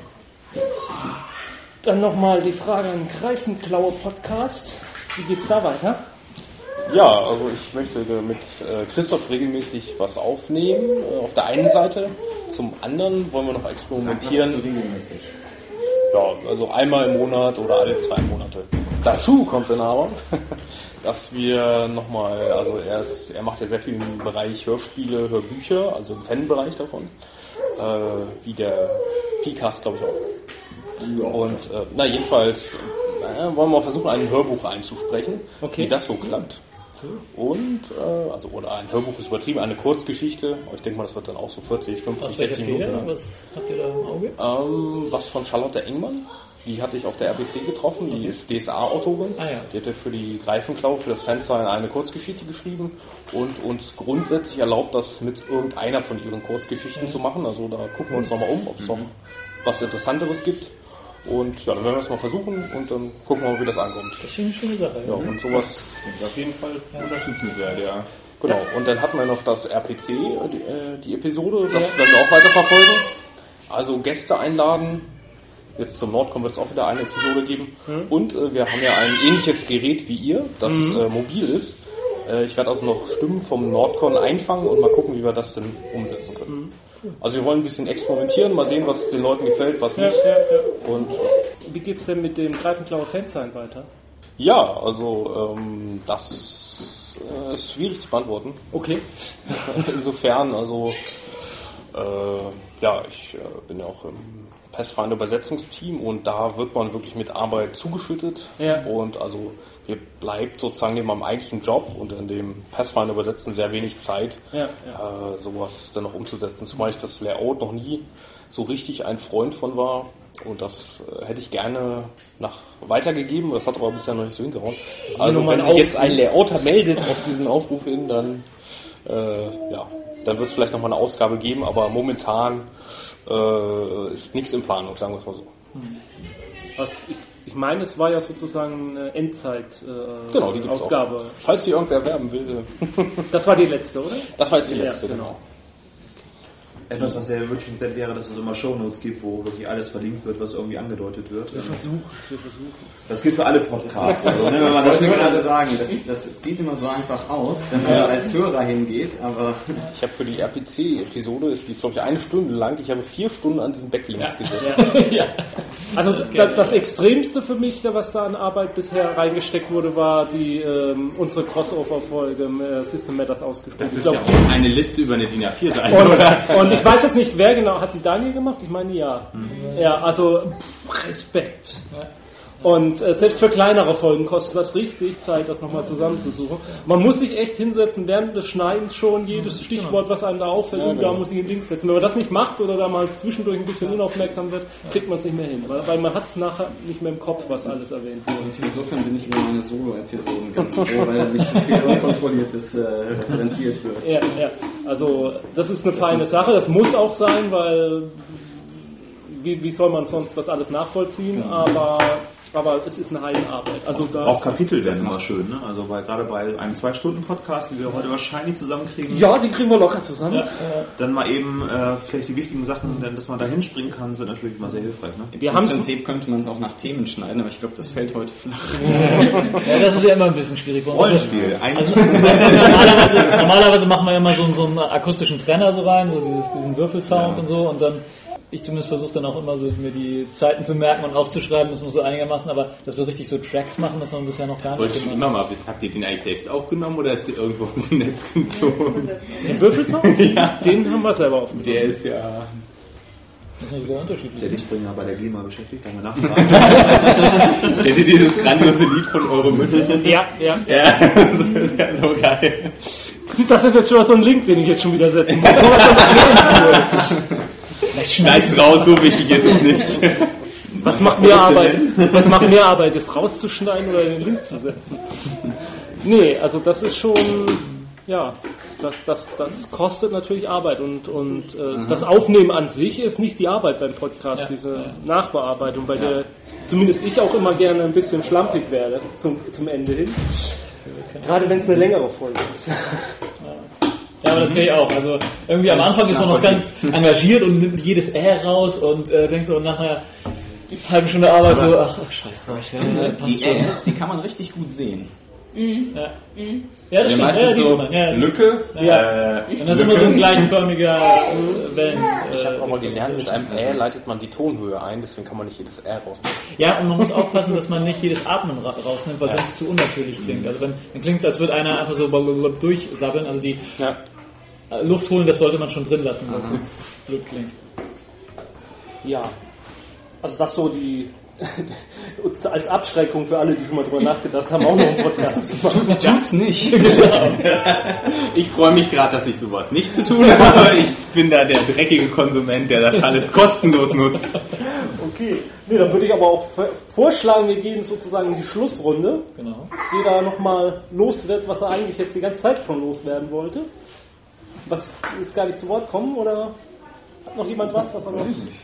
Dann nochmal die Frage an Greifenklaue Podcast. Wie geht's da weiter? Ja, also ich möchte mit äh, Christoph regelmäßig was aufnehmen, äh, auf der einen Seite. Zum anderen wollen wir noch Sag was experimentieren. so regelmäßig. Ja, also einmal im Monat oder alle zwei Monate. Dazu kommt dann aber, dass wir nochmal, also er, ist, er macht ja sehr viel im Bereich Hörspiele, Hörbücher, also im Fanbereich davon. Äh, wie der P-Cast, glaube ich auch. Und äh, na jedenfalls äh, wollen wir mal versuchen, ein Hörbuch einzusprechen, Okay. wie das so klappt. Und, äh, also, oder ein Hörbuch ist übertrieben, eine Kurzgeschichte. Ich denke mal, das wird dann auch so 40, 50, Aus welcher 60 Minuten. Lang. Was habt ihr da im Auge? Ähm, was von Charlotte Engmann. Die hatte ich auf der RBC getroffen. Die ist DSA-Autorin. Ah, ja. Die hatte für die Greifenklau, für das Fansign eine Kurzgeschichte geschrieben und uns grundsätzlich erlaubt, das mit irgendeiner von ihren Kurzgeschichten zu machen. Also da gucken wir uns nochmal um, ob es noch was Interessanteres gibt. Und ja, dann werden wir das mal versuchen und dann gucken wir mal, wie das ankommt. Das ist eine schöne Sache. Ja, und sowas Auf jeden Fall unterstützenswert, ja. Genau, und dann hatten wir noch das RPC, äh, die, äh, die Episode, das werden wir auch weiter verfolgen. Also Gäste einladen. Jetzt zum Nordcon wird es auch wieder eine Episode geben. Und äh, wir haben ja ein ähnliches Gerät wie ihr, das äh, mobil ist. Äh, ich werde also noch Stimmen vom Nordcon einfangen und mal gucken, wie wir das denn umsetzen können. Also wir wollen ein bisschen experimentieren, mal sehen, was den Leuten gefällt, was Ja, nicht. ja, ja. Und Wie geht's denn mit dem Greifenklauer Fansign weiter? ja, also ähm, das äh, ist schwierig zu beantworten. Okay. Insofern, also äh, ja, ich äh, bin ja auch im Pathfinder Übersetzungsteam und da wird man wirklich mit Arbeit zugeschüttet Ja. und also mir bleibt sozusagen neben meinem eigentlichen Job und in dem Pathfinder Übersetzen sehr wenig Zeit, Ja, Äh, sowas dann noch umzusetzen, zumal ich das Layout noch nie so richtig ein Freund von war und das äh, hätte ich gerne nach weitergegeben, das hat aber bisher noch nicht so hingehauen. Also nochmal wenn sich jetzt ein Layouter meldet auf diesen Aufruf hin, dann äh, ja, dann wird es vielleicht noch mal eine Ausgabe geben, aber momentan äh, ist nichts in Planung, sagen wir es mal so. Was ich, ich meine, es war ja sozusagen eine Endzeit äh, Genau, die Ausgabe. Falls hier irgendwer werben will, äh, Das war die letzte, oder? das war jetzt die Ja, letzte, genau. genau. Etwas, was sehr wünschenswert wäre, dass es immer Shownotes gibt, wo wirklich alles verlinkt wird, was irgendwie angedeutet wird. Wir versuchen es, wir versuchen es. Das gilt für alle Podcasts. Also, ne, wenn man Das das ich gerade sagen, das, das sieht immer so einfach aus, wenn man da als Hörer hingeht, aber Ich habe für die RPC-Episode, ist die ist glaube ich eine Stunde lang, ich habe vier Stunden an diesen Backlinks gesessen. Also das, das, Extremste für mich, was da an Arbeit bisher reingesteckt wurde, war die ähm, unsere Crossover-Folge äh, System Matters ausgesprochen. Das Ich ist glaub, ja auch eine Liste über eine DIN A4-Seite, oder? und, und ich weiß jetzt nicht, wer genau, hat sie Daniel gemacht? Ich meine ja. Ja, also Respekt. Und äh, selbst für kleinere Folgen kostet das richtig Zeit, das nochmal zusammenzusuchen. Man muss sich echt hinsetzen, während des Schneidens schon jedes Stichwort, was einem da auffällt, und da muss ich einen Link setzen. Wenn man das nicht macht oder da mal zwischendurch ein bisschen unaufmerksam wird, kriegt man es nicht mehr hin. Weil, weil man hat es nachher nicht mehr im Kopf, was alles erwähnt wurde. Und insofern bin ich über meine Solo-Episoden ganz froh, weil nicht so viel Unkontrolliertes äh, referenziert wird. Ja, ja. Also das ist eine feine Sache. Das muss auch sein, weil wie, wie soll man sonst das alles nachvollziehen? Aber, aber es ist eine Heidenarbeit. Also das, Auch Kapitel wären immer schön, ne? Also bei, gerade bei einem Zwei-Stunden-Podcast, den wir heute wahrscheinlich zusammenkriegen, ja, die kriegen wir locker zusammen. dann mal eben äh, vielleicht die wichtigen Sachen, denn dass man da hinspringen kann, sind natürlich immer sehr hilfreich. Ne? Wir Im Prinzip könnte man es auch nach Themen schneiden, aber ich glaube, das fällt heute flach. Ja, das ist ja immer ein bisschen schwierig. bei uns. Rollenspiel, eigentlich normalerweise, normalerweise machen wir immer so, so einen akustischen Trenner so rein, so dieses, diesen Würfelsound und so und dann ich zumindest versuche dann auch immer so mir die Zeiten zu merken und aufzuschreiben, das muss so einigermaßen, aber dass wir richtig so Tracks machen, das haben wir bisher noch gar Das wollte nicht ich schon gemacht. immer mal wissen. Habt ihr den eigentlich selbst aufgenommen oder ist der irgendwo aus dem Netz gezogen? Den Würfelzaun? Den haben wir selber aufgenommen. Der ist ja... Das ist natürlich unterschiedlich. der Lichtbringer bei der GEMA beschäftigt, haben wir nachgefragt. Kennt ihr dieses grandiose Lied von Eure Mütter? Ja, ja. Ja, das ist ja so geil. Siehst du, das ist jetzt schon so ein Link, den ich jetzt schon wieder setzen muss. Schneid's raus, so wichtig ist es nicht. Was macht mehr Arbeit? Was macht mehr Arbeit, das rauszuschneiden oder den Link zu setzen? Nee, also das ist schon, ja, das, das, das kostet natürlich Arbeit und, und äh, das Aufnehmen an sich ist nicht die Arbeit beim Podcast, diese Nachbearbeitung, bei der zumindest ich auch immer gerne ein bisschen schlampig werde zum, zum Ende hin. Gerade wenn es eine längere Folge ist. Ja, aber das kenne ich auch. Also irgendwie am Anfang ist man noch ganz engagiert und nimmt jedes R raus und äh, denkt so nachher halbe Stunde Arbeit so, ach, ach scheiß drauf, ja, passt Die. Rs, die kann man richtig gut sehen. Ja, ja das Ja, stimmt. meistens Ja, die so sieht man. Ja, Lücke, ja. äh, Und das ist immer so ein gleichförmiger äh, Wellen. Ich habe Äh, auch mal gelernt, mit einem Ä leitet man die Tonhöhe ein, deswegen kann man nicht jedes R rausnehmen. ja, und man muss aufpassen, dass man nicht jedes Atmen ra rausnimmt, weil sonst es zu unnatürlich klingt. Also wenn, dann klingt es, als würde einer einfach so durchsabbeln. Also die Ja. Äh, Luft holen, das sollte man schon drin lassen, weil es sonst blöd klingt. Ja. Also das so die als Abschreckung für alle, die schon mal drüber nachgedacht haben, auch noch einen Podcast zu machen. Tut's nicht. Ich freue mich gerade, dass ich sowas nicht zu tun habe, aber ich bin da der dreckige Konsument, der das alles kostenlos nutzt. Okay. Nee, dann würde ich aber auch vorschlagen, wir gehen sozusagen in die Schlussrunde. Genau. Jeder nochmal los wird, was er eigentlich jetzt die ganze Zeit schon loswerden wollte. Was ist gar nicht zu Wort kommen oder hat noch jemand was, was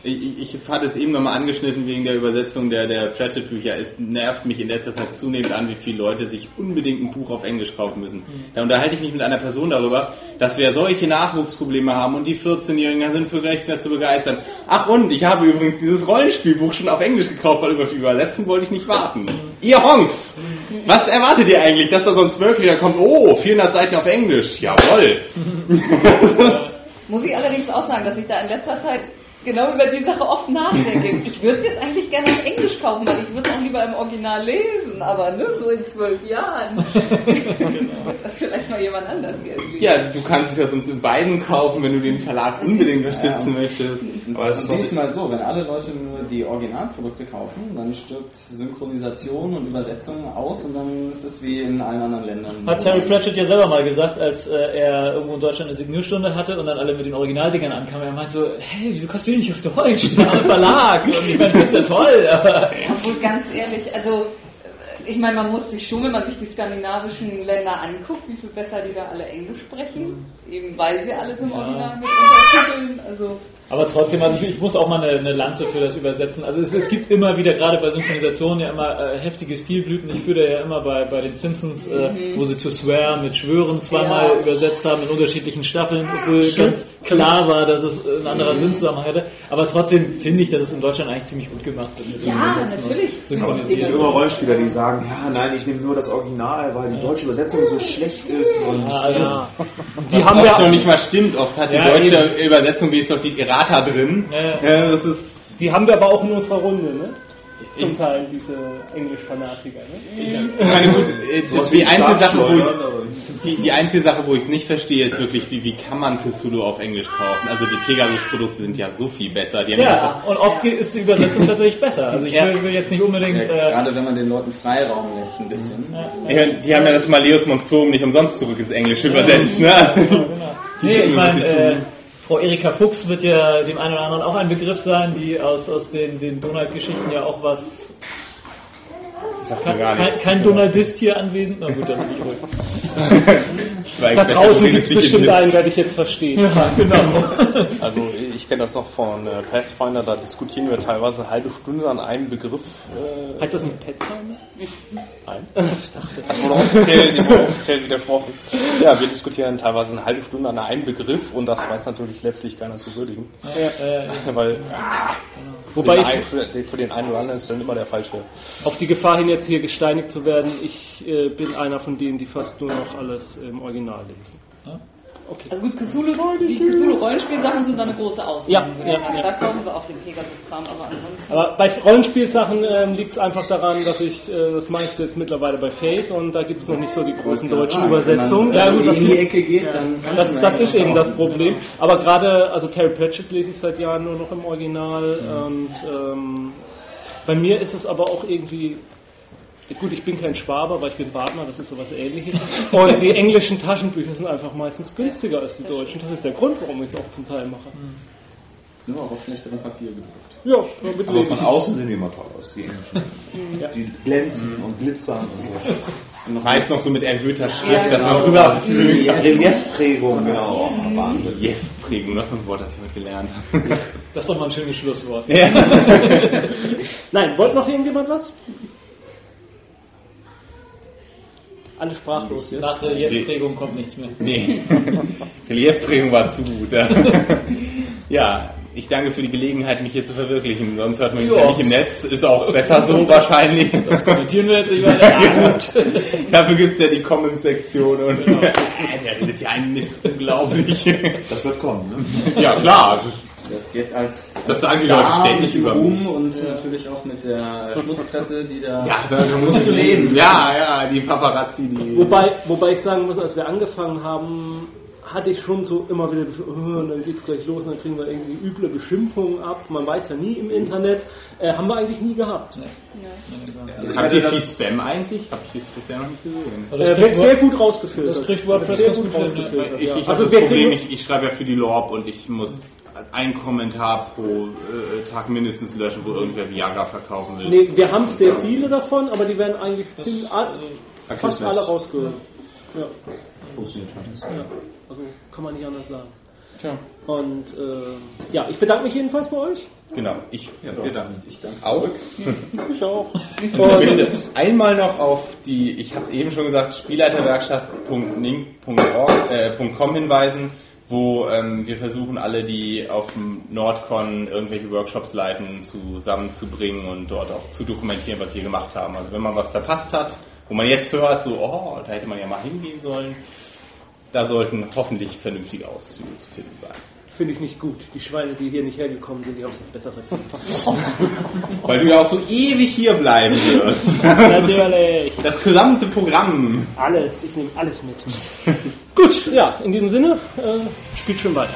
Ich, ich, hatte es eben nochmal angeschnitten wegen der Übersetzung der, der Pratchett-Bücher. Es nervt mich in letzter Zeit zunehmend an, wie viele Leute sich unbedingt ein Buch auf Englisch kaufen müssen. Da unterhalte ich mich mit einer Person darüber, dass wir solche Nachwuchsprobleme haben und die 14-Jährigen sind für nichts mehr zu begeistern. Ach und, ich habe übrigens dieses Rollenspielbuch schon auf Englisch gekauft, weil über Übersetzen wollte ich nicht warten. Ihr Honks! Was erwartet ihr eigentlich, dass da so ein Zwölfjähriger kommt? Oh, 400 Seiten auf Englisch. Jawoll! Muss ich allerdings auch sagen, dass ich da in letzter Zeit genau über die Sache oft nachdenke. Ich würde es jetzt eigentlich gerne auf Englisch kaufen, weil ich würde es auch lieber im Original lesen, aber ne, so in zwölf Jahren. wird das vielleicht mal jemand anders irgendwie. Ja, du kannst es ja sonst in beiden kaufen, wenn du den Verlag unbedingt unterstützen möchtest. Aber es Du ist doch siehst mal so, wenn alle Leute nur die Originalprodukte kaufen, dann stirbt Synchronisation und Übersetzung aus und dann ist es wie in allen anderen Ländern. Hat Terry Pratchett ja selber mal gesagt, als äh, er irgendwo in Deutschland eine Signierstunde hatte und dann alle mit den Originaldingern ankamen. Er meinte so, hey, wieso kaufst du die nicht auf Deutsch? Der Verlag. Und ich meine, ich find's ja toll, aber Obwohl ganz ehrlich, also äh, ich meine, man muss sich schon, wenn man sich die skandinavischen Länder anguckt, wie viel besser die da alle Englisch sprechen, eben weil sie alles im Original mit untertiteln. Also Aber trotzdem, also ich, ich muss auch mal eine, eine Lanze für das übersetzen. Also es, es gibt immer wieder, gerade bei Synchronisationen, ja immer äh, heftige Stilblüten. Ich führe da ja immer bei, bei den Simpsons, äh, wo sie To Swear mit Schwören zweimal Ja. übersetzt haben in unterschiedlichen Staffeln, obwohl ganz klar war, dass es ein anderer Sinnzusammenhang hätte. Aber trotzdem finde ich, dass es in Deutschland eigentlich ziemlich gut gemacht wird. Mit Ja, natürlich. Es gibt immer Rollenspieler, die sagen, ja, nein, ich nehme nur das Original, weil die deutsche Übersetzung so schlecht ist und Ja, also Die haben wir noch nicht mal stimmt. Oft hat die Ja, deutsche Übersetzung, wie ist noch die Errata drin. Ja, ja. Ja, das ist. Die haben wir aber auch in unserer Runde, ne? Zum Teil diese Englisch-Fanatiker, ne? Ich meine, gut, äh, wie die einzige Sache, wo ich die, die einzige Sache, wo ich es nicht verstehe, ist wirklich, wie, wie kann man Cthulhu auf Englisch kaufen? Also die Pegasus-Produkte sind ja so viel besser. Die haben Ja, und oft ist die Übersetzung tatsächlich besser. Also ich Ja. will, will jetzt nicht unbedingt... Ja, Äh, gerade wenn man den Leuten Freiraum lässt ein bisschen. ja, die haben ja das Maleus Monstrum nicht umsonst zurück ins Englische übersetzt, ne? Nee, ich wissen, was meine, äh. Frau Erika Fuchs wird ja dem einen oder anderen auch ein Begriff sein, die aus, aus den, den Donald-Geschichten ja auch was. Sagt mir Kein, gar kein, nichts. kein Donaldist hier anwesend? Na gut, dann bin ich ruhig. Weil Da ich- draußen ich- gibt es ich- bestimmt ich- einen, werde ich jetzt verstehen. Ja, genau. Also ich kenne das noch von äh, Pathfinder, da diskutieren wir teilweise eine halbe Stunde an einem Begriff. Äh, Heißt das ein Petfinder? nein. Das wurde offiziell, wurde offiziell widersprochen. Ja, wir diskutieren teilweise eine halbe Stunde an einem Begriff und das weiß natürlich letztlich keiner zu würdigen. Äh, Weil Wobei für, ich den einen, für, den- für den einen oder anderen ist dann immer der falsche. auf die Gefahr hin, jetzt hier gesteinigt zu werden, ich äh, bin einer von denen, die fast nur noch alles im Original lesen. Also gut, Cthulhu, die Cthulhu-Rollenspielsachen sind da eine große Ausnahme. Ja, ich ja, ja. Da kaufen wir auch den Pegasus-Kram, aber ansonsten... Aber bei Rollenspielsachen ähm, liegt es einfach daran, dass ich äh, das meiste jetzt mittlerweile bei Fate und da gibt es noch nicht so die großen deutschen Übersetzungen. Ja, Ja, wenn gut, man das, in die Ecke geht, dann kann das, man das ist eben das Problem. Aber gerade, also Terry Pratchett lese ich seit Jahren nur noch im Original und ähm, bei mir ist es aber auch irgendwie Gut, ich bin kein Schwaber, weil ich bin Partner, das ist sowas ähnliches. Und die englischen Taschenbücher sind einfach meistens günstiger als die deutschen. Das ist der Grund, warum ich es auch zum Teil mache. Ist nur auch auf schlechterem Papier gedruckt. Ja, damit Aber von außen sehen die immer toll aus, die englischen. Die glänzen und glitzern und so. Meist noch so mit erhöhter Schrift, Ja, dass man genau. rüberflügt. Reliefprägung, genau. Wahnsinn. Yes-Prägung, das ist ein Wort, das ich heute gelernt habe. Das ist doch mal ein schönes Schlusswort. Nein, wollte noch irgendjemand was? Alle sprachlos jetzt. Nach der Jetzt-Prägung kommt nichts mehr. Nee, Reliefprägung war zu gut. Ja. ja, ich danke für die Gelegenheit, mich hier zu verwirklichen. Sonst hört man mich Ja. ja nicht im Netz. Ist auch besser so wahrscheinlich. Das kommentieren wir jetzt nicht weiter. Ja, gut. Dafür gibt's ja die Comments-Sektion und der redet hier einen Mist unglaublich. Das wird kommen, ne? ja, klar. Das jetzt als, Das als sagen die Leute ständig über Ruhm und natürlich auch mit der Schmutzpresse, die da... Ja, da musst du leben. Ja, ja, die Paparazzi, die... Wobei, wobei ich sagen muss, als wir angefangen haben, hatte ich schon so immer wieder, oh, und dann geht's gleich los und dann kriegen wir irgendwie üble Beschimpfungen ab. Man weiß ja nie im Internet. Äh, haben wir eigentlich nie gehabt. Also habt ihr viel Spam eigentlich? Hab ich bisher noch nicht gesehen. Das Äh, kriegt wird sehr gut rausgefiltert. das kriegt WordPress sehr gut rausgefiltert. Ich, ja. ich habe Also das Problem, ich, ich schreibe ja für die Lorb und ich muss einen Kommentar pro äh, Tag mindestens löschen, wo irgendwer Viagra verkaufen will. nee, wir haben sehr viele davon, aber die werden eigentlich ziemlich, fast Erkenntnis. alle rausgehört. Ja. Funktioniert fantastisch. Ja, also kann man nicht anders sagen. Tja. Und äh, ja, ich bedanke mich jedenfalls bei euch. Genau, ich Ja, wir danken. Ich danke. Auch. Ich auch. Ich Und möchte einmal noch auf die, ich habe es eben schon gesagt, Spielleiterwerkstatt.ning.com hinweisen, wo ähm, wir versuchen, alle, die auf dem Nordcon irgendwelche Workshops leiten, zusammenzubringen und dort auch zu dokumentieren, was wir gemacht haben. Also wenn man was verpasst hat, wo man jetzt hört, so, oh, da hätte man ja mal hingehen sollen, da sollten hoffentlich vernünftige Auszüge zu finden sein. Finde ich nicht gut. Die Schweine, die hier nicht hergekommen sind, die haben es besser verdient. Weil du ja auch so ewig hier bleiben wirst. Natürlich. Das gesamte Programm. Alles, ich nehme alles mit. Gut, ja, in diesem Sinne, äh, spielt schön weiter.